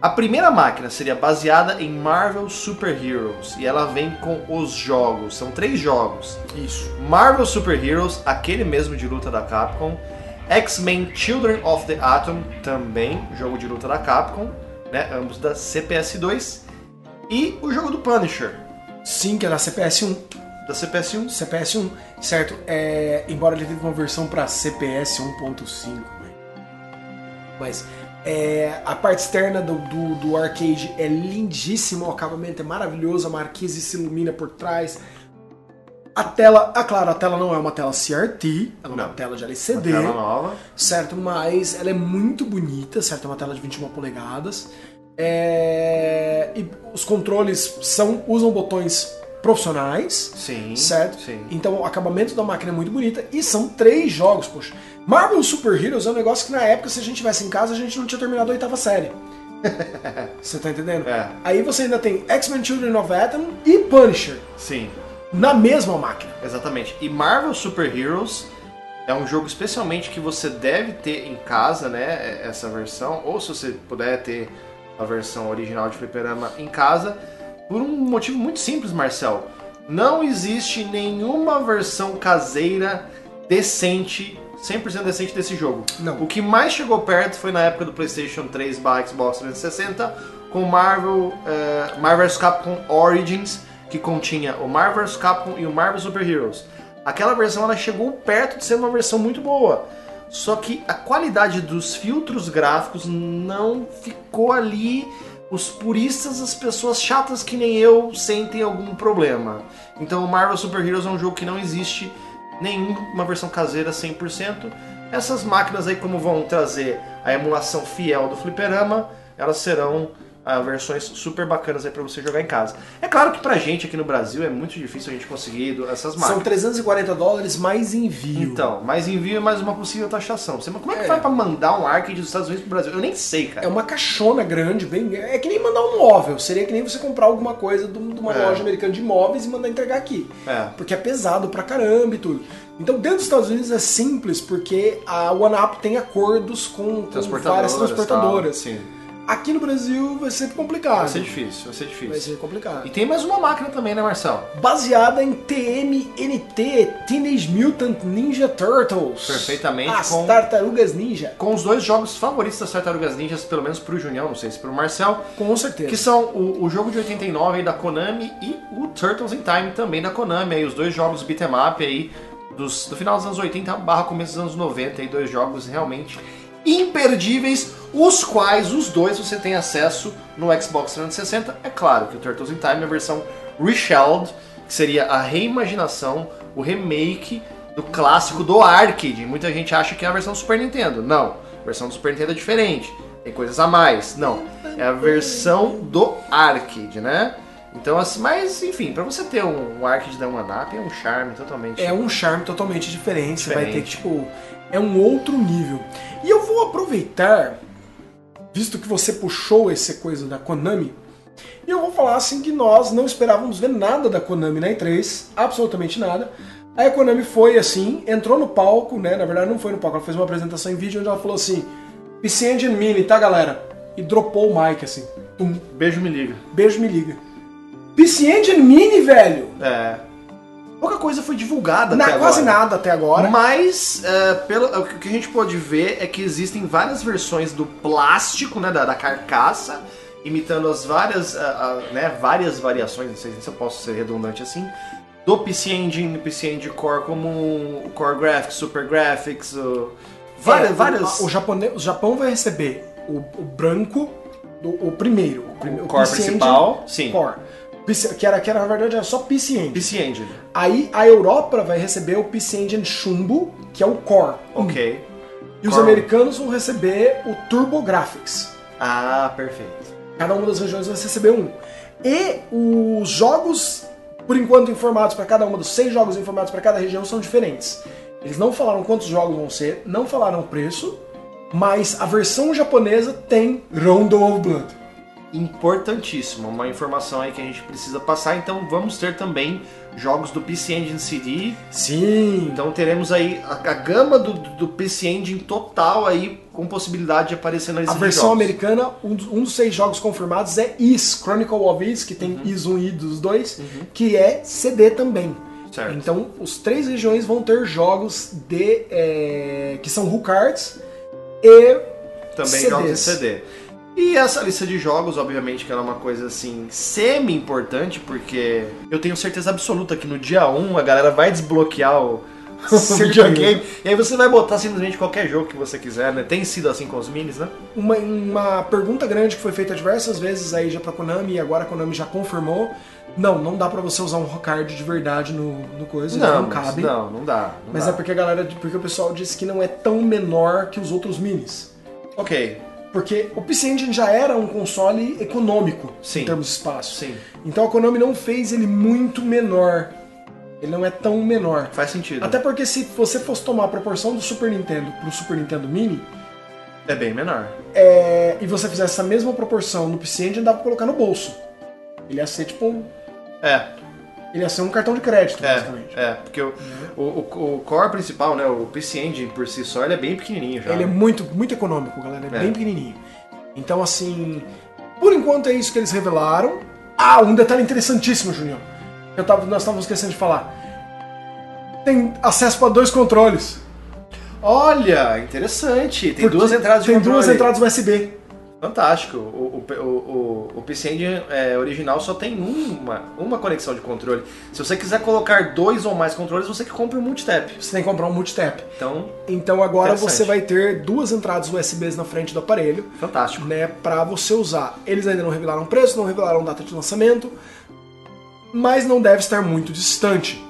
A primeira máquina seria baseada em Marvel Super Heroes e ela vem com os jogos, são três jogos. Isso. Marvel Super Heroes, aquele mesmo de luta da Capcom, X-Men Children of the Atom, também jogo de luta da Capcom, né, ambos da CPS2, e o jogo do Punisher. Sim, que é da CPS1. Da CPS1? CPS1, certo. É, embora ele tenha uma versão para CPS 1.5, mas é, a parte externa do, do, do, arcade é lindíssima, o acabamento é maravilhoso, a marquise se ilumina por trás, a tela, ah, claro, a tela não é uma tela CRT, ela é uma tela de LCD. Uma tela nova. Certo, mas ela é muito bonita, certo? É uma tela de 21 polegadas. É... E os controles são usam botões profissionais. Sim. Certo? Sim. Então o acabamento da máquina é muito bonita. E são três jogos, poxa. Marvel Super Heroes é um negócio que na época, se a gente tivesse em casa, a gente não tinha terminado a oitava série. você tá entendendo? É. Aí você ainda tem X-Men Children of Atom e Punisher. Sim na mesma máquina. Exatamente. E Marvel Super Heroes é um jogo especialmente que você deve ter em casa, né? Essa versão, ou se você puder ter a versão original de Fliperama em casa, por um motivo muito simples, Marcel. Não existe nenhuma versão caseira decente 100% decente desse jogo. Não. O que mais chegou perto foi na época do PlayStation 3 barra Xbox 360 com Marvel, uh, Marvel's Capcom Origins, que continha o Marvel's Capcom e o Marvel Super Heroes. Aquela versão ela chegou perto de ser uma versão muito boa. Só que a qualidade dos filtros gráficos não ficou ali. Os puristas, as pessoas chatas que nem eu, sentem algum problema. Então o Marvel Super Heroes é um jogo que não existe nenhuma versão caseira 100%. Essas máquinas aí, como vão trazer a emulação fiel do fliperama, elas serão uh, versões super bacanas aí para você jogar em casa. É claro que pra gente aqui no Brasil é muito difícil a gente conseguir essas máquinas. São 340 dólares mais envio. Então, mais envio e mais uma possível taxação. Você, como é que é. vai para mandar um arcade dos Estados Unidos pro Brasil? Eu nem sei, cara. É uma caixona grande, bem. É que nem mandar um móvel. Seria que nem você comprar alguma coisa de uma é. loja americana de móveis e mandar entregar aqui. É. Porque é pesado pra caramba e tudo. Então, dentro dos Estados Unidos é simples, porque a OneUp tem acordos com, com várias transportadoras. Tal, sim. Aqui no Brasil vai ser complicado. Vai ser difícil, vai ser difícil. Vai ser complicado. E tem mais uma máquina também, né, Marcelo? Baseada em TMNT, Teenage Mutant Ninja Turtles. Perfeitamente. As com, Tartarugas Ninja. Com os dois jogos favoritos das Tartarugas Ninjas, pelo menos pro Junião, não sei se pro Marcel. Com certeza. Que são o, o jogo de 89 aí da Konami e o Turtles in Time também da Konami. Aí, os dois jogos beat'em up aí dos, do final dos anos 80 barra começo dos anos 90. Aí, dois jogos realmente imperdíveis, os quais os dois você tem acesso no Xbox 360. É claro que o Turtles in Time é a versão reshelled, que seria a reimaginação, o remake do clássico do arcade. Muita gente acha que é a versão do Super Nintendo. Não, a versão do Super Nintendo é diferente. Tem coisas a mais. Não, é a versão do arcade, né? Então, assim, mas enfim, para você ter um, um arcade da One Up é um charme totalmente. É um charme totalmente diferente. diferente. Você vai ter que, tipo, é um outro nível. E eu vou aproveitar, visto que você puxou essa coisa da Konami, e eu vou falar assim que nós não esperávamos ver nada da Konami na E3, absolutamente nada, Aí a Konami foi assim, entrou no palco, né? Na verdade não foi no palco, ela fez uma apresentação em vídeo onde ela falou assim: PC Engine Mini, tá galera? E dropou o mic assim. Pum. Beijo me liga. Beijo me liga. PC Engine Mini, velho! É. Pouca coisa foi divulgada Na, até quase agora. nada até agora. Mas, é, pelo, o que a gente pode ver é que existem várias versões do plástico, né, da, da carcaça, imitando as várias, ah, ah, né, várias variações, não sei se eu posso ser redundante assim, do PC Engine, PC Engine Core, como o Core Graphics, Super Graphics, o, várias, É, várias... O, o, Japone- o Japão vai receber o, o branco, do, o primeiro. O, prime- O core principal, Engine sim. Core. Que, era, que era, na verdade, era só PC Engine. PC Engine, Aí a Europa vai receber o PC Engine Chumbo, que é o Core. ok. E os Core. americanos vão receber o TurboGrafx. Ah, perfeito. Cada uma das regiões vai receber um. E os jogos, por enquanto informados para cada uma dos seis jogos informados para cada região são diferentes. Eles não falaram quantos jogos vão ser, não falaram o preço, mas a versão japonesa tem Rondo of Blood. Importantíssimo, uma informação aí que a gente precisa passar, então vamos ter também jogos do PC Engine CD, Sim. Então teremos aí a, a gama do, do PC Engine total aí com possibilidade de aparecer na A lista de versão jogos. americana, um dos, um dos seis jogos confirmados é Is, Chronicle of Is, que Uhum. tem Is 1 e dos dois, que é CD também. Certo. Então, os três regiões vão ter jogos de é, que são Who Cards e Também CDs. jogos em CD. E essa lista de jogos, obviamente, que ela é uma coisa assim semi-importante, porque eu tenho certeza absoluta que no dia 1 a galera vai desbloquear o, videogame. E aí você vai botar simplesmente qualquer jogo que você quiser, né? Tem sido assim com os minis, né? uma, uma pergunta grande que foi feita diversas vezes aí já pra Konami e agora a Konami já confirmou. Não, não dá pra você usar um card de verdade no, no coisa, não, mas cabe. Não, não dá. não Mas dá. é porque a galera, porque o pessoal disse que não é tão menor que os outros minis. Ok, Porque o PC Engine já era um console econômico Sim. em termos de espaço. sim, Então a Konami não fez ele muito menor. Ele não é tão menor. faz sentido. Até porque se você fosse tomar a proporção do Super Nintendo pro Super Nintendo Mini, É bem menor. é, e você fizesse essa mesma proporção no PC Engine, dava pra colocar no bolso. Ele ia ser tipo um, É, ele ia ser um cartão de crédito, basicamente. É, é, porque o, o, o, o core principal, né, o PC Engine por si só, ele é bem pequenininho já. Ele é muito, muito econômico, galera. É, É. bem pequenininho. Então, assim, por enquanto é isso que eles revelaram. Ah, um detalhe interessantíssimo, Junior. que Eu tava, nós estávamos esquecendo de falar. Tem acesso para dois controles. Olha, interessante. Tem Porque duas entradas de Tem controle. duas entradas USB. Fantástico. O, o, o, o, PC Engine é, original só tem uma, uma conexão de controle. Se você quiser colocar dois ou mais controles, você que compra o multitap. Você tem que comprar um multitap. Então, Então agora você vai ter duas entradas USBs na frente do aparelho. fantástico. né, para você usar. Eles ainda não revelaram preço, não revelaram data de lançamento, mas não deve estar muito distante.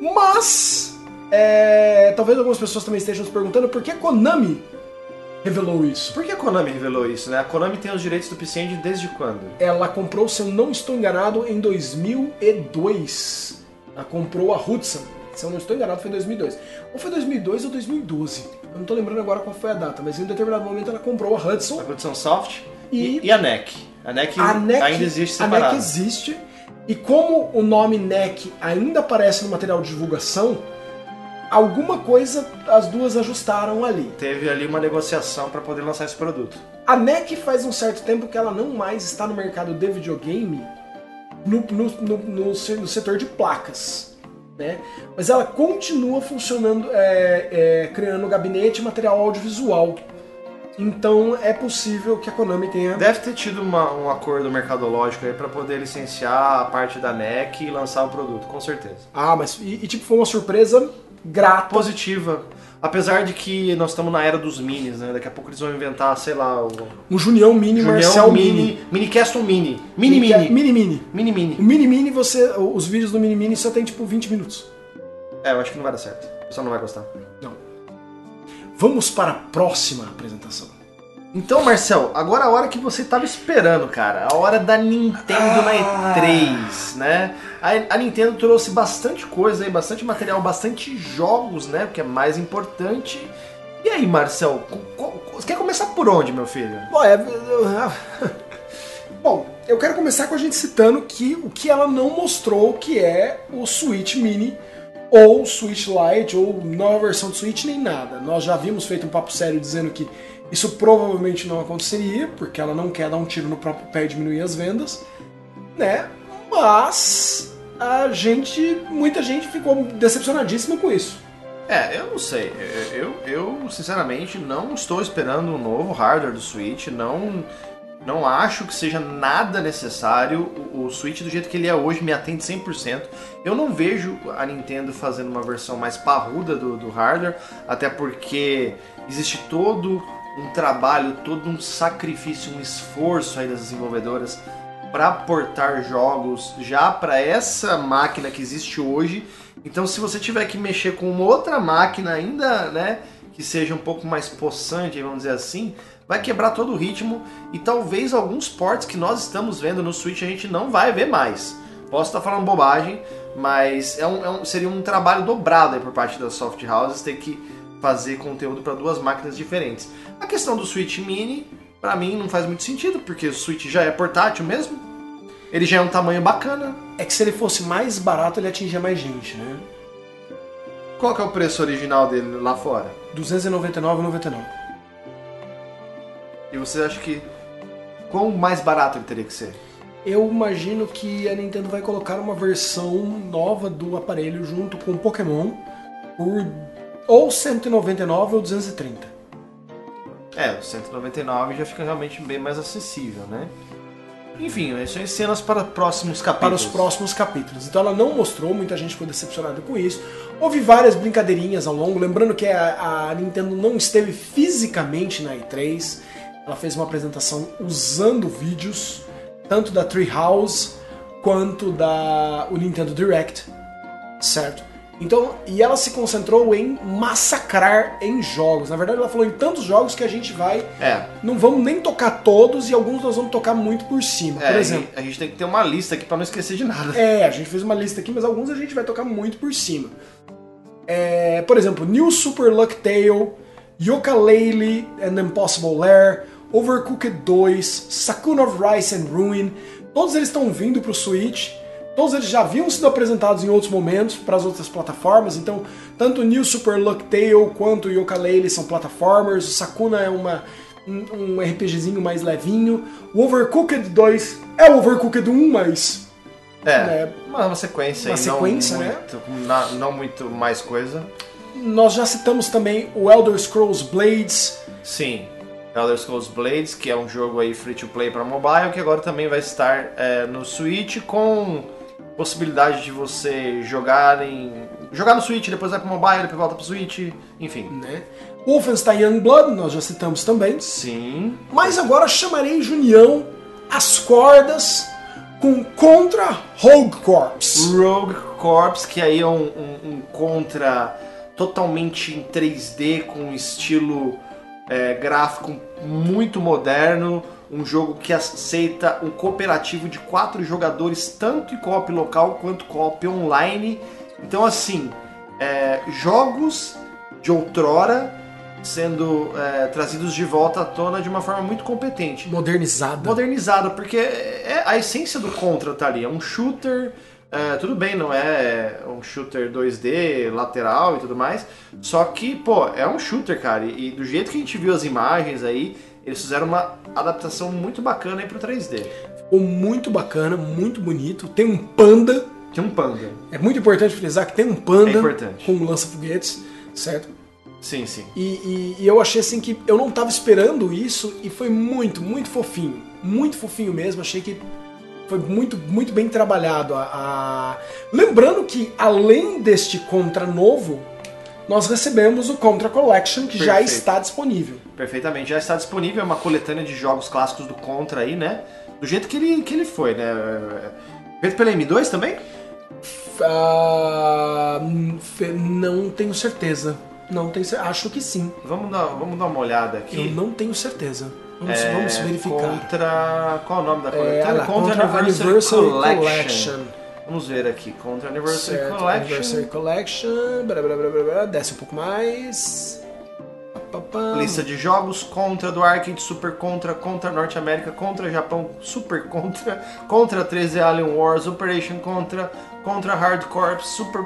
Mas é, talvez algumas pessoas também estejam se perguntando por que Konami revelou isso. Por que a Konami revelou isso, né? A Konami tem os direitos do Engine desde quando? Ela comprou, se eu não estou enganado, em 2002. Ela comprou a Hudson. Se eu não estou enganado, foi em 2002. Ou foi 2002 ou 2012. Eu não estou lembrando agora qual foi a data, mas em um determinado momento ela comprou a Hudson. A Hudson Soft E- e, a NEC. A NEC, A NEC, ainda existe a separada. NEC existe. E como o nome NEC ainda aparece no material de divulgação, alguma coisa as duas ajustaram ali. Teve ali uma negociação para poder lançar esse produto. A NEC faz um certo tempo que ela não mais está no mercado de videogame no, no, no, no se- no setor de placas. Né? Mas ela continua funcionando, é, é, criando gabinete e material audiovisual. Então é possível que a Konami tenha Deve ter tido uma- um acordo mercadológico aí para poder licenciar a parte da NEC e lançar o produto, com certeza. Ah, mas e, e, tipo, foi uma surpresa grata. Positiva. Apesar de que nós estamos na era dos minis, né? Daqui a pouco eles vão inventar, sei lá, o Um Junião Mini, Marcel Junião Mini. Mini, Mini Castle Mini, Mini Mini. Mini, Mini Mini. Mini O Mini. Mini Mini, você, os vídeos do Mini Mini só tem tipo 20 minutos. É, eu acho que não vai dar certo. O pessoal não vai gostar. Não. Vamos para a próxima apresentação. Então, Marcel, agora a hora que você tava esperando, cara. A hora da Nintendo na E3, né? A, a Nintendo trouxe bastante coisa aí, bastante material, bastante jogos, né? O que é mais importante. E aí, Marcel, você quer começar por onde, meu filho? Bom, é- Bom, eu quero começar com a gente citando que o que ela não mostrou que é o Switch Mini ou Switch Lite, ou nova versão do Switch, nem nada. Nós já vimos feito um papo sério dizendo que isso provavelmente não aconteceria, porque ela não quer dar um tiro no próprio pé e diminuir as vendas, né? Mas a gente, muita gente ficou decepcionadíssima com isso. É, eu não sei. Eu, eu, sinceramente não estou esperando um novo hardware do Switch. Não, não acho que seja nada necessário. O, o Switch, do jeito que ele é hoje, me atende 100%. Eu não vejo a Nintendo fazendo uma versão mais parruda do, do hardware, até porque existe todo um trabalho, todo um sacrifício, um esforço aí das desenvolvedoras para portar jogos já para essa máquina que existe hoje. Então, se você tiver que mexer com uma outra máquina ainda, né, que seja um pouco mais possante, vamos dizer assim, vai quebrar todo o ritmo e talvez alguns ports que nós estamos vendo no Switch a gente não vai ver mais. Posso estar falando bobagem, mas é um, é um, seria um trabalho dobrado por parte das soft houses ter que fazer conteúdo para duas máquinas diferentes. A questão do Switch Mini, para mim, não faz muito sentido, porque o Switch já é portátil mesmo. Ele já é um tamanho bacana. É que se ele fosse mais barato, ele atingia mais gente, né? Qual que é o preço original dele lá fora? R$ 299,99. E você acha que quão mais barato ele teria que ser? Eu imagino que a Nintendo vai colocar uma versão nova do aparelho junto com Pokémon por ou 199 ou 230. É, o 199 já fica realmente bem mais acessível, né? Enfim, isso é cenas para próximos capítulos. Para os próximos capítulos. Então ela não mostrou, muita gente ficou decepcionada com isso. Houve várias brincadeirinhas ao longo, lembrando que a, a Nintendo não esteve fisicamente na E3. Ela fez uma apresentação usando vídeos, tanto da Treehouse quanto da o Nintendo Direct, certo? Então, e ela se concentrou em massacrar em jogos. Na verdade, ela falou em tantos jogos que a gente vai. É. Não vamos nem tocar todos e alguns nós vamos tocar muito por cima. É, por exemplo. A gente tem que ter uma lista aqui para não esquecer de nada. É, a gente fez uma lista aqui, mas alguns a gente vai tocar muito por cima. É, por exemplo, New Super Luck Tale, Yooka-Laylee and Impossible Lair, Overcooked 2, Sakuna of Rice and Ruin. Todos eles estão vindo pro Switch. Todos eles já haviam sido apresentados em outros momentos para as outras plataformas, então tanto o New Super Luck Tale quanto o Yooka-Laylee são plataformers, o Sakuna é uma, um, um RPGzinho mais levinho, o Overcooked 2 é o Overcooked 1, mas... É, né, uma, sequência Uma sequência, não né? muito, na- não muito mais coisa. Nós já citamos também o Elder Scrolls Blades, Sim, Elder Scrolls Blades, que é um jogo aí free to play para mobile, que agora também vai estar é, no Switch com possibilidade de você jogar em jogar no Switch, depois vai pro mobile, depois volta pro Switch, enfim. né? Wolfenstein Youngblood, nós já citamos também. Sim. Mas agora chamarei Junião às cordas com Contra Rogue Corps. Rogue Corps, que aí é um, um- um contra totalmente em 3D, com um estilo é, gráfico muito moderno, um jogo que aceita um cooperativo de quatro jogadores, tanto em co-op local quanto co-op online. Então, assim, é, jogos de outrora sendo é, trazidos de volta à tona de uma forma muito competente Modernizada. modernizada, porque é a essência do Contra tá ali. É um shooter, é, tudo bem, não é um shooter 2D, lateral e tudo mais. Só que, pô, é um shooter, cara. E, e do jeito que a gente viu as imagens aí, eles fizeram uma adaptação muito bacana aí pro 3D. Ficou muito bacana, muito bonito. Tem um panda. Tem um panda. É muito importante frisar que tem um panda É com um lança-foguetes, certo? Sim, sim. E, e- e eu achei assim que eu não tava esperando isso e foi muito, muito fofinho. Muito fofinho mesmo. Achei que foi muito, muito bem trabalhado. A, a- Lembrando que além deste Contra novo, nós recebemos o Contra Collection que já Perfeito. está disponível. Perfeitamente. Já está disponível é uma coletânea de jogos clássicos do Contra aí, né? Do jeito que ele, que ele foi, né? Feito pela M2 também? Fe- não tenho certeza. Não tenho Acho que sim. Vamos dar, vamos dar uma olhada Eu aqui. não tenho certeza. Vamos, É, vamos verificar. Contra. Qual é o nome da É, coletânea? lá, Contra Anniversary Collection. Vamos ver aqui. Contra Anniversary Certo, Collection. Anniversary Collection. Blá, blá, blá, blá, blá, desce um pouco mais. Pá, pá, pá. Lista de jogos, Contra do Arcade, Super Contra, Contra Norte América, Contra Japão, Super Contra, Contra 13 Alien Wars, Operation Contra, Contra Hard Corps, Super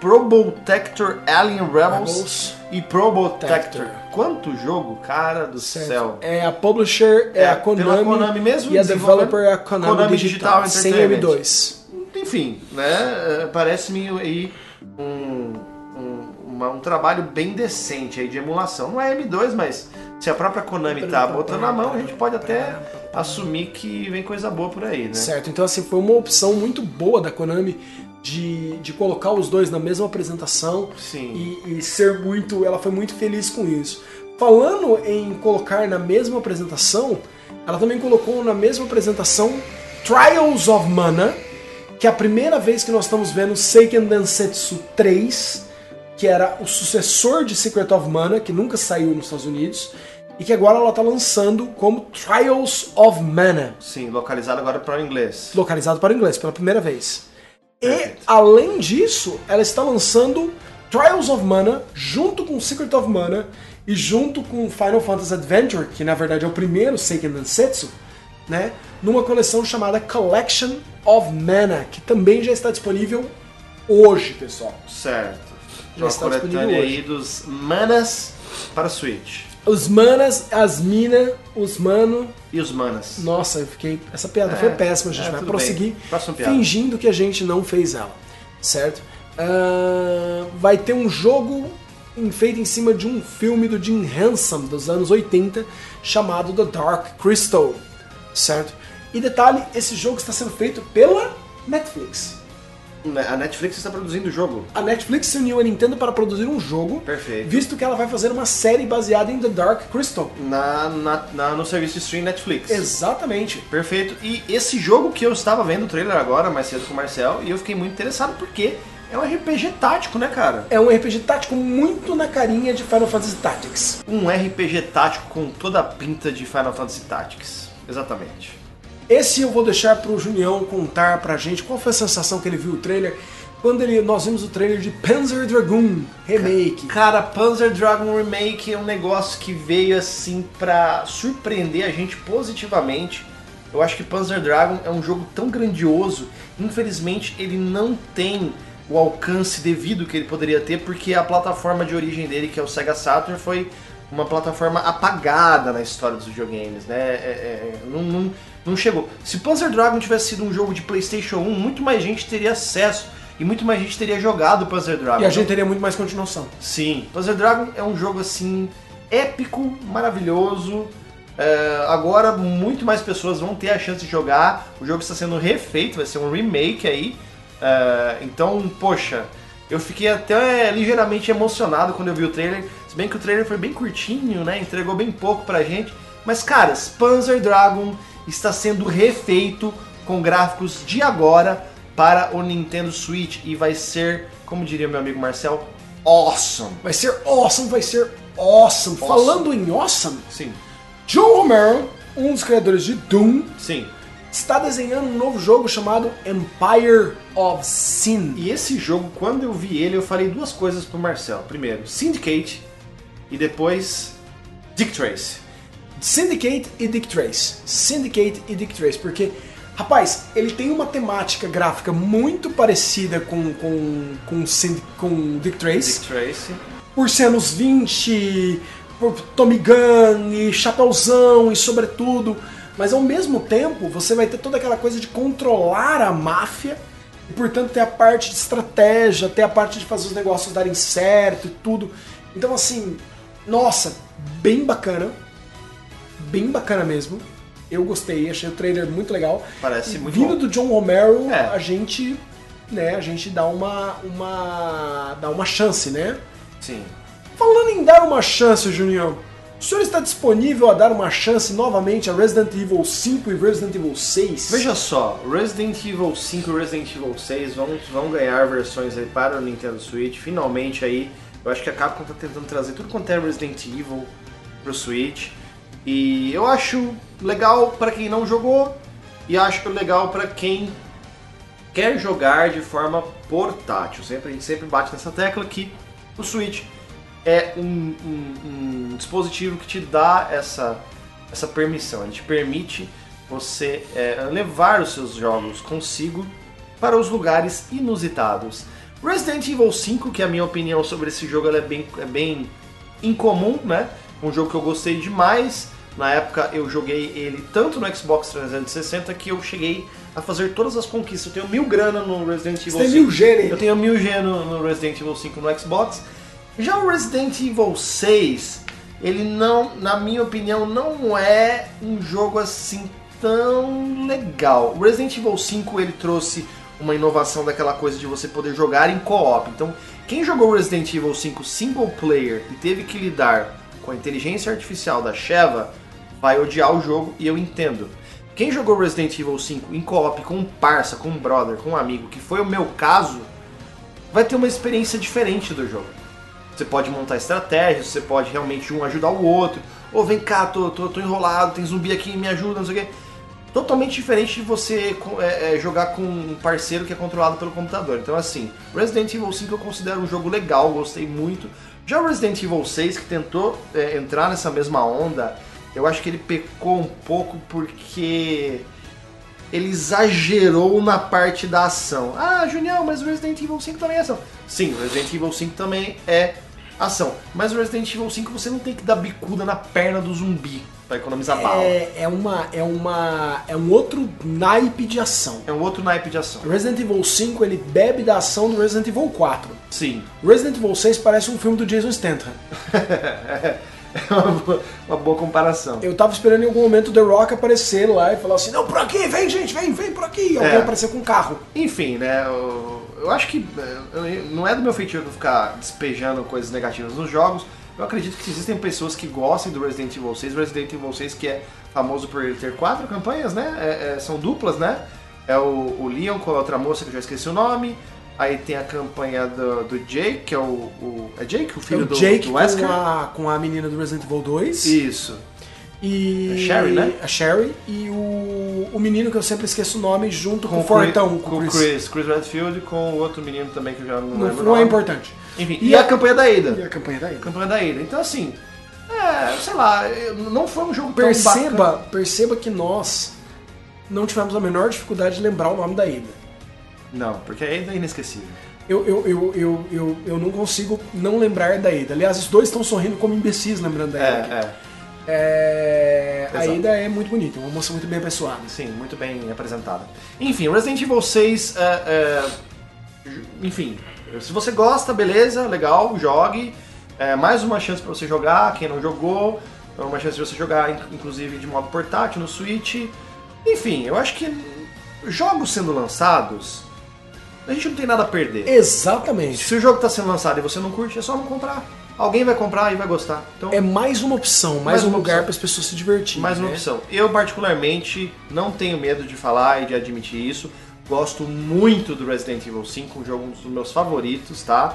Probotector Alien Rebels, Rebels. e Probotector. Tector. Quanto jogo, cara do Certo. céu. É a publisher, é, a pela Konami, Konami mesmo, e a developer é a Konami, Konami Digital, Digital sem Entertainment. M2. Enfim, né? é, Parece-me aí um, um, uma- um trabalho bem decente aí de emulação. Não é M2, mas se a própria Konami tá botando na mão, a gente pode até assumir que vem coisa boa por aí, né? Certo, então assim, foi uma opção muito boa da Konami de, de colocar os dois na mesma apresentação Sim. e, e ser muito. Ela foi muito feliz com isso. Falando em colocar na mesma apresentação, ela também colocou na mesma apresentação Trials of Mana, que é a primeira vez que nós estamos vendo Seiken Densetsu 3, que era o sucessor de Secret of Mana, que nunca saiu nos Estados Unidos, e que agora ela está lançando como Trials of Mana Sim, localizado agora para o inglês. localizado para o inglês pela primeira vez. E, Perfeito. além disso, ela está lançando Trials of Mana junto com Secret of Mana e junto com Final Fantasy Adventure, que na verdade é o primeiro Seiken Densetsu, né? Numa coleção chamada Collection of Mana, que também já está disponível hoje, pessoal. Certo. Já está disponível aí dos manas para Switch. Os manas, as mina, os mano. E os manas? Nossa, eu fiquei. Essa piada É, foi péssima, a gente é, vai prosseguir fingindo que a gente não fez ela, certo? Ah, vai ter um jogo feito em cima de um filme do Jim Henson dos anos 80 chamado The Dark Crystal, certo? E detalhe, esse jogo está sendo feito pela Netflix. A Netflix está produzindo o jogo. A Netflix se uniu à Nintendo para produzir um jogo, Perfeito. visto que ela vai fazer uma série baseada em The Dark Crystal. Na, na- na- no serviço de stream Netflix. Exatamente. Perfeito. E esse jogo que eu estava vendo o trailer agora, mais cedo com o Marcel, e eu fiquei muito interessado porque é um RPG tático, né, cara? É um RPG tático muito na carinha de Final Fantasy Tactics. Um RPG tático com toda a pinta de Final Fantasy Tactics. Exatamente. Esse eu vou deixar pro Junião contar pra gente qual foi a sensação que ele viu o trailer quando ele, nós vimos o trailer de Panzer Dragoon Remake. Cara, Panzer Dragon Remake é um negócio que veio assim pra surpreender a gente positivamente. Eu acho que Panzer Dragon é um jogo tão grandioso, infelizmente ele não tem o alcance devido que ele poderia ter, porque a plataforma de origem dele, que é o Sega Saturn, foi uma plataforma apagada na história dos videogames, né? É- é- não, não, não chegou. Se Panzer Dragon tivesse sido um jogo de PlayStation 1, muito mais gente teria acesso e muito mais gente teria jogado Panzer Dragon. E a gente teria muito mais continuação. Sim, Panzer Dragon é um jogo assim épico, maravilhoso. É, agora muito mais pessoas vão ter a chance de jogar. O jogo está sendo refeito, vai ser um remake aí. É, então, poxa, eu fiquei até ligeiramente emocionado quando eu vi o trailer. Se bem que o trailer foi bem curtinho, né? Entregou bem pouco pra gente. Mas, caras, Panzer Dragon está sendo refeito com gráficos de agora para o Nintendo Switch e vai ser, como diria meu amigo Marcel, awesome. Vai ser awesome, vai ser awesome. Falando em awesome, Sim, John Romero, um dos criadores de Doom, sim. está desenhando um novo jogo chamado Empire of Sin. E esse jogo, quando eu vi ele, eu falei duas coisas pro Marcel. Primeiro, Syndicate e depois Dick Trace. Syndicate e Dick Trace. Syndicate e Dick Trace, porque, rapaz, ele tem uma temática gráfica muito parecida com, com, com, com Dick Trace. Dick Trace. por ser anos 20, por Tommy Gun e Chapeuzão e sobretudo. Mas ao mesmo tempo, você vai ter toda aquela coisa de controlar a máfia e, portanto, ter a parte de estratégia, ter a parte de fazer os negócios darem certo e tudo. Então, assim, nossa, bem bacana. Bem bacana mesmo. Eu gostei, achei o trailer muito legal. Parece E muito Vindo bom. do John Romero, É. a gente, né, a gente dá uma, uma, dá uma chance, né? Sim. Falando em dar uma chance, Junião, o senhor está disponível a dar uma chance novamente a Resident Evil 5 e Resident Evil 6? Veja só, Resident Evil 5 e Resident Evil 6 vão, vão ganhar versões aí para o Nintendo Switch. Finalmente aí, eu acho que a Capcom tá tentando trazer tudo quanto é Resident Evil pro Switch. E eu acho legal para quem não jogou e acho legal para quem quer jogar de forma portátil. Sempre, a gente sempre bate nessa tecla que o Switch é um, um- um dispositivo que te dá essa, essa permissão. Ele te permite você é, levar os seus jogos consigo para os lugares inusitados. Resident Evil 5, que a minha opinião sobre esse jogo é, bem, é bem incomum, né? Um jogo que eu gostei demais. Na época eu joguei ele tanto no Xbox 360 que eu cheguei a fazer todas as conquistas. Eu tenho mil grana no Resident Evil Você 5. tem mil G nele. Eu tenho mil G no, no Resident Evil 5 no Xbox. Já o Resident Evil 6, ele não, na minha opinião, não é um jogo assim tão legal. O Resident Evil 5 ele trouxe uma inovação daquela coisa de você poder jogar em co-op. Então, quem jogou Resident Evil 5 single player e teve que lidar com a inteligência artificial da Sheva, vai odiar o jogo e eu entendo. Quem jogou Resident Evil 5 em co-op com um parça, com um brother, com um amigo, que foi o meu caso, vai ter uma experiência diferente do jogo. Você pode montar estratégias, você pode realmente um ajudar o outro. Ou vem cá, tô, tô, tô enrolado, tem zumbi aqui, me ajuda, não sei o quê. Totalmente diferente de você é, é, jogar com um parceiro que é controlado pelo computador. Então, assim, Resident Evil 5 eu considero um jogo legal, gostei muito. Já o Resident Evil 6, que tentou é, entrar nessa mesma onda, eu acho que ele pecou um pouco porque ele exagerou na parte da ação. Ah, Junião, mas o Resident Evil 5 também é ação. Sim, o Resident Evil 5 também é ação. Mas o Resident Evil 5 você não tem que dar bicuda na perna do zumbi pra economizar bala. É, é uma. É uma. É um outro naipe de ação. É um outro naipe de ação. O Resident Evil 5 ele bebe da ação do Resident Evil 4. Sim. O Resident Evil 6 parece um filme do Jason Statham. é uma boa, uma boa comparação. Eu tava esperando em algum momento o The Rock aparecer lá e falar assim: não, por aqui, vem gente, vem, vem por aqui. E alguém É. aparecer com um carro. Enfim, né? Eu, eu acho que é, eu- não é do meu feitio ficar despejando coisas negativas nos jogos. Eu acredito que existem pessoas que gostem do Resident Evil 6. Resident Evil 6 que é famoso por ele ter quatro campanhas, né? É- é- são duplas, né? É o, o Leon com a outra moça que eu já esqueci o nome. Aí tem a campanha do, do Jake, que é o, o- É Jake, o É filho o do, Jake do com Wesker? a, com a menina do Resident Evil 2. Isso. E. A Sherry, né? A Sherry e o, o menino que eu sempre esqueço o nome, junto com, Com o Fortão, com o Chris. Chris Redfield com o outro menino também que eu já não, Não, lembro. não é importante. Enfim, E e, a- a campanha da Ada. E a campanha daí? campanha da Ida. Então, assim, é, sei lá, não foi um jogo tão bacana. Perceba, perceba que nós não tivemos a menor dificuldade de lembrar o nome da Ada. Não, porque a Ada é inesquecível. Eu, eu, eu, eu, eu, eu não consigo não lembrar da Ada. Aliás, os dois estão sorrindo como imbecis lembrando da É, Ada. é, É, a Exato. Ada é muito bonita, uma moça muito bem apessoada. sim, muito bem apresentada. Enfim, Resident Evil 6, é, é, enfim, se você gosta, beleza, legal, jogue. É, mais uma chance pra você jogar, quem não jogou, é uma chance de você jogar, in- inclusive, de modo portátil, no Switch. Enfim, eu acho que jogos sendo lançados, a gente não tem nada a perder. Exatamente. Se o jogo está sendo lançado e você não curte, é só não comprar. Alguém vai comprar e vai gostar. Então, É mais uma opção, mais, Mais um lugar para as pessoas se divertirem. mais uma né? opção. Eu, particularmente, não tenho medo de falar e de admitir isso. Gosto muito do Resident Evil 5, um jogo um dos meus favoritos, tá?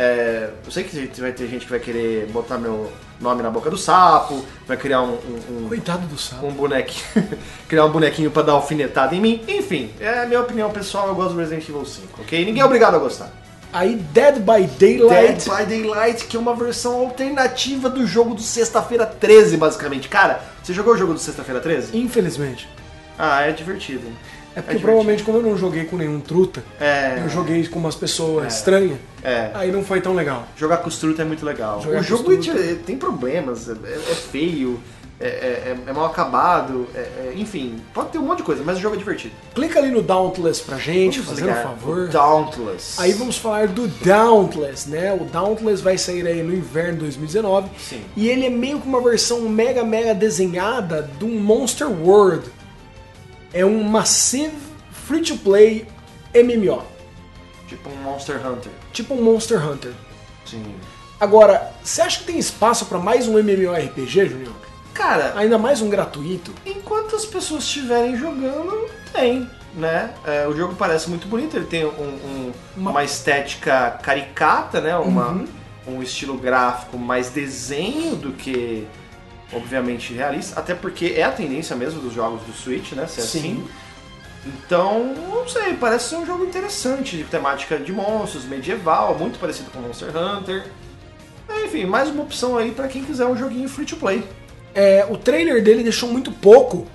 É, eu sei que vai ter gente que vai querer botar meu nome na boca do sapo, vai criar um, um, um- Coitado do sapo. um bonequinho, criar um bonequinho pra dar alfinetada em mim. Enfim, é a minha opinião pessoal, eu gosto do Resident Evil 5, ok? Ninguém é obrigado a gostar. Aí Dead by Daylight. Dead by Daylight, que é uma versão alternativa do jogo do Sexta-feira 13, basicamente. Cara, você jogou o jogo do Sexta-feira 13? Infelizmente. Ah, é divertido. É porque divertido. provavelmente como eu não joguei com nenhum truta, É. eu joguei com umas pessoas estranhas, É. aí não foi tão legal. Jogar com os truta é muito legal. Jogar o jogo é- tem problemas, é, é feio, é, é- é mal acabado, é- é- enfim, pode ter um monte de coisa, mas o jogo é divertido. Clica ali no Dauntless pra gente, Vamos fazendo um favor. o Dauntless. Aí vamos falar do Dauntless, né? O Dauntless vai sair aí no inverno de 2019. Sim. E ele é meio que uma versão mega, mega desenhada de um Monster World. É um massive free-to-play MMO. Tipo um Monster Hunter. Tipo um Monster Hunter. Sim. Agora, você acha que tem espaço pra mais um MMORPG, Junior? Cara, Ainda mais um gratuito? Enquanto as pessoas estiverem jogando, tem, né? É, o jogo parece muito bonito, ele tem um- um- Uma- uma... estética caricata, né? Uma, Uhum. Um estilo gráfico mais desenho do que, obviamente, realista. Até porque é a tendência mesmo dos jogos do Switch, né? Ser Sim. assim. Então, não sei, parece ser um jogo interessante, de temática de monstros, medieval, muito parecido com Monster Hunter. Enfim, mais uma opção aí pra quem quiser um joguinho free to play. É, o trailer dele deixou muito pouco.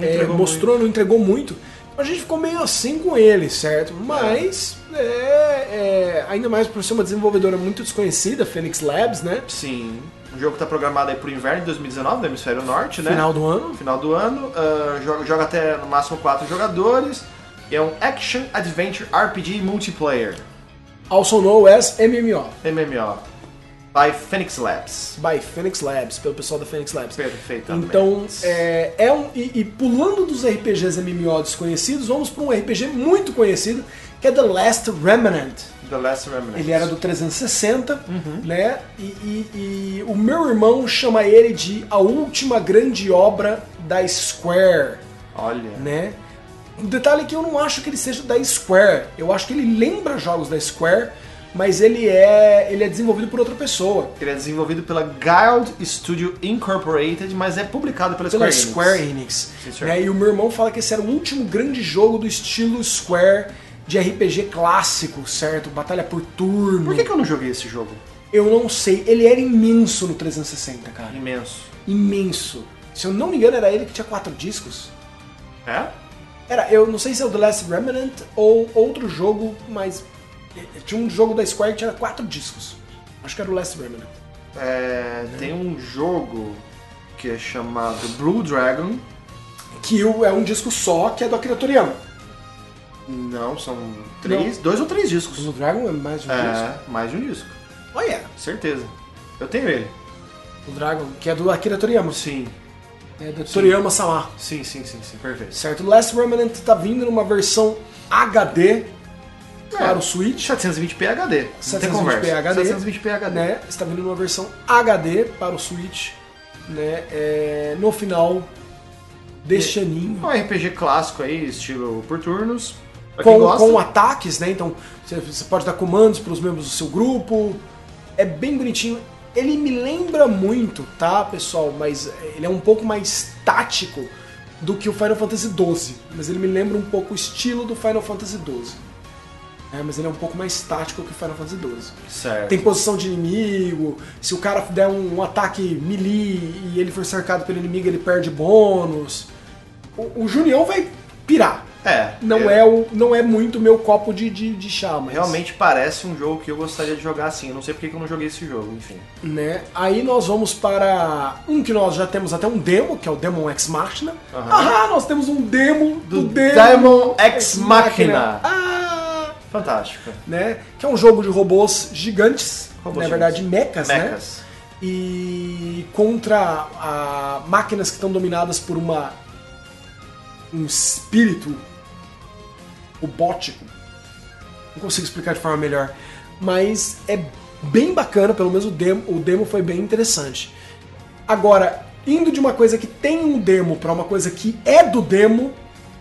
É, mostrou, não entregou muito. A gente ficou meio assim com ele, certo? Mas, é, é, ainda mais por ser uma desenvolvedora muito desconhecida, Phoenix Labs, né? Sim. O jogo tá programado aí pro inverno de 2019, no hemisfério norte, né? Final do ano. Final do ano. ah, joga, joga até no máximo 4 jogadores. E é um Action Adventure RPG Multiplayer. Also known as MMO, MMO. By Phoenix Labs. by Phoenix Labs, pelo pessoal da Phoenix Labs. Perfeitamente. Então, é, é um. E, e pulando dos RPGs MMO desconhecidos, vamos para um RPG muito conhecido, que é The Last Remnant. The Last Remnant. Ele era do 360, né? E, e- e o meu irmão chama ele de a última grande obra da Square, Olha. né? O detalhe é que eu não acho que ele seja da Square. Eu acho que ele lembra jogos da Square, mas ele é ele é desenvolvido por outra pessoa. Ele é desenvolvido pela Guild Studio Incorporated, mas é publicado pela Pela Square Enix. Square Enix. Sim, né? E o meu irmão fala que esse era o último grande jogo do estilo Square de RPG clássico, certo? Batalha por turno. Por que, que eu não joguei esse jogo? Eu não sei. Ele era imenso no 360, cara. Imenso. Imenso. Se eu não me engano, era ele que tinha quatro discos. É? Era, eu não sei se é o The Last Remnant ou outro jogo, mas eh, tinha um jogo da Square que tinha quatro discos. Acho que era o Last Remnant. É, Tem um jogo que é chamado Blue Dragon. Que é um disco só, que é do Akira Toriyama. Não, são três, dois ou três discos. Blue Dragon é mais um disco. É, mais de um disco. Olha, Certeza. Eu tenho ele. o Dragon, que é do Akira Toriyama. Sim. É do Toriyama Sama. Sim, sim, sim, sim. Perfeito. Certo? O Last Remnant tá vindo numa versão HD para o Switch. 720p HD. Não tem 720p conversa. HD. 720p HD. né? Está vindo numa versão HD para o Switch, né? É, no final deste aninho. É um RPG clássico aí, estilo por turnos. Com, gosta. com ataques, né? Então você, você pode dar comandos para os membros do seu grupo. É bem bonitinho. Ele me lembra muito, tá, pessoal? Mas ele é um pouco mais tático do que o Final Fantasy XII. Mas ele me lembra um pouco o estilo do Final Fantasy XII. É, mas ele é um pouco mais tático que o Final Fantasy XII. Certo. Tem posição de inimigo, se o cara der um, um ataque melee e ele for cercado pelo inimigo, ele perde bônus. O, o Junião vai pirar. É. Não é, o, não é muito meu copo de, de, de chá, mas. Realmente parece um jogo que eu gostaria de jogar assim. Eu não sei porque que eu não joguei esse jogo, enfim. Né? Aí nós vamos para um que nós já temos até um demo, que é o Demon X Machina. Aham. Ah, nós temos um demo do, Do Demon, Demon Ex Machina. Ah! Fantástico. Né? Que é um jogo de robôs gigantes, Robôs na verdade mechas, né? Mechas. e contra a, máquinas que estão dominadas por uma um espírito robótico. Não consigo explicar de forma melhor, mas é bem bacana, pelo menos o demo, o demo foi bem interessante. Agora, indo de uma coisa que tem um demo para uma coisa que é do demo,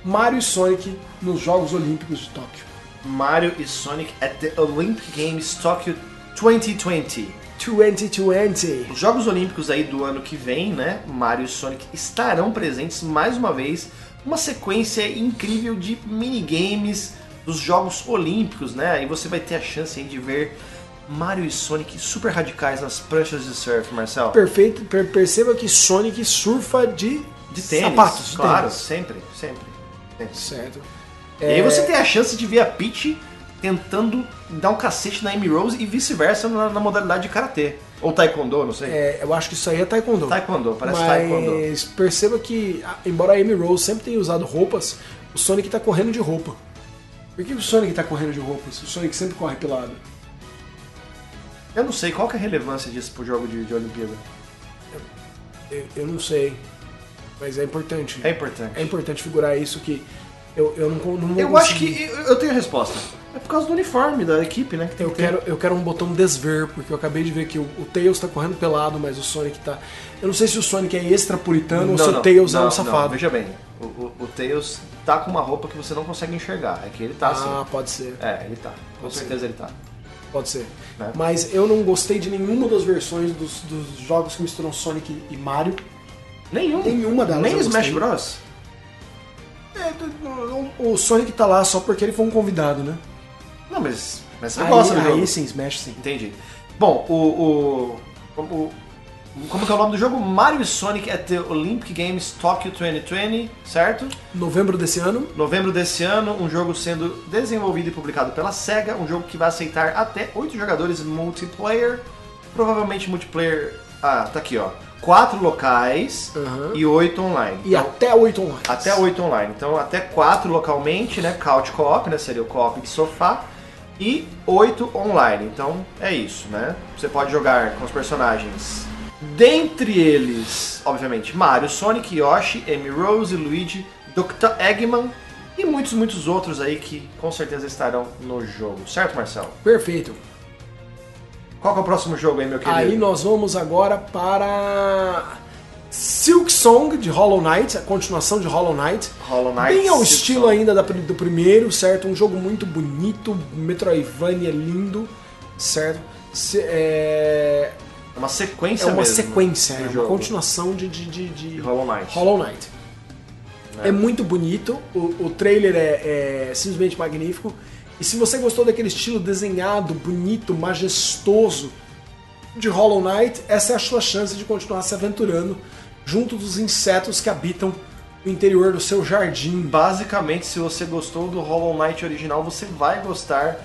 Mario e Sonic nos Jogos Olímpicos de Tóquio. Mario e Sonic at the Olympic Games Tokyo 2020. 2020. Os Jogos Olímpicos aí do ano que vem, né? Mario e Sonic estarão presentes mais uma vez. Uma sequência incrível de minigames dos Jogos Olímpicos, né? Aí você vai ter a chance aí de ver Mario e Sonic super radicais nas pranchas de surf, Marcel. Perfeito, per- perceba que Sonic surfa de, De tênis, sapatos, de claro, tênis. sempre, sempre. sempre. Certo. E aí É, você tem a chance de ver a Peach tentando dar um cacete na Amy Rose e vice-versa na, na modalidade de karatê. Ou taekwondo, não sei. é, eu acho que isso aí é taekwondo. Taekwondo, parece Mas taekwondo. perceba que, embora a Amy Rose sempre tenha usado roupas, o Sonic tá correndo de roupa. Por que o Sonic tá correndo de roupa? se O Sonic sempre corre pelado. Eu não sei qual que é a relevância disso pro jogo de, de Olimpíada. Eu, eu não sei. Mas é importante. É importante. É importante figurar isso que eu, eu não, não Eu acho que eu tenho a resposta. É por causa do uniforme da equipe, né? que Eu que quero, eu quero um botão desver, porque eu acabei de ver que o, o Tails tá correndo pelado, mas o Sonic tá. Eu não sei se o Sonic é extrapuritano ou se o Tails é não, um safado. Não, veja bem, o, o, o Tails tá com uma roupa que você não consegue enxergar. É que ele tá ah, assim. pode ser, É, ele tá. Com Pode ser. certeza ele tá. pode ser. Né? Mas eu não gostei de nenhuma das versões dos, dos jogos que misturam Sonic e Mario. Nenhum. Nenhuma delas Nem Smash. Bros. É, o Sonic tá lá só porque ele foi um convidado, né? Não, mas, mas você aí, gosta do aí jogo. sim, Smash sim. Entendi. Bom, o, o, o, o como que é o nome do jogo? Mario e Sonic at the Olympic Games Tokyo 2020, certo? Novembro desse ano. Novembro desse ano, um jogo sendo desenvolvido e publicado pela SEGA, um jogo que vai aceitar até 8 jogadores multiplayer, provavelmente multiplayer. Ah, tá aqui ó. 4 locais Aham. e 8 online. E até 8 online. Até 8 online. Então até 4 localmente, né? Couch co-op, né? Seria o co-op de sofá. E 8 online. Então é isso, né? Você pode jogar com os personagens. Dentre eles, obviamente, Mario, Sonic, Yoshi, Amy Rose, Luigi, Dr. Eggman e muitos, muitos outros aí que com certeza estarão no jogo. Certo, Marcelo? Perfeito. Qual é o próximo jogo aí, meu querido? Aí nós vamos agora para Silk Song de Hollow Knight, a continuação de Hollow Knight. Hollow Knight. Bem ao Silk estilo Song. ainda da- do primeiro, certo? Um jogo muito bonito, Metroidvania lindo, certo? Se- é, É uma sequência é uma mesmo sequência, é uma jogo. continuação de, de, de, de Hollow Knight. Hollow Knight. É, muito bonito, o, o trailer é, é simplesmente magnífico. E se você gostou daquele estilo desenhado, bonito, majestoso de Hollow Knight, essa é a sua chance de continuar se aventurando junto dos insetos que habitam o interior do seu jardim. Basicamente, se você gostou do Hollow Knight original, você vai gostar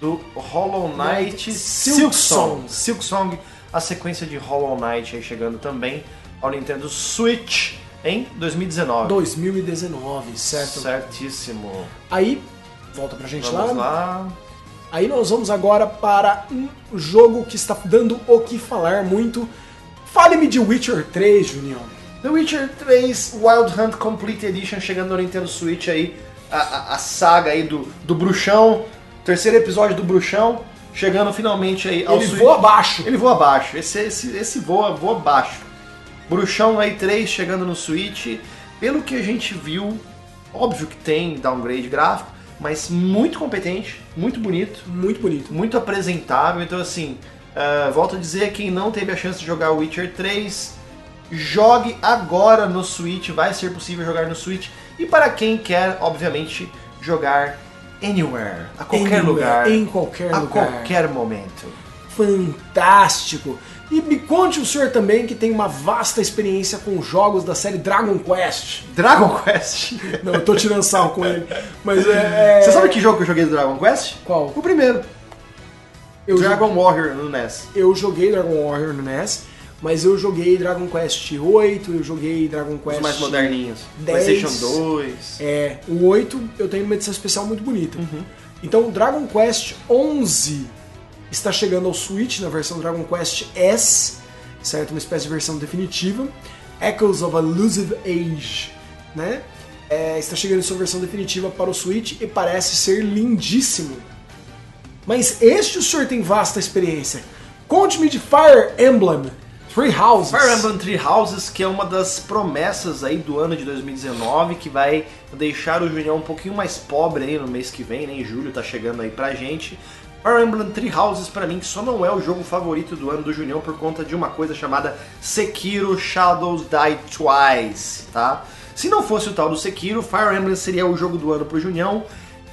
do Hollow Knight Knight Silk Silk Song. Song. Silk Song, a sequência de Hollow Knight aí chegando também ao Nintendo Switch em 2019. 2019, certo? Certíssimo. Aí, volta pra gente Vamos lá. lá. Aí nós vamos agora para um jogo que está dando o que falar muito. Fale-me de Witcher 3, Junião. The Witcher 3 Wild Hunt Complete Edition chegando no Nintendo Switch aí, a, a- a saga aí do, do bruxão, terceiro episódio do bruxão, chegando finalmente aí ao Ele Switch. voa abaixo. Ele voa abaixo, esse, esse, esse voa, voa abaixo. Bruxão aí 3 chegando no Switch, pelo que a gente viu, óbvio que tem downgrade gráfico, mas muito competente, muito bonito, Muito bonito. muito apresentável. Então, assim, ah, volto a dizer: quem não teve a chance de jogar Witcher 3, jogue agora no Switch, vai ser possível jogar no Switch. E para quem quer, obviamente, jogar anywhere, a qualquer Anywhere, lugar, Em qualquer a lugar. qualquer momento. Fantástico. E me conte o senhor também que tem uma vasta experiência com jogos da série Dragon Quest. Dragon Quest. Não, eu tô tirando sal com ele. Mas é. Você sabe que jogo que eu joguei do Dragon Quest? Qual? O primeiro. Eu, Dragon Warrior no NES. eu joguei Dragon Warrior no NES, mas eu joguei Dragon Quest 8, eu joguei Dragon Quest. Os mais moderninhos. 10. PlayStation 2. É, o 8 eu tenho uma edição especial muito bonita. Uhum. Então o Dragon Quest 11 está chegando ao Switch na versão Dragon Quest S, certo? Uma espécie de versão definitiva. Echoes of a Elusive Age, né? É, está chegando em sua versão definitiva para o Switch e parece ser lindíssimo. Mas este o senhor tem vasta experiência. Conte-me de Fire Emblem Three Houses. Fire Emblem Three Houses, que é uma das promessas aí do ano de 2019, que vai deixar o Junião um pouquinho mais pobre aí no mês que vem, né? Em julho tá chegando aí pra gente. Fire Emblem Three Houses, pra mim, só não é o jogo favorito do ano do Junião por conta de uma coisa chamada Sekiro Shadows Die Twice, tá? Se não fosse o tal do Sekiro, Fire Emblem seria o jogo do ano pro Junião.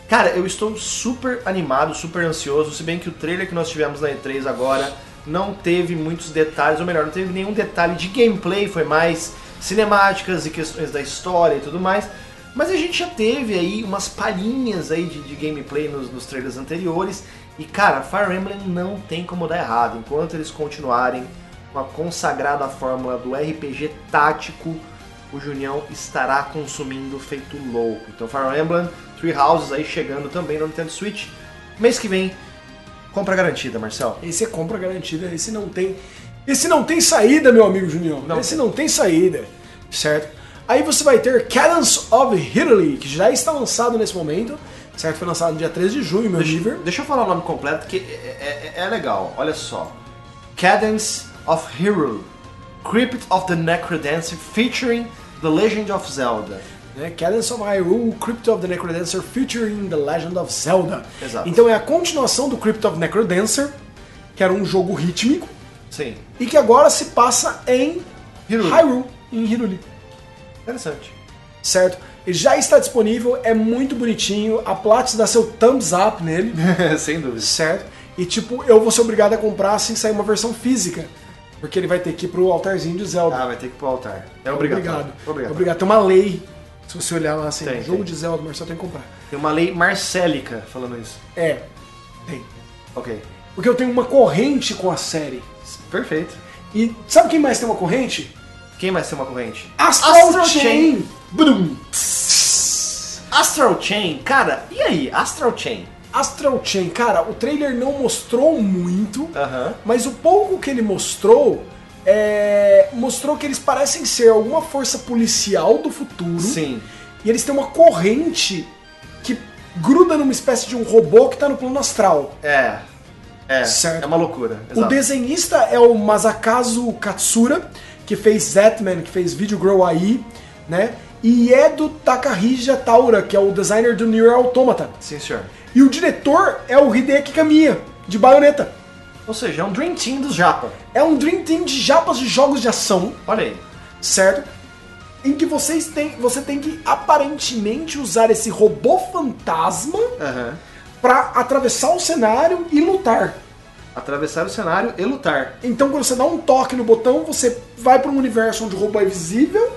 Cara, eu estou super animado, super ansioso, se bem que o trailer que nós tivemos na E3 agora não teve muitos detalhes, ou melhor, não teve nenhum detalhe de gameplay, foi mais cinemáticas e questões da história e tudo mais. Mas a gente já teve aí umas palhinhas aí de, de gameplay nos, nos trailers anteriores. E cara, Fire Emblem não tem como dar errado. Enquanto eles continuarem com a consagrada fórmula do RPG tático, o Junião estará consumindo feito louco. Então Fire Emblem, Three Houses aí chegando também no Nintendo Switch. Mês que vem, compra garantida, Marcel. Esse é compra garantida, esse não tem. Esse não tem saída, meu amigo Junião. Não esse tem. não tem saída, certo? Aí você vai ter Cadence of Italy, que já está lançado nesse momento, certo? Foi lançado no dia 13 de junho, meu Deixa, deixa eu falar o nome completo que é, é- é legal, olha só. Cadence of Hero, Crypt of the Necrodancer featuring The Legend of Zelda. Né? Cadence of Hyrule, Crypt of the Necrodancer featuring The Legend of Zelda. Exato. Então é a continuação do Crypt of Necrodancer, que era um jogo rítmico, Sim, e que agora se passa em Hyrule. Hyrule, em Hyrule. interessante. Certo? Ele já está disponível, é muito bonitinho, a Platinum dá seu thumbs up nele. Sem dúvida. certo? E tipo, eu vou ser obrigado a comprar assim que sair uma versão física Porque ele vai ter que ir pro altarzinho de Zelda. Ah, vai ter que ir pro altar. É obrigado. Obrigado. Obrigado. Obrigado. Tem uma lei. Se você olhar lá assim, Tem, jogo tem. de Zelda, Marcelo tem que comprar. Tem uma lei marcélica falando isso. É, tem. Ok. Porque eu tenho uma corrente com a série. Perfeito. E sabe quem mais tem uma corrente? Quem mais tem uma corrente? Astral, Astral Chain. Chain. Brum. Astral Chain, cara, e aí? Astral Chain? Astral Chain, cara, o trailer não mostrou muito, Aham. mas o pouco que ele mostrou é, mostrou que eles parecem ser alguma força policial do futuro. Sim. E eles têm uma corrente que gruda numa espécie de um robô que tá no plano astral. É. É. Certo. É uma loucura. O Exato. desenhista é o Masakazu Katsura, que fez Zetman, que fez Video Grow AI, né? E é do Takahija Taura, que é o designer do Nier Automata. Sim, senhor. E o diretor é o Hideki Kamiya, de Bayonetta. Ou seja, é um Dream Team dos Japa. É um Dream Team de japas de jogos de ação, Olha aí. certo? Em que vocês têm, você tem que aparentemente usar esse robô fantasma Aham. pra atravessar o cenário e lutar. Atravessar o cenário e lutar. Então, quando você dá um toque no botão, você vai para um universo onde o robô é visível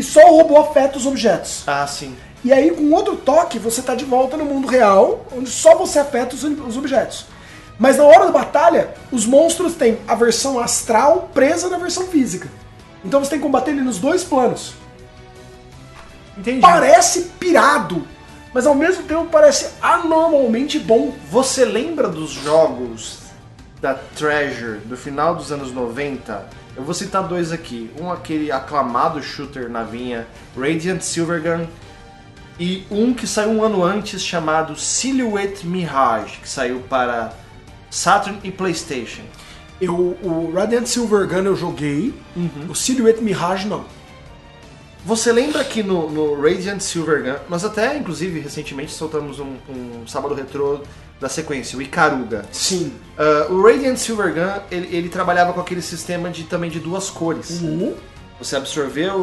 e só o robô afeta os objetos. Ah, sim. E aí, com outro toque, você tá de volta no mundo real, onde só você afeta os, os objetos. Mas na hora da batalha, os monstros têm a versão astral presa na versão física. Então você tem que combater ele nos dois planos. Entendi. Parece pirado, mas ao mesmo tempo parece anormalmente bom. Você lembra dos jogos da Treasure do final dos anos 90? Eu vou citar dois aqui. Um aquele aclamado shooter navinha, Radiant Silvergun, e um que saiu um ano antes chamado Silhouette Mirage, que saiu para Saturn e PlayStation. Eu, o Radiant Silver Gun eu joguei, o Silhouette Mirage não. Você lembra que no, no Radiant Silvergun, nós até inclusive recentemente soltamos um, um sábado retrô da sequência, o Icaruga. Sim. Ah, o Radiant Silvergun, ele, ele trabalhava com aquele sistema de também de duas cores. O Você absorveu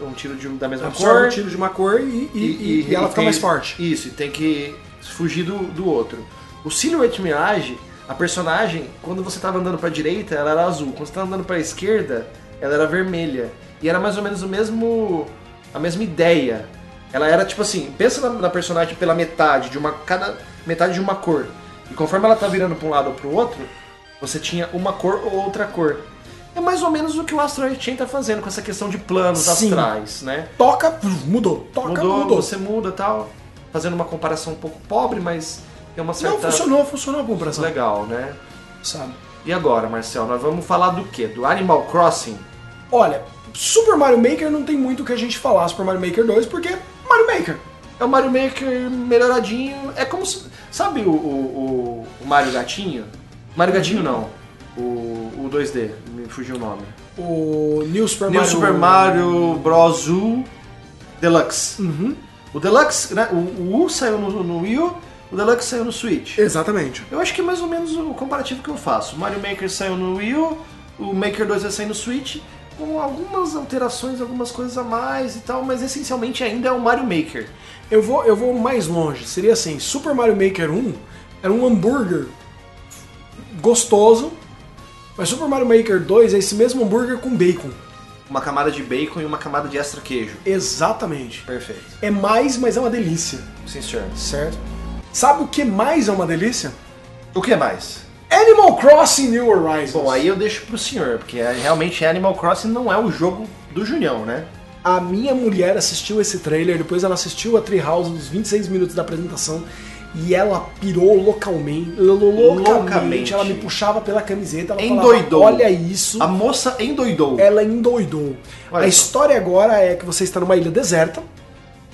um, um tiro de, da mesma absorve cor o tiro de uma cor e, e, e- e ela fica mais forte. Isso, e tem que fugir do, do outro. O Silhouette Mirage, a personagem, quando você estava andando para direita, ela era azul. Quando você estava andando para esquerda, ela era vermelha. E era mais ou menos o mesmo a mesma ideia. Ela era tipo assim, pensa na, na personagem pela metade de uma cada metade de uma cor. E conforme ela tá virando para um lado ou para o outro, você tinha uma cor ou outra cor. É mais ou menos o que o Astral Chain tá fazendo com essa questão de planos Sim. astrais, né? Toca, mudou. Toca, mudou, mudou. você muda tal, fazendo uma comparação um pouco pobre, mas tem uma certa Não, funcionou, funcionou a comparação. legal, né? Sabe? E agora, Marcel, nós vamos falar do quê? Do Animal Crossing? Olha, Super Mario Maker não tem muito o que a gente falar Super Mario Maker 2, porque Mario Maker. É o Mario Maker melhoradinho, é como se, sabe o, o, o- Mario Gatinho? Mario Gatinho não, o, o 2D, me fugiu o nome. O New Super New Mario. Super Mario Bros. U Deluxe. Uhum. O Deluxe, né, o, o U saiu no, no Wii U, o Deluxe saiu no Switch. Exatamente. Eu acho que é mais ou menos o comparativo que eu faço. O Mario Maker saiu no Wii U, o Maker 2 vai sair no Switch, com algumas alterações, algumas coisas a mais e tal, mas essencialmente ainda é o Mario Maker. Eu vou, eu vou mais longe. Seria assim, Super Mario Maker 1 era um hambúrguer gostoso, mas Super Mario Maker 2 é esse mesmo hambúrguer com bacon. Uma camada de bacon e uma camada de extra queijo. Exatamente. Perfeito. É mais, mas é uma delícia, Sim, senhor. certo? Sabe o que mais é uma delícia? O que mais? Animal Crossing New Horizons. Bom, aí eu deixo pro senhor, porque é- realmente Animal Crossing não é o jogo do Junião, né? A minha mulher assistiu esse trailer, depois ela assistiu a Treehouse dos 26 minutos da apresentação e ela pirou localmente. Loucamente. Loucamente. Ela me puxava pela camiseta, ela Endoidou. falava, olha isso. A moça endoidou. Ela endoidou. Olha a história agora é que você está numa ilha deserta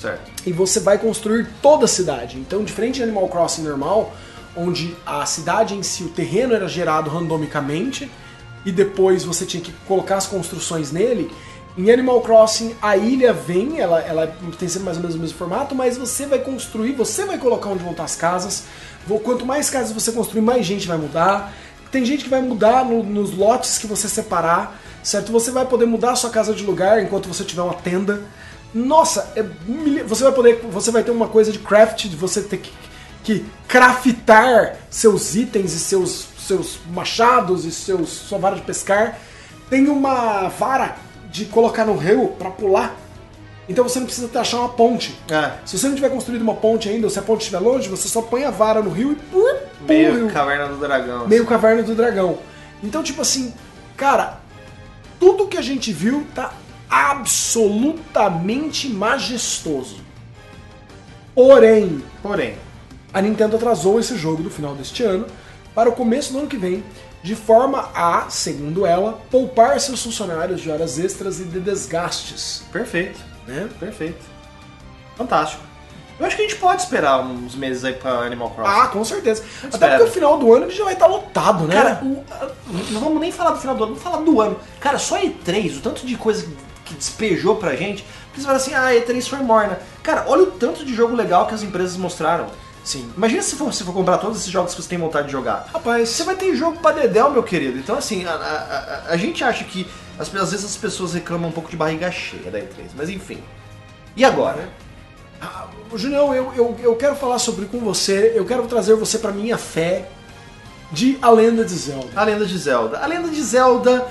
Certo. e você vai construir toda a cidade. Então, diferente de Animal Crossing normal, onde a cidade em si, o terreno era gerado randomicamente e depois você tinha que colocar as construções nele. Em Animal Crossing, a ilha vem, ela, ela tem sempre mais ou menos o mesmo formato, mas você vai construir, você vai colocar onde vão estar as casas. Quanto mais casas você construir, mais gente vai mudar. Tem gente que vai mudar no- nos lotes que você separar, certo? Você vai poder mudar a sua casa de lugar enquanto você tiver uma tenda. Nossa, é mil- você vai poder, você vai ter uma coisa de craft, de você ter que, que craftar seus itens e seus seus machados e seus, sua vara de pescar. Tem uma vara de colocar no rio pra pular. Então você não precisa achar uma ponte. É. Se você não tiver construído uma ponte ainda, ou se a ponte estiver longe, você só põe a vara no rio e pum, pula Meio rio. Caverna do Dragão. Meio caverna do dragão. Então, tipo assim, cara, tudo que a gente viu tá absolutamente majestoso. Porém, Porém, a Nintendo atrasou esse jogo do final deste ano para o começo do ano que vem, de forma a, segundo ela, poupar seus funcionários de horas extras e de desgastes. perfeito. Né? Perfeito. Fantástico. Eu acho que a gente pode esperar uns meses aí pra Animal Crossing. Ah, com certeza. Até espera. porque o final do ano ele já vai estar lotado, né? Cara, o- não vamos nem falar do final do ano, vamos falar do ano. Cara, só E3, o tanto de coisa que despejou pra gente, porque você fala assim, ah, E3 foi morna. Cara, olha o tanto de jogo legal que as empresas mostraram. Sim. Imagina se for, se for comprar todos esses jogos que você tem vontade de jogar. Rapaz, Você vai ter jogo pra dedéu, meu querido. Então, assim, a, a- a- a gente acha que às, às vezes as pessoas reclamam um pouco de barriga cheia da E3, mas enfim. E agora? Ah, Julião, eu, eu, eu quero falar sobre com você, eu quero trazer você pra minha fé de A Lenda de Zelda. A Lenda de Zelda. A Lenda de Zelda,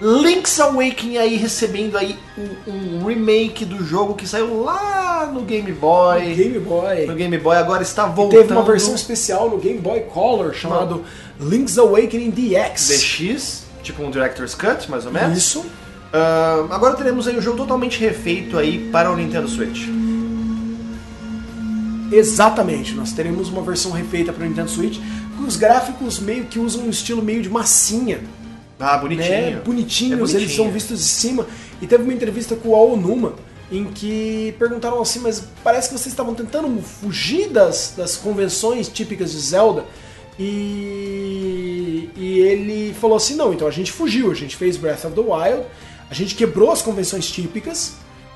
Link's Awakening aí recebendo aí um, um remake do jogo que saiu lá no Game Boy. Game Boy. No Game Boy agora está voltando. Teve uma versão especial no Game Boy Color chamado Link's Awakening DX. DX, tipo um Director's Cut, mais ou menos. Isso. Ah, agora teremos aí um jogo totalmente refeito aí para o Nintendo Switch. Exatamente, nós teremos uma versão refeita para o Nintendo Switch com os gráficos meio que usam um estilo meio de massinha, Ah, bonitinho. né? Bonitinhos, É bonitinho. eles são vistos de cima. E teve uma entrevista com o Aonuma em que perguntaram assim, mas parece que vocês estavam tentando fugir das, das convenções típicas de Zelda. E, e ele falou assim, não, então a gente fugiu, a gente fez Breath of the Wild, a gente quebrou as convenções típicas,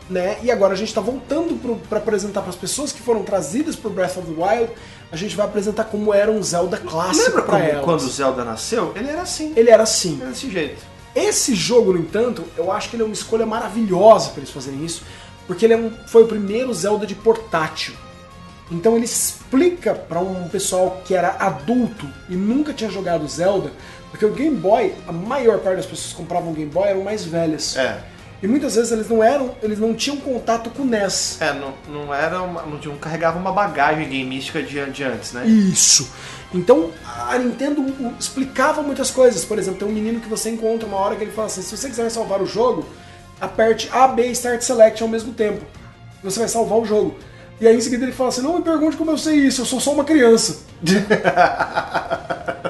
né? E agora a gente está voltando para apresentar para as pessoas que foram trazidas por Breath of the Wild, a gente vai apresentar como era um Zelda clássico Lembra para como, elas. quando o Zelda nasceu? Ele era assim. Ele era assim. Era desse jeito. Esse jogo, no entanto, eu acho que ele é uma escolha maravilhosa para eles fazerem isso, porque ele é um- foi o primeiro Zelda de portátil. Então ele explica para um pessoal que era adulto e nunca tinha jogado Zelda, porque o Game Boy, a maior parte das pessoas que compravam Game Boy eram mais velhas. É. E muitas vezes eles não eram, eles não tinham contato com o NES. É, não, não era uma, não, tinha- não carregava uma bagagem gameística de, de antes, né? Isso. Então a Nintendo explicava muitas coisas. Por exemplo, tem um menino que você encontra uma hora que ele fala assim: se você quiser salvar o jogo, aperte A, B e Start Select ao mesmo tempo. Você vai salvar o jogo. E aí em seguida ele fala assim: não me pergunte como eu sei isso, eu sou só uma criança.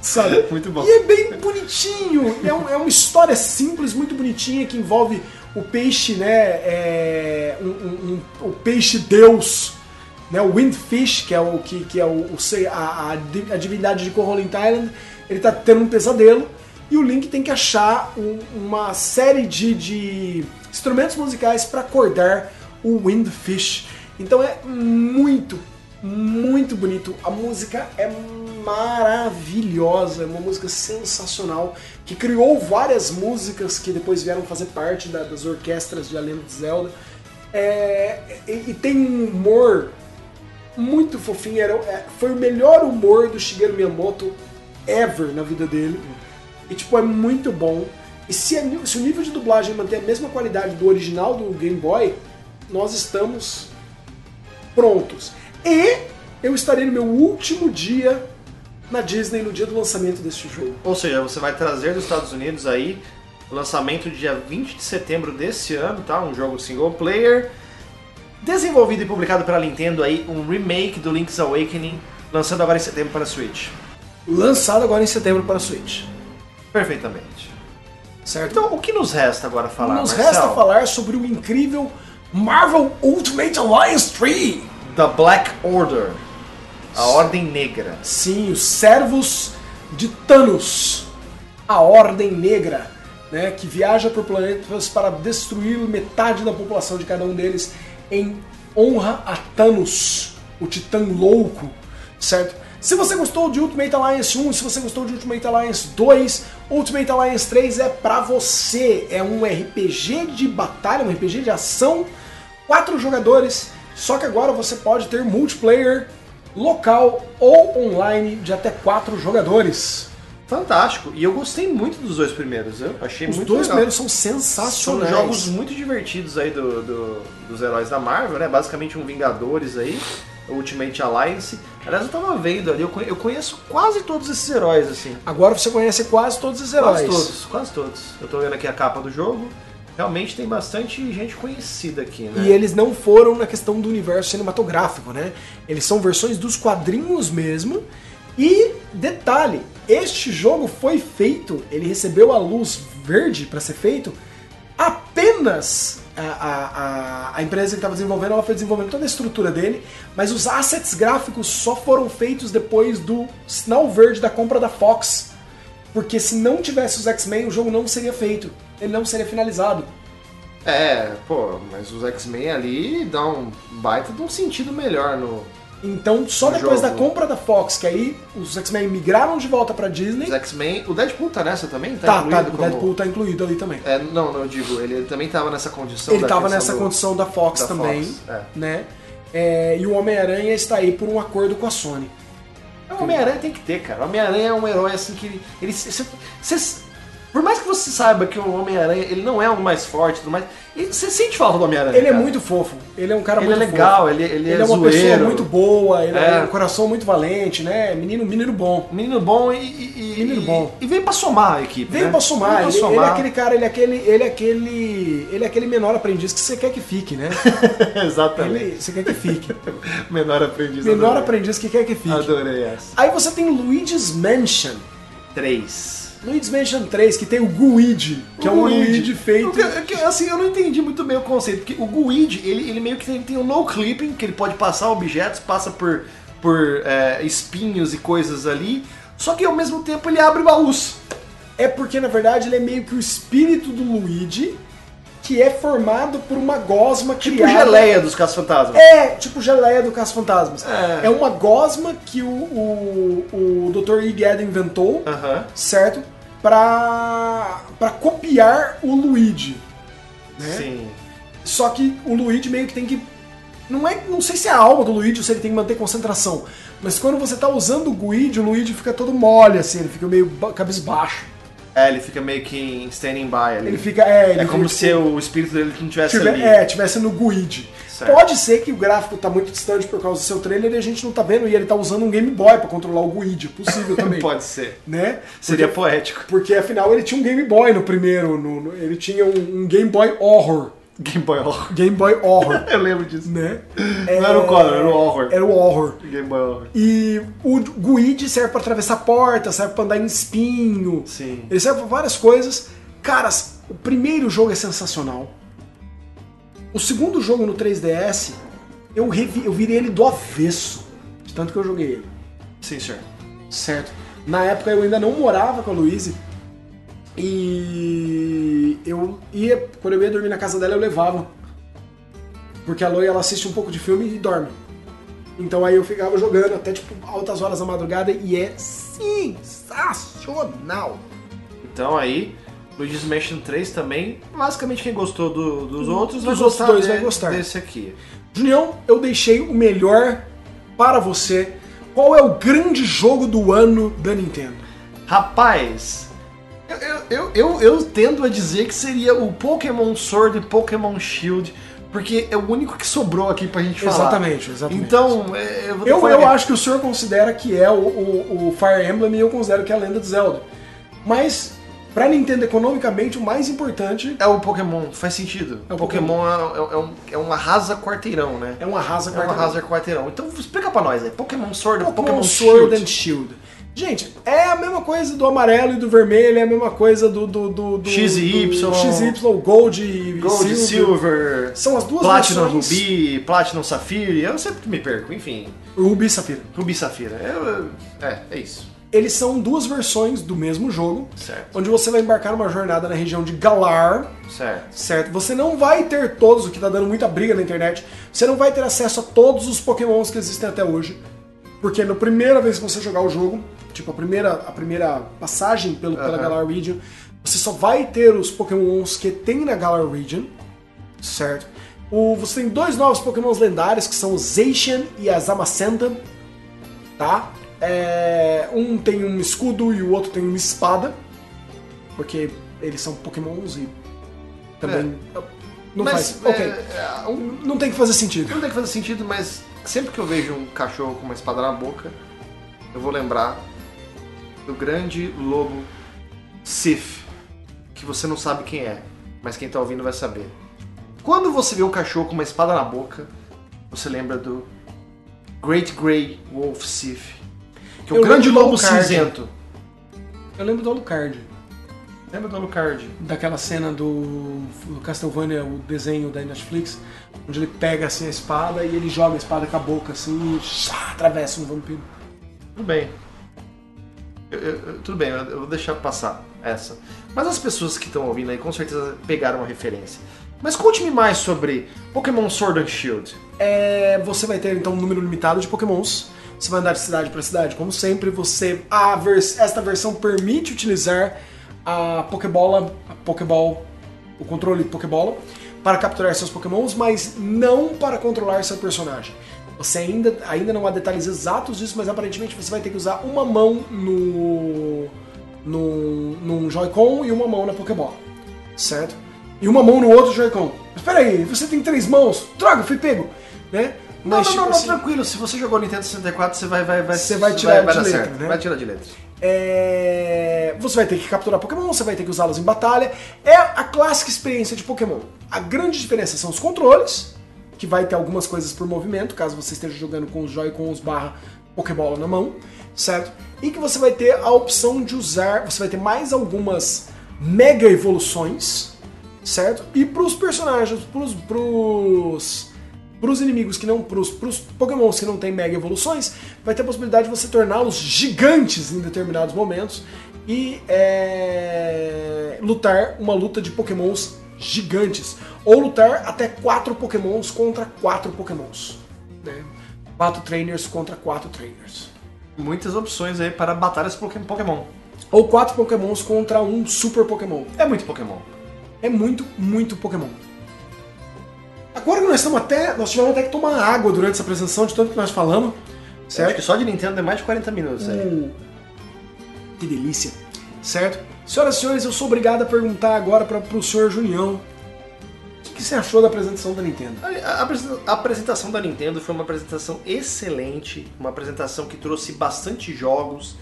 Sabe? Muito bom. E é bem bonitinho. É, um- é uma história simples, muito bonitinha, que envolve o peixe, né? é, um- um- um- o peixe deus, né? O Windfish, que é o que, que é o, o a, a, di- a divindade de Koholint Island. Ele tá tendo um pesadelo e o Link tem que achar um- uma série de, de instrumentos musicais para acordar o Windfish. Então é muito, muito bonito. A música é maravilhosa, é uma música sensacional que criou várias músicas que depois vieram fazer parte da- das orquestras de A Lenda de Zelda. É, e, e tem um humor muito fofinho. Era, é, foi o melhor humor do Shigeru Miyamoto ever na vida dele. E tipo, é muito bom. E se, a se o nível de dublagem manter a mesma qualidade do original do Game Boy, nós estamos prontos. E eu estarei no meu último dia na Disney no dia do lançamento deste jogo. Ou seja, você vai trazer dos Estados Unidos aí o lançamento dia 20 de setembro desse ano, tá? Um jogo single player. Desenvolvido e publicado pela Nintendo aí, um remake do Link's Awakening, lançando agora em setembro para Switch. Lançado agora em setembro para Switch. Perfeitamente. Certo? Então, o que nos resta agora falar, Nos resta falar sobre o incrível Marvel Ultimate Alliance 3. The Black Order. A Ordem Negra. Sim, os servos de Thanos, a Ordem Negra, né, que viaja por planetas para destruir metade da população de cada um deles em honra a Thanos, o Titã Louco, certo? Se você gostou de Ultimate Alliance 1, se você gostou de Ultimate Alliance 2, Ultimate Alliance 3 é pra você. É um RPG de batalha, um RPG de ação, quatro jogadores, só que agora você pode ter multiplayer local ou online de até quatro jogadores. Fantástico. E eu gostei muito dos dois primeiros. Eu achei Os muito dois legal. primeiros são São sensacionais. jogos muito divertidos aí do, do- dos heróis da Marvel, né? Basicamente um Vingadores aí, Ultimate Alliance. Aliás, eu tava vendo ali, eu conheço quase todos esses heróis, assim. Agora você conhece quase todos os heróis. Quase todos, quase todos. Eu tô vendo aqui a capa do jogo. Realmente tem bastante gente conhecida aqui, né? E eles não foram na questão do universo cinematográfico, né? Eles são versões dos quadrinhos mesmo. E detalhe, este jogo foi feito, ele recebeu a luz verde para ser feito apenas a, a, a, empresa que estava desenvolvendo, ela foi desenvolvendo toda a estrutura dele, mas os assets gráficos só foram feitos depois do sinal verde da compra da Fox. Porque se não tivesse os X-Men, o jogo não seria feito, ele não seria finalizado. É, pô, mas os X-Men ali dão um baita de um sentido melhor no. Então, só No depois da jogo. compra da Fox, que aí os X-Men migraram de volta pra Disney. Os X-Men. O Deadpool tá nessa também? Tá, tá, incluído o como- Deadpool tá incluído ali também. É, não, não, eu digo, ele também tava nessa condição Ele da tava nessa do- condição da Fox da também, Fox, é. né? É, e o Homem-Aranha está aí por um acordo com a Sony. O Homem-Aranha tem que ter, cara. O Homem-Aranha é um herói assim que ele. ele cê- cê- por mais que você saiba que o Homem-Aranha ele não é o mais forte e tudo mais, você sente falta do Homem-Aranha. Ele é cara. muito fofo. Ele é um cara Ele é muito legal, fofo. ele, ele, Ele é, é uma zoeiro. pessoa muito boa, ele é. É. um coração muito valente, né? Menino, menino bom. Menino bom e. e- e- Menino bom. E, veio pra somar a equipe. Veio né? pra somar, Veio ele, ele é somar. aquele cara, ele é aquele, ele é aquele, ele é aquele menor aprendiz que você quer que fique, né? Exatamente. Ele, você quer que fique. Menor aprendiz. menor adorei. aprendiz que quer que fique. Adorei essa. Aí você tem Luigi's Mansion. 3. Luigi's Mansion 3, que tem o Guide, que é um Luigi feito. Porque, assim, eu não entendi muito bem o conceito, porque o Guide, ele, ele meio que tem, tem um no clipping, que ele pode passar objetos, passa por, por é, espinhos e coisas ali, só que ao mesmo tempo ele abre baús. É porque, na verdade, ele é meio que o espírito do Luigi, que é formado por uma gosma Tipo criada... geleia dos casos fantasmas. É, tipo geleia do Caça Fantasmas. É. É. uma gosma que o, o, o Dr. Iggy inventou, Aham. certo? Pra, pra copiar o Luigi. Né? Sim. Só que o Luigi meio que tem que. Não, é, não sei se é a alma do Luigi ou se ele tem que manter concentração. Mas quando você tá usando o Luigi, o Luigi fica todo mole, assim, ele fica meio ba- cabisbaixo. É, ele fica meio que em standing by ali. Ele fica. É, ele é como se o espírito dele não tivesse tiver- ali. é, tivesse no Guide. Certo. Pode ser que o gráfico tá muito distante por causa do seu trailer e a gente não tá vendo e ele tá usando um Game Boy pra controlar o Guide. Possível também. Pode ser. Né? Seria Porque, poético. porque afinal ele tinha um Game Boy no primeiro. no- no- ele tinha um, um Game Boy Horror. Game Boy Horror. Game Boy Horror. Eu lembro disso. né? Não era o Color, era o Horror. Era o Horror. Game Boy Horror. E o Guide serve pra atravessar porta, serve pra andar em espinho. Sim. Ele serve pra várias coisas. Caras, o primeiro jogo é sensacional. O segundo jogo no 3DS, eu, revi, eu virei ele do avesso. De tanto que eu joguei ele. Sim, senhor. Certo. Na época eu ainda não morava com a Louise. E eu ia, quando eu ia dormir na casa dela, eu levava. Porque a Loi ela assiste um pouco de filme e dorme. Então aí eu ficava jogando até tipo altas horas da madrugada e é sensacional. Então aí, Luigi's Mansion 3 também, basicamente quem gostou do- dos outros vai gostar, dois de- vai gostar. desse aqui. Junião, eu deixei o melhor para você. Qual é o grande jogo do ano da Nintendo? Rapaz, eu, eu, eu, eu, tendo a dizer que seria o Pokémon Sword e Pokémon Shield, porque é o único que sobrou aqui pra gente falar. Exatamente, exatamente. Então, é, eu vou Eu, eu acho que o senhor considera que é o, o, o Fire Emblem e eu considero que é a Lenda de Zelda. Mas, pra Nintendo economicamente, o mais importante É o Pokémon, faz sentido. É o o Pokémon, é, é um, é um arrasa quarteirão, né? é um arrasa É um quarteirão. arrasa quarteirão. Então explica pra nós, é Pokémon Sword ou Pokémon Pokémon Sword Shield? and Shield. Gente, é a mesma coisa do amarelo e do vermelho, é a mesma coisa do. do, do, do X e Y. do XY, Gold e Gold, Silver, São as duas Platinum versões. Ruby, Platinum Safire, eu sempre me perco, enfim. Ruby e Safira. Ruby Safira, eu- é, é isso. Eles são duas versões do mesmo jogo, Certo, onde você vai embarcar numa jornada na região de Galar, certo. certo? Você não vai ter todos, o que tá dando muita briga na internet, você não vai ter acesso a todos os pokémons que existem até hoje, porque na primeira vez que você jogar o jogo, tipo a primeira, a primeira passagem pelo, pela. Galar Region, você só vai ter os pokémons que tem na Galar Region, certo? O, você tem dois novos pokémons lendários, que são o Zacian e a Zamacenta, tá? É, um tem um escudo e o outro tem uma espada, porque eles são pokémons e também... Não Mas, faz... É, é, um- Não tem que fazer sentido. Não tem que fazer sentido, mas sempre que eu vejo um cachorro com uma espada na boca, eu vou lembrar do grande lobo Sif, que você não sabe quem é, mas quem tá ouvindo vai saber. Quando você vê um cachorro com uma espada na boca, você lembra do Great Grey Wolf Sif, que é o Eu grande lobo cinzento. Eu lembro do Alucard. Lembra do Alucard? daquela cena do, do Castlevania, o desenho da Netflix, onde ele pega assim a espada e ele joga a espada com a boca assim e atravessa um vampiro. Tudo bem. Eu- eu- tudo bem, eu, eu vou deixar passar essa. Mas as pessoas que estão ouvindo aí com certeza pegaram a referência. Mas conte-me mais sobre Pokémon Sword and Shield. É, você vai ter então um número limitado de pokémons. Você vai andar de cidade para cidade, como sempre. Você, a vers, esta versão permite utilizar a Pokébola, a Pokéball, o controle Pokébola, para capturar seus pokémons, mas não para controlar seu personagem. Você ainda, ainda não há detalhes exatos disso, mas aparentemente você vai ter que usar uma mão no, no num Joy-Con e uma mão na Pokébola, certo? E uma mão no outro Joy-Con. Mas peraí, você tem três mãos? Droga, fui pego! Né? Não, Mas, não, tipo não, assim, não, tranquilo. Se você jogou Nintendo 64, você vai, vai, vai, Você vai tirar vai, de dar letra, certo. né? Vai tirar de letra. É, Você vai ter que capturar Pokémon, você vai ter que usá-los em batalha. É a clássica experiência de Pokémon. A grande diferença são os controles, que vai ter algumas coisas por movimento, caso você esteja jogando com os Joy-Cons barra Pokébola na mão, certo? E que você vai ter a opção de usar, você vai ter mais algumas mega evoluções, certo? E pros personagens, pros, pros, pros inimigos que não, pros, pros pokémons que não tem mega evoluções, vai ter a possibilidade de você torná-los gigantes em determinados momentos e é, lutar uma luta de pokémons gigantes. Ou lutar até quatro pokémons contra quatro pokémons. Né? Quatro trainers contra quatro trainers. Muitas opções aí para batalhas Poké- Pokémon. Ou quatro pokémons contra um super pokémon. É muito Pokémon. É muito, muito Pokémon. Agora que nós estamos até. Nós tivemos até que tomar água durante essa apresentação, de tanto que nós falamos. Eu Acho que só de Nintendo é mais de 40 minutos aí. Uh, que delícia. Certo? Senhoras e senhores, eu sou obrigado a perguntar agora para o senhor Junião. O que, que você achou da apresentação da Nintendo? A, a a apresentação da Nintendo foi uma apresentação excelente, uma apresentação que trouxe bastante jogos.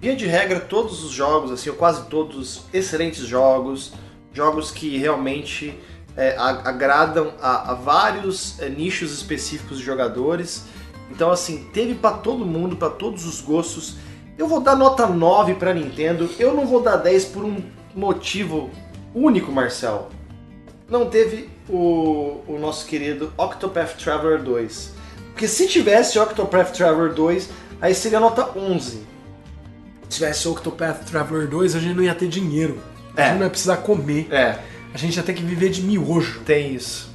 Via de regra, todos os jogos, assim, ou quase todos, excelentes jogos, jogos que realmente é, agradam a, a vários é, nichos específicos de jogadores. Então, assim, teve pra todo mundo, pra todos os gostos. Eu vou dar nota 9 pra Nintendo, eu não vou dar 10 por um motivo único, Marcel não teve o, o nosso querido Octopath Traveler 2. Porque se tivesse Octopath Traveler 2, aí seria nota 11. Se tivesse Octopath Traveler 2, a gente não ia ter dinheiro. A É. gente não ia precisar comer. É, A gente ia ter que viver de miojo. tem isso.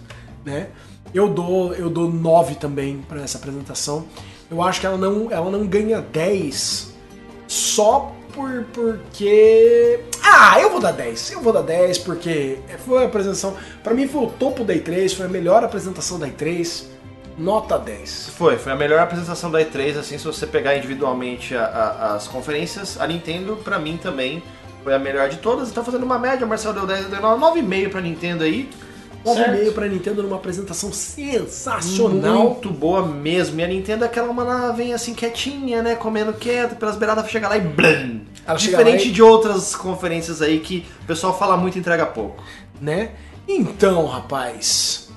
né? Eu dou eu dou 9 também para essa apresentação. Eu acho que ela não ela não ganha 10 só por porque ah, eu vou dar 10. Eu vou dar 10 porque foi a apresentação, para mim foi o topo da E3, foi a melhor apresentação da E3. Nota 10. Foi, foi a melhor apresentação da E3, assim, se você pegar individualmente a- a- as conferências, a Nintendo, pra mim também, foi a melhor de todas. Tá fazendo uma média, o Marcel deu 10, eu dei 9,5 pra Nintendo aí. 9,5 para Nintendo numa apresentação sensacional. Muito boa mesmo. E a Nintendo é aquela uma vem assim quietinha, né? Comendo quieto, pelas beiradas chega lá e blam! Ela Diferente e- de outras conferências aí que o pessoal fala muito e entrega pouco. né? Então, rapaz.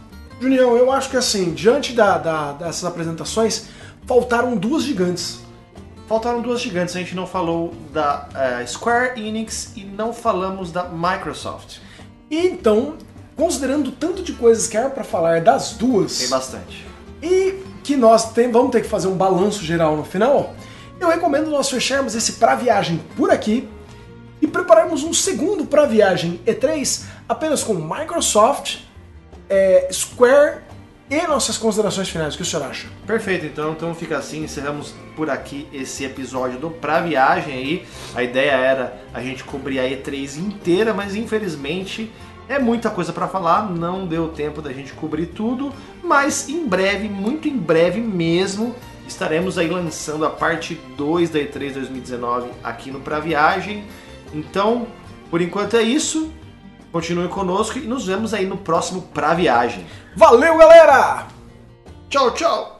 Junião, eu acho que assim, diante da, da- dessas apresentações, faltaram duas gigantes. Faltaram duas gigantes, a gente não falou da eh, Square Enix e não falamos da Microsoft. E então, considerando o tanto de coisas que era pra falar das Tem duas, bastante. e que nós tem- vamos ter que fazer um balanço geral no final, eu recomendo nós fecharmos esse pra viagem por aqui e prepararmos um segundo pra viagem E3 apenas com Microsoft, é, Square e nossas considerações finais. O que o senhor acha? Perfeito, então, então fica assim, encerramos por aqui esse episódio do Pra Viagem aí. A ideia era a gente cobrir a E3 inteira, mas infelizmente é muita coisa pra falar, não deu tempo da gente cobrir tudo, mas em breve, muito em breve mesmo, estaremos aí lançando a parte 2 da E3 2019 aqui no Pra Viagem. Então, por enquanto é isso. Continue conosco e nos vemos aí no próximo Pra Viagem. Valeu, galera! Tchau, tchau!